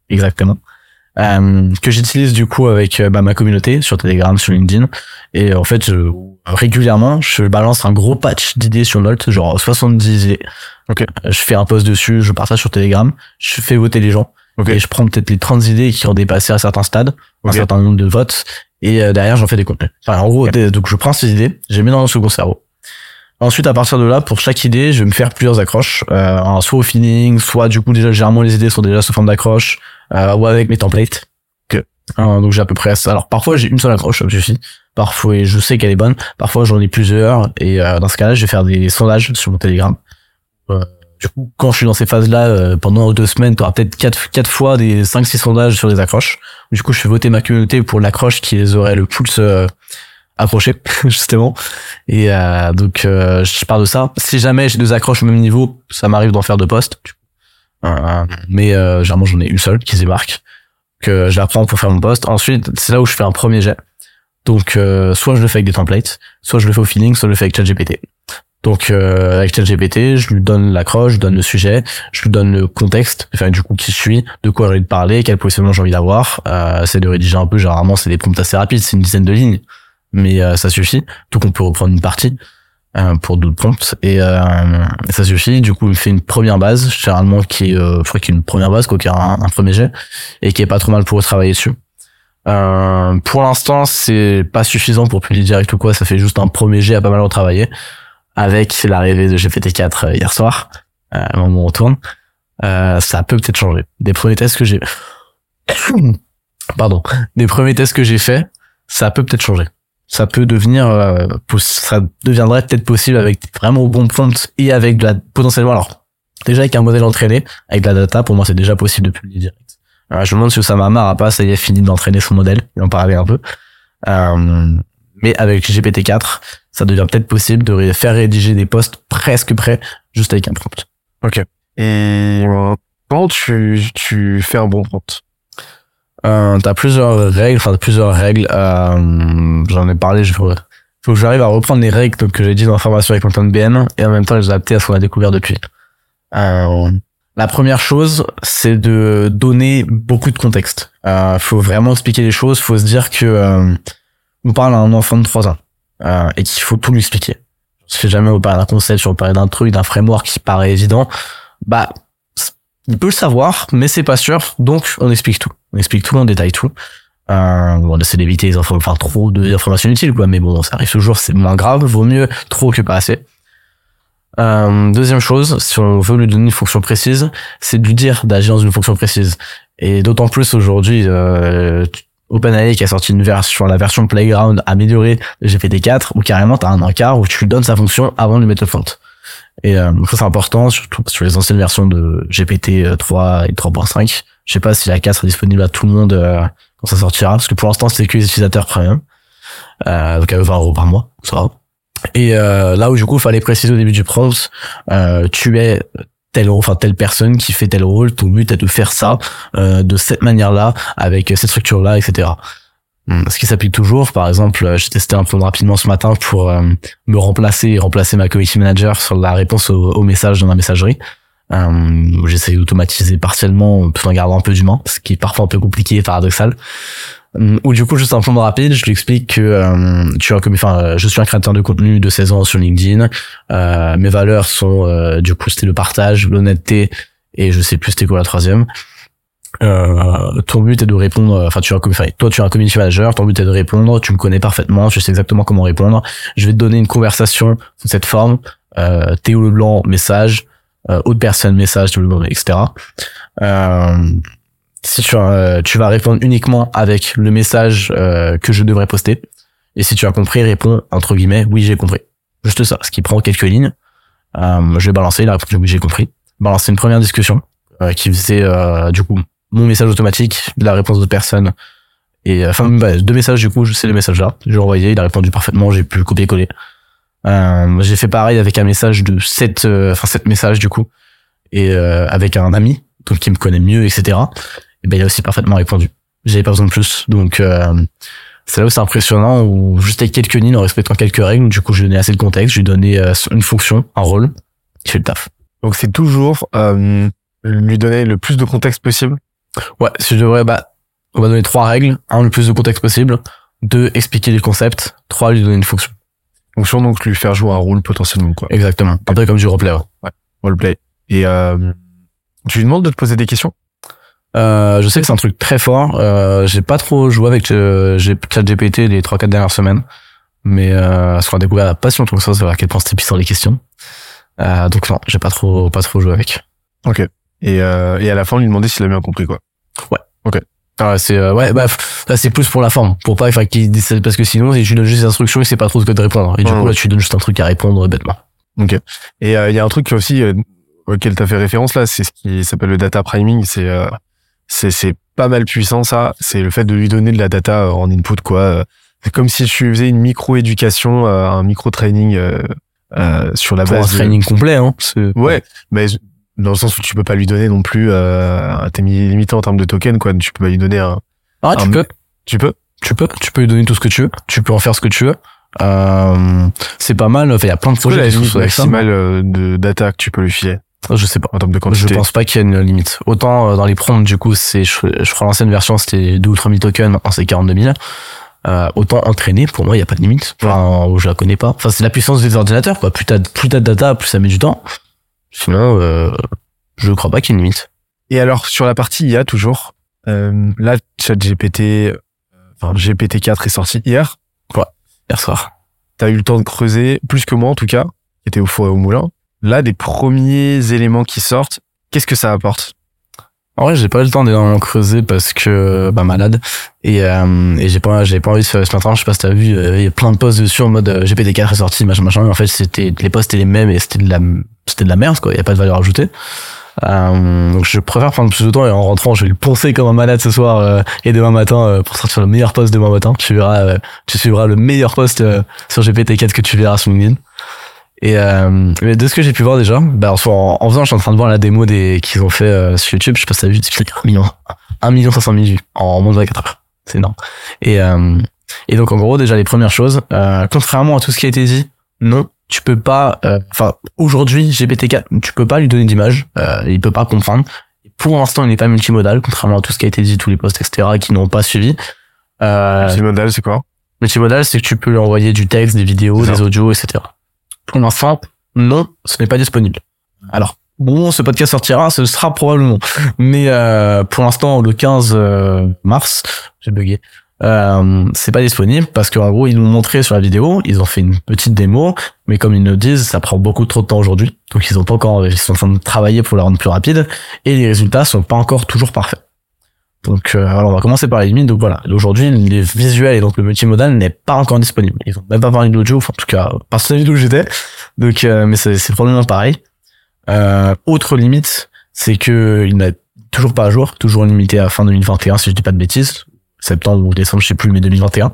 Exactement. Euh, que j'utilise du coup avec euh, bah, ma communauté sur Telegram, sur LinkedIn. Et en fait, je, régulièrement, je balance un gros patch d'idées sur Note, genre 70 idées. Ok. Euh, Je fais un post dessus, je partage sur Telegram, je fais voter les gens. Ok. Et je prends peut-être les 30 idées qui ont dépassé un certain stade, un certain nombre de votes. Et derrière, j'en fais des contenus. Enfin, en gros, donc je prends ces idées, je les mets dans un second cerveau. Ensuite, à partir de là, pour chaque idée, je vais me faire plusieurs accroches, euh, soit au feeling, soit du coup déjà généralement les idées sont déjà sous forme d'accroche, euh, ou avec mes templates. Ok. Euh, donc j'ai à peu près ça. Alors parfois j'ai une seule accroche, ça me suffit. Parfois je sais qu'elle est bonne. Parfois j'en ai plusieurs. Et euh, dans ce cas-là, je vais faire des sondages sur mon Telegram. Euh, du coup, quand je suis dans ces phases-là, euh, pendant deux semaines, tu auras peut-être quatre, quatre fois des 5-6 sondages sur les accroches. Du coup, je fais voter ma communauté pour l'accroche qui les aurait le plus accrochés, justement. Et euh, donc, euh, je pars de ça. Si jamais j'ai deux accroches au même niveau, ça m'arrive d'en faire deux postes. Euh, mais euh, généralement, j'en ai une seule qui se démarque, que je la prends pour faire mon poste. Ensuite, c'est là où je fais un premier jet. Donc, euh, soit je le fais avec des templates, soit je le fais au feeling, soit je le fais avec ChatGPT. Donc, euh, avec ChatGPT, je lui donne l'accroche, je lui donne le sujet, je lui donne le contexte, enfin, du coup, qui suit, de quoi j'ai envie de parler, quel positionnement j'ai envie d'avoir. C'est de rédiger un peu, généralement, c'est des prompts assez rapides, c'est une dizaine de lignes, mais euh, ça suffit. Donc, on peut reprendre une partie euh, pour d'autres prompts, et euh, ça suffit. Du coup, il fait une première base, généralement, qui est, je crois qu'il y a une première base, quoi, qui a un, premier jet, et qui est pas trop mal pour travailler dessus. Euh, pour l'instant, c'est pas suffisant pour publier direct ou quoi. Ça fait juste un premier jet à pas mal retravailler. Avec l'arrivée de GPT-4 euh, hier soir, euh, au moment où on tourne, euh, ça peut peut-être changer. Des premiers tests que j'ai, pardon, des premiers tests que j'ai fait, ça peut peut-être changer. Ça peut devenir, euh, ça deviendrait peut-être possible avec vraiment bon prompt et avec de la, potentiellement, alors, déjà avec un modèle entraîné, avec de la data, pour moi c'est déjà possible de publier direct. Alors, je me demande si Osama Hamar a pas, ça y est, fini d'entraîner son modèle, il en parlait un peu. Euh, mais avec GPT-4, ça devient peut-être possible de faire rédiger des posts presque prêts, juste avec un prompt. Et euh, quand tu, tu fais un bon prompt? Euh, t'as plusieurs règles, enfin plusieurs règles. Euh, J'en ai parlé. Je faut que j'arrive à reprendre les règles que j'ai dit dans la formation avec Content BM et en même temps les adapter à ce qu'on a découvert depuis. Euh, la première chose, c'est de donner beaucoup de contexte. Euh, faut vraiment expliquer les choses. Faut se dire que euh, on parle à un enfant de 3 ans euh, et qu'il faut tout lui expliquer. Si jamais on parle d'un concept, si on parle d'un truc, d'un framework qui paraît évident, bah il peut le savoir, mais c'est pas sûr, donc on explique tout. On explique tout, on détaille tout. Euh, on essaie d'éviter les infos, enfin trop d'informations inutiles, quoi, mais bon, ça arrive toujours, c'est moins grave, vaut mieux trop que pas assez. Euh, deuxième chose, si on veut lui donner une fonction précise, c'est de lui dire d'agir dans une fonction précise. Et d'autant plus aujourd'hui, euh, OpenAI qui a sorti une version, la version Playground améliorée de GPT-4, où carrément t'as un encart où tu lui donnes sa fonction avant de lui mettre le font. Et euh, ça c'est important, surtout sur les anciennes versions de GPT 3 et 3.5. Je sais pas si la 4 est disponible à tout le monde euh, quand ça sortira, parce que pour l'instant c'est que les utilisateurs premium. Euh, donc à 20 euros par mois, ça va. Et euh, là où du coup fallait préciser au début du euh, tu es tel enfin telle personne qui fait tel rôle, ton but est de faire ça de cette manière-là, avec cette structure-là, etc. Hum, Ce qui s'applique toujours, par exemple, j'ai testé un peu rapidement ce matin pour me remplacer et remplacer ma community manager sur la réponse au, au message dans la messagerie. Euh, j'essaie d'automatiser partiellement tout en gardant un peu d'humain, ce qui est parfois un peu compliqué et paradoxal. Hum, Ou du coup, juste un plan rapide, je lui explique que euh, tu as comme, enfin, euh, je suis un créateur de contenu de 16 ans sur LinkedIn. Euh, mes valeurs sont, euh, du coup, c'était le partage, l'honnêteté et je sais plus c'était quoi la troisième. Euh, ton but est de répondre, enfin tu as, un enfin, toi tu es un community manager, ton but est de répondre, tu me connais parfaitement, tu sais exactement comment répondre. Je vais te donner une conversation sous cette forme. Euh, Théo Leblanc message, euh, autre personne message, etc. Euh, si tu, as- tu vas répondre uniquement avec le message euh, que je devrais poster, et si tu as compris, réponds entre guillemets oui j'ai compris. Juste ça, ce qui prend quelques lignes. Euh, je vais balancer, il a répondu oui j'ai compris. Balancer une première discussion euh, qui faisait euh, du coup mon message automatique, la réponse de personne et euh, enfin bah, deux messages du coup, je sais les messages là, j'ai envoyé, il a répondu parfaitement, j'ai pu copier-coller. Euh, j'ai fait pareil avec un message de sept euh, enfin sept messages du coup et euh, avec un ami donc qui me connaît mieux etc. Et ben il a aussi parfaitement répondu. J'avais pas besoin de plus donc euh, c'est là où c'est impressionnant où juste avec quelques lignes en respectant quelques règles du coup je lui donnais assez de contexte, je lui donnais une fonction, un rôle qui fait le taf. Donc c'est toujours euh, lui donner le plus de contexte possible? Ouais, si je devrais, bah, on va donner trois règles. Un, le plus de contexte possible. Deux, expliquer les concepts. Trois, lui donner une fonction. Fonction donc lui faire jouer un rôle potentiellement quoi. Exactement. Un peu comme du roleplay. ouais. Roleplay. Et euh, tu lui demandes de te poser des questions? Euh, je sais que c'est un truc très fort. Euh, j'ai pas trop joué avec euh, ChatGPT les trois quatre dernières semaines, mais euh, ce qu'on a découvert il y a pas si longtemps que ça, c'est à quel point c'était puissant les questions. Euh, donc non, j'ai pas trop pas trop joué avec. Et, euh, et à la fin, lui demander s'il a bien compris quoi. Ah, c'est euh, ouais bah là c'est plus pour la forme pour pas enfin qu'il parce que sinon si tu donnes juste des instructions il sait pas trop ce que de répondre et du coup ouais. là tu donnes juste un truc à répondre bêtement Et euh, il y a un truc aussi euh, auquel tu as fait référence là, c'est ce qui s'appelle le data priming. C'est euh, c'est c'est pas mal puissant ça. C'est le fait de lui donner de la data en input quoi. C'est comme si tu faisais une micro éducation, un micro training euh, sur la pour un base. de- training complet hein Ouais, mais dans le sens où tu peux pas lui donner non plus. Euh, T'es limité en termes de tokens quoi. Tu peux pas lui donner un. ah tu peux. Tu peux. tu peux. Tu peux lui donner tout ce que tu veux. Tu peux en faire ce que tu veux. Euh, c'est pas mal. Enfin il y a plein de projets la limite maximale euh, de data que tu peux lui filer je sais pas. En termes de je quantité. pense pas qu'il y ait une limite. Autant euh, dans les prompts du coup c'est je, je crois l'ancienne version c'était 2 ou 3 000 tokens maintenant c'est 42 000 euh, autant entraîner pour moi il y a pas de limite. Enfin je la connais pas. Enfin c'est la puissance des ordinateurs quoi. Plus t'as plus t'as de data plus ça met du temps sinon euh, je crois pas qu'il y ait une limite Et alors, sur la partie IA, toujours, euh, là, ChatGPT, euh, enfin, GPT-4 est sorti hier. hier soir T'as eu le temps de creuser, plus que moi en tout cas, qui était au four et au moulin. Là, des premiers éléments qui sortent, qu'est-ce que ça apporte? En vrai, j'ai pas eu le temps d'énormément creuser parce que bah malade et, euh, et j'ai pas j'ai pas envie de faire ce matin. Je sais pas si t'as vu, euh, il y a plein de posts dessus en mode euh, GPT-4 est sorti machin machin. Mais en fait, c'était les posts étaient les mêmes et c'était de la c'était de la merde quoi. Il y a pas de valeur ajoutée. Euh, donc je préfère prendre plus de temps et en rentrant, je vais le poncer comme un malade ce soir euh, et demain matin euh, pour sortir le meilleur post demain matin. Tu verras, euh, tu suivras le meilleur post sur GPT-4 que tu verras sur LinkedIn. Et euh, de ce que j'ai pu voir déjà, bah, en, en, en faisant, je suis en train de voir la démo des qu'ils ont fait euh, sur YouTube. Je sais pas si t'as vu, c'est 1 million, 1 million 500 000 vues en moins de 24 heures. C'est énorme. Et, euh, et donc en gros, déjà les premières choses, euh, contrairement à tout ce qui a été dit, non, tu peux pas. Enfin, aujourd'hui, GPT-4, tu peux pas lui donner d'image. Euh, il peut pas comprendre. Pour l'instant, il n'est pas multimodal, contrairement à tout ce qui a été dit, tous les posts, etc., qui n'ont pas suivi. Euh, multimodal, c'est quoi? Multimodal, c'est que tu peux lui envoyer du texte, des vidéos, des audios, etc. Pour l'instant, non, ce n'est pas disponible. Alors, bon, ce podcast sortira, ce sera probablement. Mais euh, pour l'instant, le 15 euh, mars, j'ai bugué. Euh, c'est pas disponible parce qu'en gros ils nous ont montré sur la vidéo, ils ont fait une petite démo, mais comme ils nous disent, ça prend beaucoup trop de temps aujourd'hui, donc ils ont pas encore, ils sont en train de travailler pour la rendre plus rapide et les résultats sont pas encore toujours parfaits. Donc euh, alors on va commencer par les limites. Donc voilà, aujourd'hui les visuels et donc le multimodal n'est pas encore disponible. Ils ont même pas parlé de l'audio, enfin, en tout cas pas sur la vidéo où j'étais. Donc euh, mais c'est probablement pareil. Euh, autre limite, c'est que il n'est toujours pas à jour, toujours limité à fin 2021 si je dis pas de bêtises, septembre ou décembre, je sais plus, mais 2021.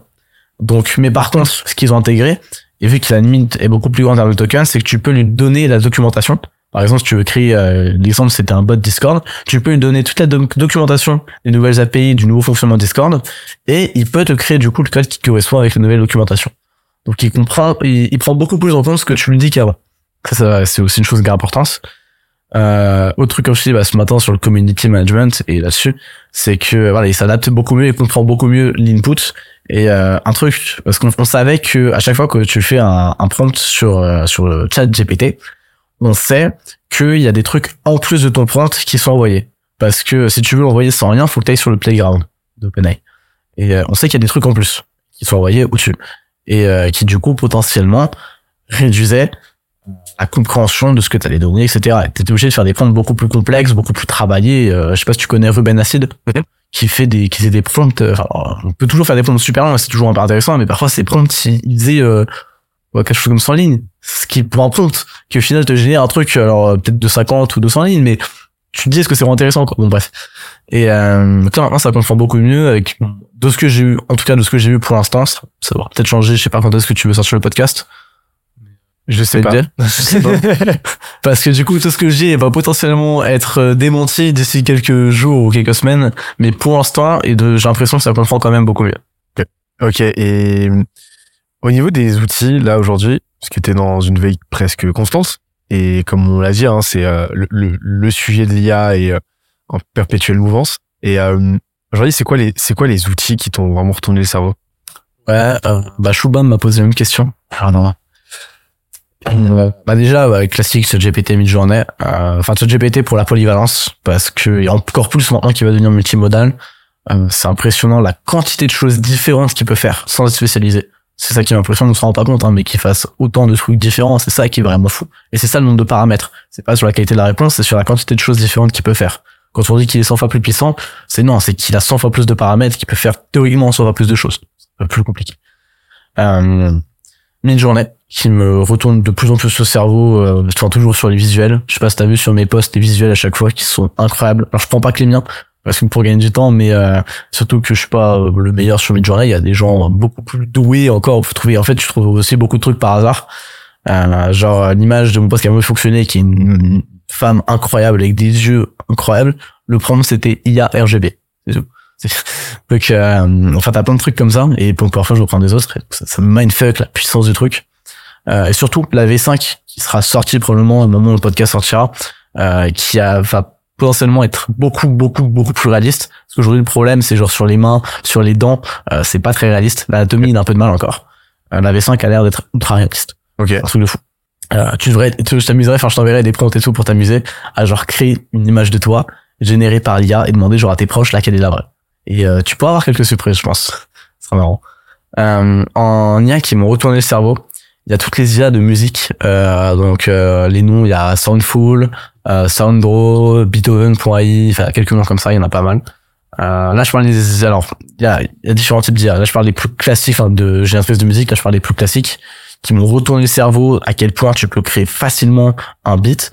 Donc mais par contre, ce qu'ils ont intégré et vu que la limite est beaucoup plus grande dans le token, c'est que tu peux lui donner la documentation par exemple, si tu veux créer, euh, l'exemple c'était un bot Discord, tu peux lui donner toute la documentation des nouvelles API, du nouveau fonctionnement Discord, et il peut te créer du coup le code qui correspond avec la nouvelle documentation. Donc il comprend, il, prend beaucoup plus en compte ce que tu lui dis qu'avant. Ça, c'est aussi une chose d'importance. Euh, autre truc aussi, bah, ce matin sur le community management et là-dessus, c'est que voilà, il s'adapte beaucoup mieux, il comprend beaucoup mieux l'input. Et euh, un truc, parce qu'on savait que à chaque fois que tu fais un, un prompt sur euh, sur le chat GPT, on sait qu'il y a des trucs en plus de ton prompt qui sont envoyés. Parce que si tu veux l'envoyer sans rien, faut que tu sur le playground d'OpenAI. Et euh, on sait qu'il y a des trucs en plus qui sont envoyés au-dessus. Et euh, qui du coup potentiellement réduisaient la compréhension de ce que tu allais donner, etc. T'étais obligé de faire des prompts beaucoup plus complexes, beaucoup plus travaillés. Euh, je sais pas si tu connais Ruben Acid, qui fait des, qui fait des prompts. Enfin, on peut toujours faire des prompts super longs, c'est toujours un peu intéressant, mais parfois ces prompts, ils faisaient ouais, quelque chose comme 100 lignes. Ce qui prend en compte qui au final te génère un truc, alors euh, peut-être de 50 ou 200 lignes, mais tu te dis est-ce que c'est vraiment intéressant quoi. Bon bref. Et euh, maintenant ça comprend beaucoup mieux avec de ce que j'ai eu, en tout cas de ce que j'ai vu pour l'instant, ça, ça va peut-être changer. Je sais pas quand est-ce que tu veux sortir le podcast. Je sais pas. Je sais pas. Parce que du coup, tout ce que j'ai va potentiellement être euh, démenti d'ici quelques jours ou quelques semaines. Mais pour l'instant, et de, j'ai l'impression que ça comprend quand même beaucoup mieux. Ok. Ok. Et au niveau des outils, là, aujourd'hui, parce que tu es dans une veille presque constante, et comme on l'a dit, hein, c'est euh, le, le, le, sujet de l'IA est euh, en perpétuelle mouvance. Et euh, aujourd'hui, c'est quoi les c'est quoi les outils qui t'ont vraiment retourné le cerveau? Ouais, euh, bah Shubham m'a posé la même question. Ah non. Bah déjà, bah, classique, ce GPT mid-journée. Enfin, ce GPT pour la polyvalence, parce que a encore plus maintenant qui va devenir multimodal. c'est impressionnant la quantité de choses différentes qu'il peut faire sans être spécialisé. C'est ça qui m'impressionne, on se rend pas compte, hein, mais qu'il fasse autant de trucs différents, c'est ça qui est vraiment fou. Et c'est ça le nombre de paramètres. C'est pas sur la qualité de la réponse, c'est sur la quantité de choses différentes qu'il peut faire. Quand on dit qu'il est 100 fois plus puissant, c'est non, c'est qu'il a 100 fois plus de paramètres, qu'il peut faire théoriquement 100 fois plus de choses. C'est un peu plus compliqué. Euh, journée qui me retourne de plus en plus au cerveau, euh, je toujours sur les visuels. Je sais pas si t'as vu sur mes posts les visuels à chaque fois qui sont incroyables. Alors je prends pas que les miens, parce que pour gagner du temps, mais euh, surtout que je suis pas euh, le meilleur sur Midjourney, il y a des gens beaucoup plus doués encore. Faut trouver, en fait, je trouve aussi beaucoup de trucs par hasard. Euh, genre l'image de mon poste qui a mieux fonctionné, qui est une, femme incroyable avec des yeux incroyables. Le prompt c'était IA RGB. C'est tout. Donc, euh, enfin, t'as plein de trucs comme ça, et pour parfois je reprends des autres, ça, ça me mindfuck la puissance du truc. Euh, et surtout la V5 qui sera sortie probablement au moment où le podcast sortira, euh, qui a, va potentiellement être beaucoup beaucoup beaucoup plus réaliste. Parce qu'aujourd'hui le problème c'est genre sur les mains sur les dents euh, c'est pas très réaliste. L'anatomie il a un peu de mal encore. Euh, la V5 a l'air d'être ultra réaliste. Ok. Un truc de fou. Euh, tu devrais tu t'amuserais enfin je t'enverrai des prompts et tout pour t'amuser à genre créer une image de toi générée par l'IA et demander genre à tes proches laquelle est la vraie. Et euh, tu pourras avoir quelques surprises je pense. Ce sera marrant. Euh, en IA qui m'ont retourné le cerveau il y a toutes les IA de musique. Euh, donc euh, les noms, il y a Soundful, euh, Sounddraw, Beethoven.ai, enfin quelques noms comme ça, il y en a pas mal. Euh, là, je parle des alors il y a, y a différents types d'IA. Là, je parle des plus classiques de j'ai un espèce de musique. Là, je parle des plus classiques qui m'ont retourné le cerveau. À quel point tu peux créer facilement un beat.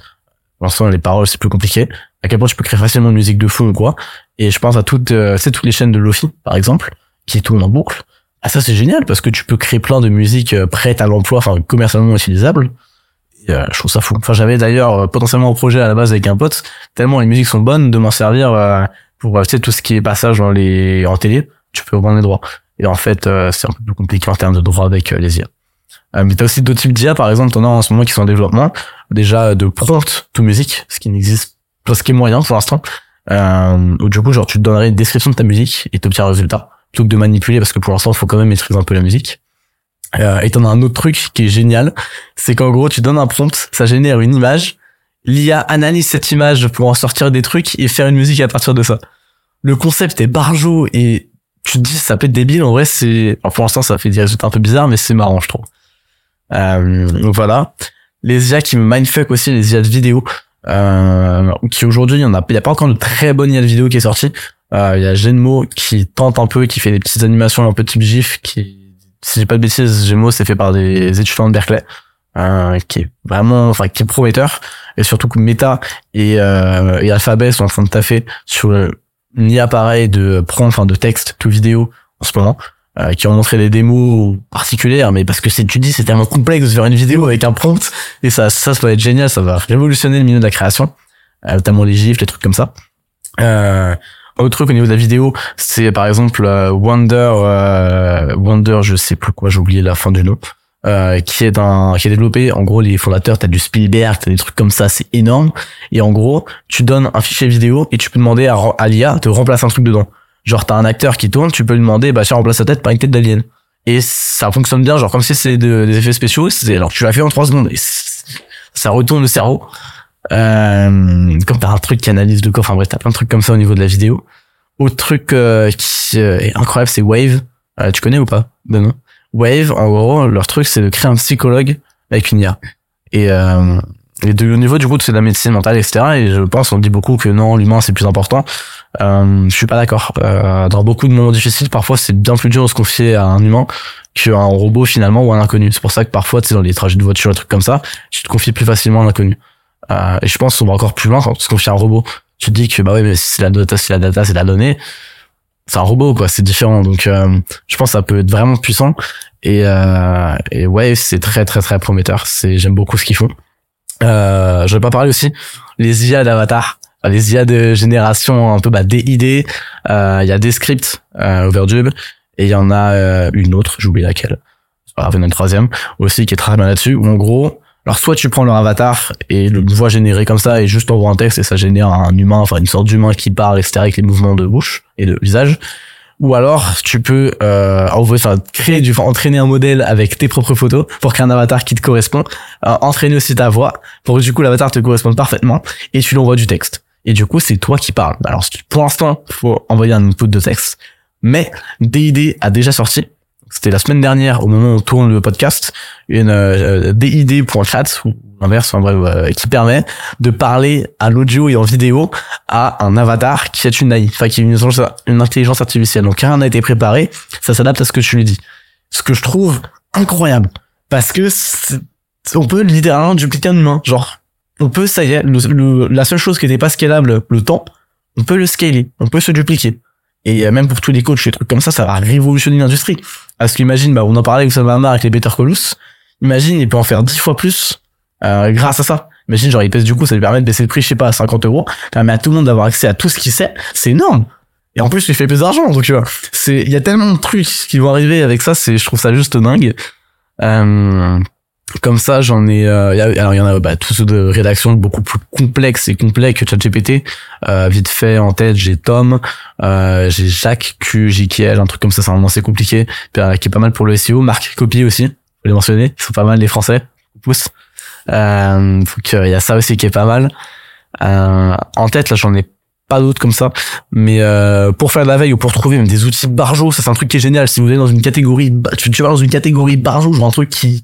Pour les paroles c'est plus compliqué. À quel point tu peux créer facilement une musique de fou ou quoi. Et je pense à toutes, euh, c'est toutes les chaînes de Lofi, par exemple, qui tournent en boucle. Ah ça c'est génial parce que tu peux créer plein de musique euh, prête à l'emploi, enfin commercialement utilisable. Et, euh, je trouve ça fou. Enfin j'avais d'ailleurs euh, potentiellement un projet à la base avec un pote, tellement les musiques sont bonnes de m'en servir euh, pour euh, tu sais tout ce qui est passage dans les en télé, tu peux reprendre les droits. Et en fait euh, c'est un peu plus compliqué en termes de droits avec les IA. Mais t'as aussi d'autres types d'IA, par exemple, t'en as en ce moment qui sont en développement, déjà de prompt to musique, ce qui n'existe pas, ce qui est moyen pour l'instant, euh, où du coup genre tu te donnerais une description de ta musique et t'obtiens un résultat plutôt que de manipuler parce que pour l'instant il faut quand même maîtriser un peu la musique. Euh, et t'en as un autre truc qui est génial c'est qu'en gros tu donnes un prompt ça génère une image. l'IA analyse cette image pour en sortir des trucs et faire une musique à partir de ça. Le concept est barjo et tu te dis ça peut être débile en vrai c'est enfin, pour l'instant ça fait des résultats un peu bizarres mais c'est marrant je trouve. Euh, donc voilà. Les IA qui me mindfuck aussi les IA de vidéo. Euh, qui aujourd'hui il y en a il y a pas encore de très bonne IA de vidéo qui est sortie euh, il y a Genmo qui tente un peu, qui fait des petites animations un peu type GIF, qui, si j'ai pas de bêtises, Genmo c'est fait par des étudiants de Berkeley, euh, qui est vraiment, enfin, qui est prometteur, et surtout que Meta et, euh, et Alphabet sont en train de taffer sur une IA pareil de prompt, enfin, de texte to vidéo en ce moment, euh, qui ont montré des démos particulières, mais parce que c'est, tu dis, c'est tellement complexe de faire une vidéo avec un prompt, et ça, ça, ça va être génial, ça va révolutionner le milieu de la création, euh, notamment les GIFs, les trucs comme ça. Euh, autre truc au niveau de la vidéo, c'est par exemple euh, Wonder, euh, Wonder, je sais plus quoi, j'ai oublié la fin du nom, euh, qui est un, qui est développé. En gros, les fondateurs, t'as du Spielberg, t'as des trucs comme ça, c'est énorme. Et en gros, tu donnes un fichier vidéo et tu peux demander à, à l'IA de remplacer un truc dedans. Genre, t'as un acteur qui tourne, tu peux lui demander, bah tiens, remplace sa tête par une tête d'alien. Et ça fonctionne bien, genre comme si c'est de- des effets spéciaux. C'est alors tu l'as fait en trois secondes et ça retourne le cerveau. Euh, comme t'as un truc qui analyse le corps, enfin bref, t'as plein de trucs comme ça au niveau de la vidéo. Autre truc euh, qui euh, est incroyable, c'est Wave. Euh, tu connais ou pas Benoît Wave, en gros, leur truc, c'est de créer un psychologue avec une IA. Et, euh, et au niveau du coup, c'est de la médecine mentale, etc. Et je pense, on dit beaucoup que non, l'humain, c'est plus important. Euh, je suis pas d'accord. Euh, dans beaucoup de moments difficiles, parfois, c'est bien plus dur de se confier à un humain qu'à un robot finalement ou à un inconnu. C'est pour ça que parfois, tu sais, dans les trajets de voiture, des trucs comme ça, tu te confies plus facilement à l'inconnu. Euh, et je pense qu'on va encore plus loin quand on à un robot. Tu te dis que bah oui, mais si c'est la data, si la data, c'est la donnée, c'est un robot quoi, c'est différent. Donc euh, je pense que ça peut être vraiment puissant. Et euh, et ouais, c'est très très très prometteur. C'est j'aime beaucoup ce qu'ils font. Euh, je vais pas parler aussi les IA d'avatar, les IA de génération un peu bah DID. Euh, Il y a des scripts euh, Overdub et il y en a euh, une autre, j'ai oublié laquelle. Il y en a une troisième aussi qui est très bien là-dessus. Où en gros, alors soit tu prends leur avatar et le voix générée comme ça et juste envoie un texte et ça génère un humain, enfin une sorte d'humain qui parle, etc. avec les mouvements de bouche et de visage. Ou alors tu peux euh, envoyer, enfin créer du, enfin, entraîner un modèle avec tes propres photos pour créer un avatar qui te correspond, euh, entraîner aussi ta voix pour que du coup l'avatar te corresponde parfaitement et tu lui envoies du texte. Et du coup c'est toi qui parles. Alors pour l'instant faut envoyer un input de texte, mais DID a déjà sorti c'était la semaine dernière au moment où on tourne le podcast une euh, DID.chat ou l'inverse enfin bref euh, qui permet de parler à l'audio et en vidéo à un avatar qui est une AI enfin qui est une, intelligence- artificielle. Donc rien n'a été préparé ça s'adapte à ce que tu lui dis. Ce que je trouve incroyable parce que on peut littéralement dupliquer un humain genre on peut ça y est le- le- la seule chose qui n'était pas scalable le temps on peut le scaler on peut se dupliquer. Et euh, même pour tous les coachs et trucs comme ça ça va révolutionner l'industrie parce qu'imagine, bah, on en parlait avec Oussama Hamar avec les Better Saul. Imagine, il peut en faire 10 fois plus, euh, grâce à ça. Imagine, genre, il pèse du coup, ça lui permet de baisser le prix, je sais pas, à 50 euros. Ça permet à tout le monde d'avoir accès à tout ce qu'il sait. C'est énorme. Et en plus, il fait plus d'argent, donc tu vois. C'est, il y a tellement de trucs qui vont arriver avec ça, c'est, je trouve ça juste dingue. Euh, comme ça, j'en ai, euh, alors il y en a, bah, tous ceux de rédaction beaucoup plus complexes et complets que ChatGPT. Euh, vite fait, en tête, j'ai Tom, euh, j'ai Jacques Q, JKL, un truc comme ça, c'est un nom assez compliqué, qui est pas mal pour le SEO. Marc Copy aussi, faut les mentionner, ils sont pas mal les Français, pouce. Euh, donc il y a ça aussi qui est pas mal. Euh, en tête, là, j'en ai pas d'autres comme ça, mais euh, pour faire de la veille ou pour trouver même des outils barjo, ça c'est un truc qui est génial. Si vous êtes dans une catégorie, tu vas dans une catégorie barjo, genre un truc qui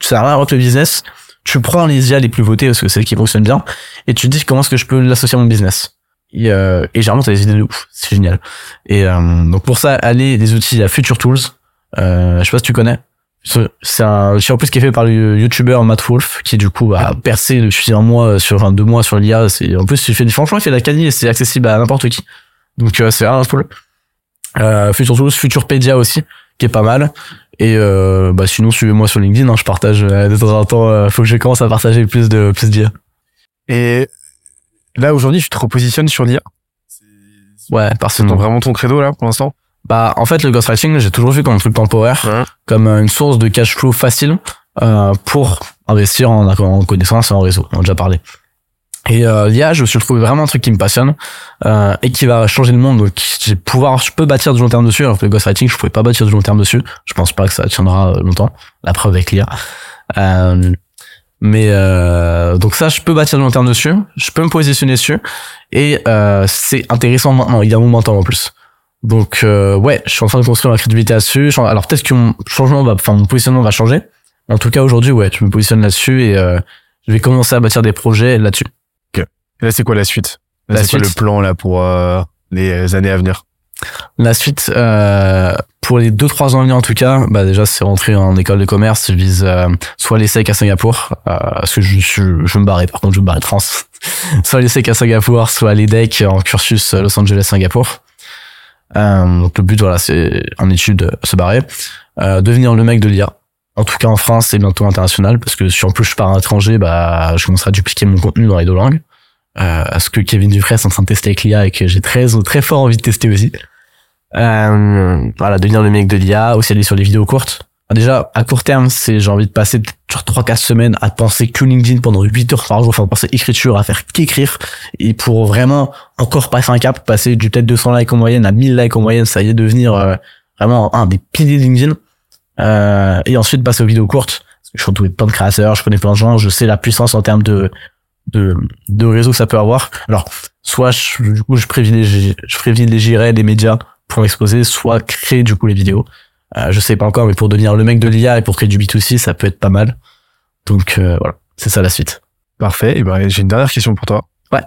ça réinvente le business. Tu prends les IA les plus votées parce que c'est celles qui fonctionnent bien et tu te dis comment est-ce que je peux l'associer à mon business. Et, euh, et généralement, t'as des idées de ouf. C'est génial. Et euh, donc pour ça, allez des outils à Future Tools. Euh, je sais pas si tu connais. C'est un en plus qui est fait par le YouTuber Matt Wolf, qui du coup a percé depuis un mois sur, enfin deux mois sur l'IA. En plus il fait franchement il fait la qualité et c'est accessible à n'importe qui. Donc euh, c'est vraiment cool. Euh, Future Tools, Futurepedia aussi, qui est pas mal. Et euh, bah sinon suivez-moi sur LinkedIn. Hein, je partage euh, de temps en temps. euh, faut que je commence à partager plus de plus d'IA. Et là, aujourd'hui, tu te repositionnes sur l'IA. Ouais, C'est parce que ton- vraiment ton credo, là, pour l'instant? Bah, en fait, le ghostwriting, j'ai toujours vu comme un truc temporaire, Ouais. comme euh, une source de cash flow facile euh, pour investir en, en connaissance et en réseau. On a déjà parlé. Et euh, l'IA, je me suis trouvé vraiment un truc qui me passionne euh, et qui va changer le monde. Donc, j'ai pouvoir, je peux bâtir du long terme dessus. Alors que le ghostwriting, je pouvais pas bâtir du long terme dessus. Je pense pas que ça tiendra euh, longtemps. La preuve avec l'IA. Euh, mais euh, donc ça, je peux bâtir du long terme dessus. Je peux me positionner dessus et euh, c'est intéressant maintenant. Il y a un momentum en plus. Donc euh, ouais, je suis en train de construire ma crédibilité là-dessus. Je- Alors peut-être que mon changement va, enfin mon positionnement va changer. En tout cas aujourd'hui, ouais, je me positionne là-dessus et je vais commencer à bâtir des projets là-dessus. Et là, c'est quoi la suite? Là, La c'est quoi suite? le plan, là, pour euh, les années à venir? La suite, euh, pour les deux trois ans à venir en tout cas, bah déjà c'est rentrer en école de commerce. Je vise euh, soit l'ESSEC à Singapour, euh, parce que je, je, je me barrer. Par contre, je me barrer de France. soit l'ESSEC à Singapour, soit l'EDEC en cursus euh, Los Angeles Singapour. Euh, donc le but voilà, c'est en études euh, se barrer, euh, devenir le mec de l'IA. En tout cas en France et bientôt international, parce que si en plus je pars à l'étranger, bah je commencerai à dupliquer mon contenu dans les deux langues. Euh, ce que Kevin Dufresne est en train de tester avec l'IA et que j'ai très très fort envie de tester aussi. Euh, voilà, devenir le mec de l'IA, aussi aller sur les vidéos courtes. Déjà, à court terme, c'est j'ai envie de passer peut-être sur 3-4 semaines à penser que LinkedIn pendant 8 heures par jour, enfin penser écriture, à faire qu'écrire, et pour vraiment encore passer un cap, passer du peut-être 200 likes en moyenne à 1000 likes en moyenne, ça y est, devenir euh, vraiment un des piliers de LinkedIn. Euh, et ensuite passer aux vidéos courtes. Parce que je suis entouré de plein de créateurs, je connais plein de gens, je sais la puissance en termes de, de, de réseau que ça peut avoir. Alors, soit je, du coup, je privilégie, je privilégierais les médias pour exposer, soit créer du coup les vidéos. Euh, je sais pas encore, mais pour devenir le mec de l'IA et pour créer du B2C, ça peut être pas mal. Donc euh, voilà, c'est ça la suite. Parfait. Et ben, j'ai une dernière question pour toi. Ouais.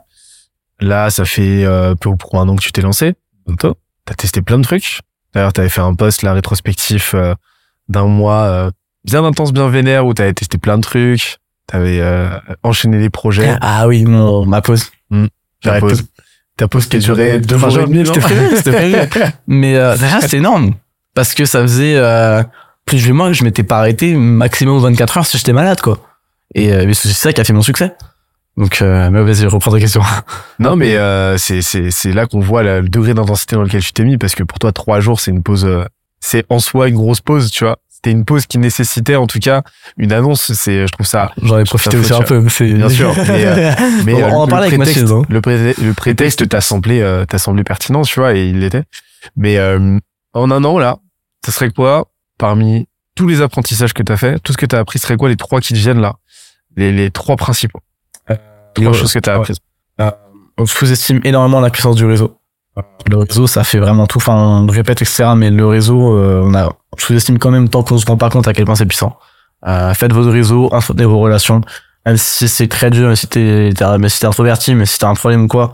Là, ça fait euh, peu pour un an que tu t'es lancé. Bientôt. T'as testé plein de trucs. D'ailleurs, t'avais fait un post, là, rétrospectif euh, d'un mois euh, bien intense, bien vénère, où t'avais testé plein de trucs. T'avais euh, enchaîné les projets. Ah oui, mon ma pause. Ta J'arrête pause, ta pause qui a duré deux jours et demi. Mais euh, déjà, c'était énorme. Parce que ça faisait euh, plus de mois que je m'étais pas arrêté maximum 24 heures si j'étais malade, quoi. Et euh, c'est ça qui a fait mon succès. Donc, euh, mais vas-y, reprends ta question. Non, mais euh, c'est c'est c'est là qu'on voit le degré d'intensité dans lequel tu t'es mis parce que pour toi trois jours c'est une pause, euh, c'est en soi une grosse pause, tu vois. C'était une pause qui nécessitait en tout cas une annonce. C'est je trouve ça J'en ai profité aussi un peu. c'est- Bien sûr, mais, euh, mais On- euh, on en le parlait avec prétexte, Mathilde, le, pré- le prétexte t'a semblé euh, t'a semblé pertinent, tu vois, et il l'était. Mais euh, en un an là, ça serait quoi parmi tous les apprentissages que t'as fait, tout ce que t'as appris, serait quoi les trois qui te viennent là, les les trois principaux, trois Ouais. choses que t'as apprises. on sous-estime énormément la puissance du réseau. Le réseau, ça fait vraiment tout. Enfin, on répète, etc. Mais le réseau, euh, on a, sous-estime quand même tant qu'on se rend pas compte à quel point c'est puissant. Euh, faites vos réseaux, entretenez vos relations. Même si c'est très dur, même si t'es, mais si t'es introverti, mais si t'as un problème ou quoi,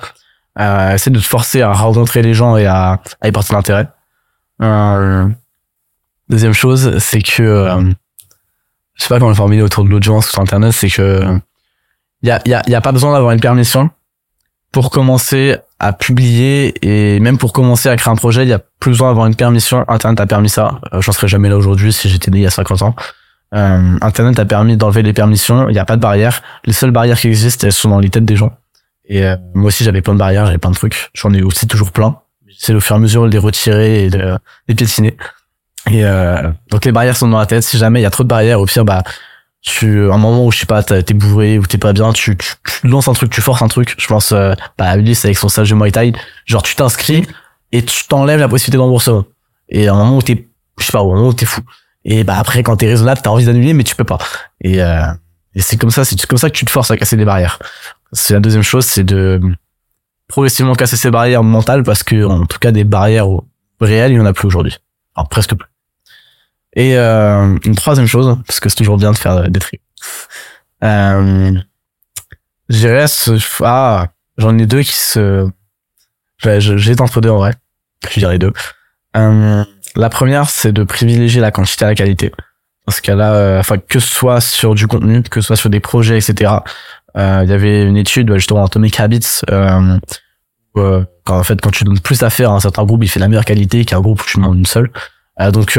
euh, essaie de te forcer à rencontrer les gens et à, à y porter l'intérêt. Euh, deuxième chose, c'est que, euh, je sais pas comment le formuler autour de l'audience sur Internet, c'est que, il y a, y a, y a pas besoin d'avoir une permission pour commencer à publier et même pour commencer à créer un projet, il y a plus besoin d'avoir une permission. Internet a permis ça. Euh, J'en serais jamais là aujourd'hui si j'étais né il y a 50 ans. Euh, Internet a permis d'enlever les permissions. Il n'y a pas de barrières. Les seules barrières qui existent, elles sont dans les têtes des gens. Et euh, moi aussi, j'avais plein de barrières, j'avais plein de trucs. J'en ai aussi toujours plein. J'essaie au fur et à mesure de les retirer et de les piétiner. Et euh, donc les barrières sont dans la tête. Si jamais il y a trop de barrières, au pire, bah tu un moment où je sais pas t'es bourré ou t'es pas bien tu, tu, tu lances un truc tu forces un truc. Je pense euh, bah Ulysse avec son stage de Muay genre tu t'inscris et tu t'enlèves la possibilité d'emboursement et un moment où t'es je sais pas au moment où t'es fou. Et bah après quand t'es raisonnable t'as envie d'annuler mais tu peux pas. Et, euh, et c'est comme ça c'est comme ça que tu te forces à casser des barrières. C'est la deuxième chose c'est de progressivement casser ces barrières mentales parce que en tout cas des barrières réelles il y en a plus aujourd'hui. Alors presque plus Et euh, une troisième chose, parce que c'est toujours bien de faire des tri. Euh, je dirais, ah, j'en ai deux qui se, j'ai- j'hésite entre deux en vrai. Je dirais deux. Euh, la première, c'est de privilégier la quantité à la qualité. Dans ce cas-là, euh, enfin, que ce soit sur du contenu, que ce soit sur des projets, etc. Euh, Il y avait une étude, ouais, justement, Atomic Habits, euh, où, euh, quand, en fait, quand tu donnes plus à faire à un certain groupe, il fait la meilleure qualité qu'un groupe où tu demandes une seule. Euh, donc,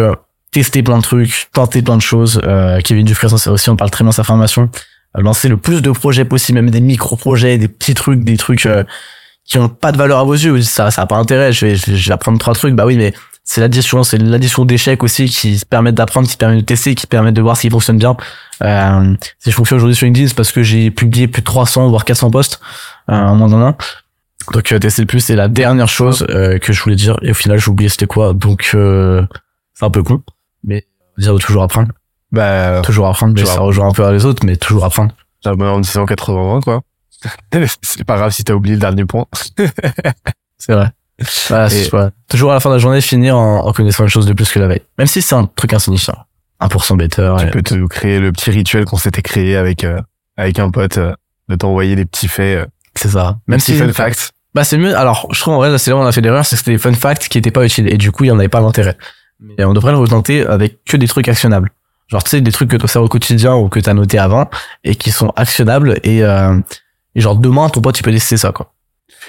tester plein de trucs, tenter plein de choses. Euh, Kevin Dufresne, c'est aussi, on parle très bien de sa formation. Euh, lancer le plus de projets possible, même des micro-projets, des petits trucs, des trucs euh, qui ont pas de valeur à vos yeux. Ça, ça a pas intérêt. Je vais, je vais apprendre trois trucs. Bah oui, mais c'est l'addition, c'est l'addition d'échecs aussi qui permettent d'apprendre, qui permettent de tester, qui permettent de voir ce qui fonctionne bien. Euh, si je fonctionne aujourd'hui sur LinkedIn, c'est parce que j'ai publié plus de 300 voire 400 posts euh, en moins d'un an. Donc euh, tester le plus, c'est la dernière chose euh, que je voulais dire. Et au final, j'ai oublié c'était quoi. Donc euh, c'est un peu con, mais dire toujours apprendre, Bah, toujours apprendre. Mais ça rejoint un peu à les autres, mais toujours apprendre. Ah, bah, en disant 80 quoi. c'est pas grave si t'as oublié le dernier point. C'est vrai. Voilà. Toujours à la fin de la journée, finir en, en connaissant une chose de plus que la veille. Même si c'est un truc insignifiant. 1% better. Tu et- peux te créer le petit rituel qu'on s'était créé avec euh, avec un pote, euh, de t'envoyer des petits faits, euh, C'est ça. Même petits si fun facts. Bah c'est mieux. Alors je trouve en vrai c'est là où on a fait l'erreur, c'est que c'était des fun facts qui étaient pas utiles et du coup il y en avait pas d'intérêt. Mais on devrait le retenter avec que des trucs actionnables. Genre tu sais des trucs que tu sers au quotidien ou que t'as noté avant et qui sont actionnables et, euh, et genre demain ton pote il peut laisser ça quoi.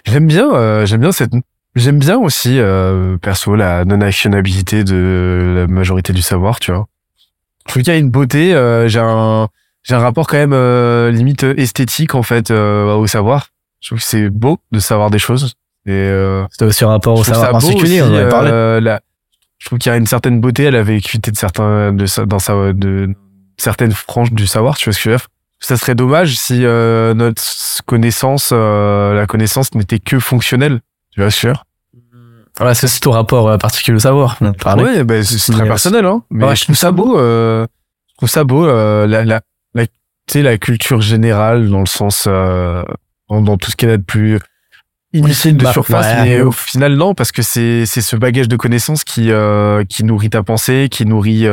J'aime bien, euh, j'aime bien cette, j'aime bien aussi euh, perso la non actionnabilité de la majorité du savoir, tu vois. Je trouve qu'il y a une beauté. euh, j'ai un, j'ai un rapport quand même euh, limite esthétique en fait euh, au savoir. Je trouve que c'est beau de savoir des choses. Et euh, C'était aussi un rapport au savoir particulier, aussi, on en avait parlé. euh, la- je trouve qu'il y a une certaine beauté à la vécuité de certains, de, sa- dans sa, de certaines franges du savoir. Tu vois ce que je veux dire? Ça serait dommage si euh, notre connaissance, euh, la connaissance n'était que fonctionnelle. Tu vois ce que je veux dire? Voilà, c'est aussi ton rapport euh, particulier au savoir. On parlé. Ouais, bah, c'est très personnel, hein. Mais ouais, je trouve ça beau. Euh, je trouve ça beau. Euh, la, la, la, tu sais, la culture générale dans le sens, euh, dans, dans tout ce qu'elle a de plus inutile de Bah, surface, ouais. mais au final non, parce que c'est c'est ce bagage de connaissances qui euh, qui nourrit ta pensée, qui nourrit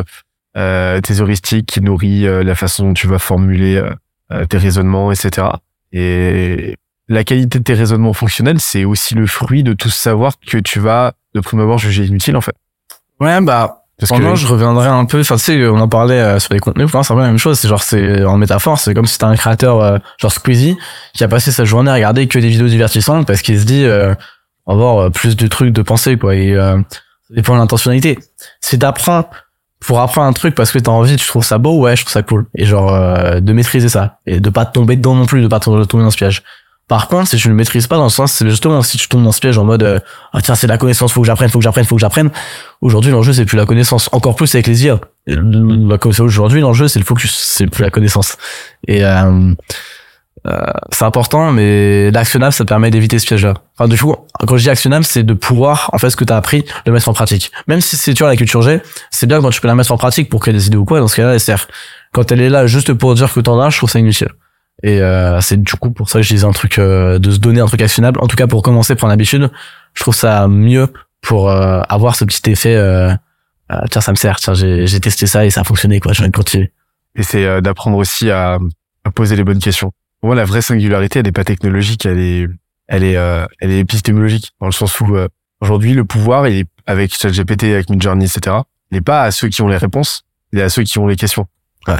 euh, tes heuristiques, qui nourrit euh, la façon dont tu vas formuler euh, euh, tes raisonnements, etc. Et la qualité de tes raisonnements fonctionnels, c'est aussi le fruit de tout ce savoir que tu vas de prime abord juger inutile en fait. Ouais, bah, Parce pendant, que je reviendrai un peu, enfin, tu sais, on en parlait euh, sur les contenus, c'est un peu la même chose, c'est genre, c'est, en métaphore, c'est comme si t'as un créateur, euh, genre Squeezie, qui a passé sa journée à regarder que des vidéos divertissantes parce qu'il se dit, euh, on va avoir euh, plus de trucs de pensée, quoi, et, euh, ça dépend de l'intentionnalité. Si t'apprends, pour apprendre un truc parce que t'as envie, tu trouves ça beau, ouais, je trouve ça cool. Et genre, euh, de maîtriser ça. Et de pas tomber dedans non plus, de pas tomber dans ce piège. Par contre, si tu ne maîtrises pas dans le sens, c'est justement si tu tombes dans ce piège en mode, euh, ah tiens, c'est la connaissance, faut que j'apprenne, faut que j'apprenne, faut que j'apprenne. Aujourd'hui, l'enjeu, c'est plus la connaissance. Encore plus avec les IA. Connaissance Aujourd'hui, l'enjeu, c'est le focus. C'est plus la connaissance. Et, euh, euh, c'est important, mais l'actionnable, ça permet d'éviter ce piège-là. Enfin, du coup, quand je dis actionnable, c'est de pouvoir, en fait, ce que tu as appris, le mettre en pratique. Même si c'est, tu vois, la culture G, c'est bien quand tu peux la mettre en pratique pour créer des idées ou quoi, dans ce cas-là, elle sert. Quand elle est là juste pour dire que t'en as, je trouve ça inutile. Et euh, c'est du coup pour ça que je disais un truc, euh, de se donner un truc actionnable. En tout cas, pour commencer, prendre l'habitude, je trouve ça mieux pour euh, avoir ce petit effet, euh, euh, tiens, ça me sert, tiens, j'ai testé ça et ça a fonctionné, quoi, je de continuer. Et c'est euh, d'apprendre aussi à, à poser les bonnes questions. Pour moi, la vraie singularité, elle n'est pas technologique, elle est, elle est, elle est épistémologique, dans le sens où euh, aujourd'hui, le pouvoir, il est avec ChatGPT, avec Midjourney, etc. Il n'est pas à ceux qui ont les réponses, il est à ceux qui ont les questions. Ouais.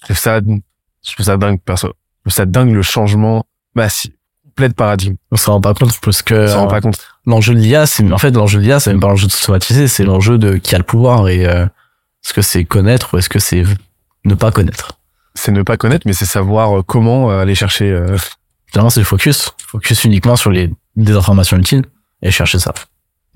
Je trouve ça, je trouve ça dingue, perso. Trouve ça dingue le changement, bah, si, complet de paradigme. On s'en rend pas compte parce que On s'en rend euh, pas compte. l'enjeu de l'IA, c'est en fait l'enjeu de l'IA, c'est même pas l'enjeu de s'automatiser, c'est l'enjeu de qui a le pouvoir et euh, est-ce que c'est connaître ou est-ce que c'est ne pas connaître? C'est ne pas connaître, mais c'est savoir euh, comment euh, aller chercher. euh, Finalement, c'est le focus, focus uniquement sur les des informations utiles et chercher ça.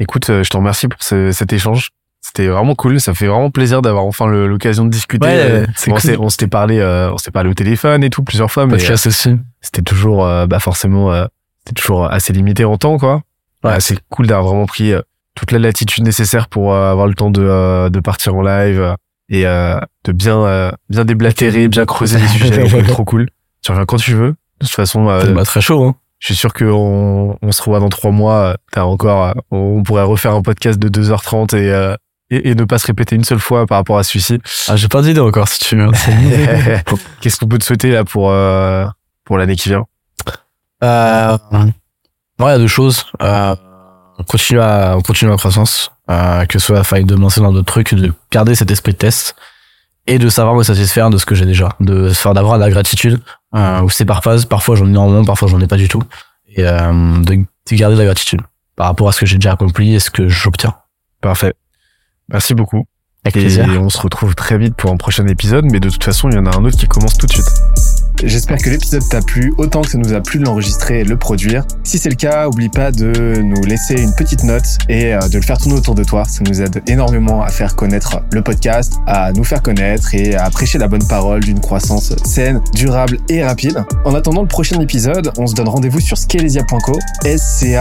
Écoute, je te remercie pour ce- cet échange. C'était vraiment cool. Ça fait vraiment plaisir d'avoir enfin l'occasion de discuter. Ouais, Euh, c'est bon, on cool. on s'était parlé, euh, on s'était parlé au téléphone et tout plusieurs fois, mais que euh, aussi. c'était toujours, euh, bah forcément, euh, c'était toujours assez limité en temps, quoi. Ouais. C'est cool d'avoir vraiment pris euh, toute la latitude nécessaire pour euh, avoir le temps de, euh, de partir en live euh, et euh, de bien, euh, bien déblatérer, bien creuser les sujets. Donc, trop cool. Tu reviens quand tu veux. De toute façon, euh, bah, très chaud, hein. je suis sûr qu'on on se revoit dans trois mois. euh, T'as encore, euh, on pourrait refaire un podcast de 2h30 et, euh, et, et ne pas se répéter une seule fois par rapport à celui-ci. Ah, j'ai pas d'idée encore, si tu veux. Qu'est-ce qu'on peut te souhaiter là pour euh, pour l'année qui vient? Euh, ouais, il y a deux choses. Euh, on continue à, on continue la croissance, euh, que ce soit faille de lancer dans d'autres trucs, de garder cet esprit de test et de savoir me satisfaire de ce que j'ai déjà, de faire d'avoir de la gratitude, euh, où c'est par phase, parfois j'en ai énormément, parfois j'en ai pas du tout, et euh, de, de garder de la gratitude par rapport à ce que j'ai déjà accompli et ce que j'obtiens. Parfait. Merci beaucoup. Avec Et plaisir. on se retrouve très vite pour un prochain épisode, mais de toute façon, il y en a un autre qui commence tout de suite. J'espère que l'épisode t'a plu autant que ça nous a plu de l'enregistrer et de le produire. Si c'est le cas, oublie pas de nous laisser une petite note et euh, de le faire tourner autour de toi. Ça nous aide énormément à faire connaître le podcast, à nous faire connaître et à prêcher la bonne parole d'une croissance saine, durable et rapide. En attendant le prochain épisode, on se donne rendez-vous sur scalesia.co, S-C-A-L-E-Z-I-A.co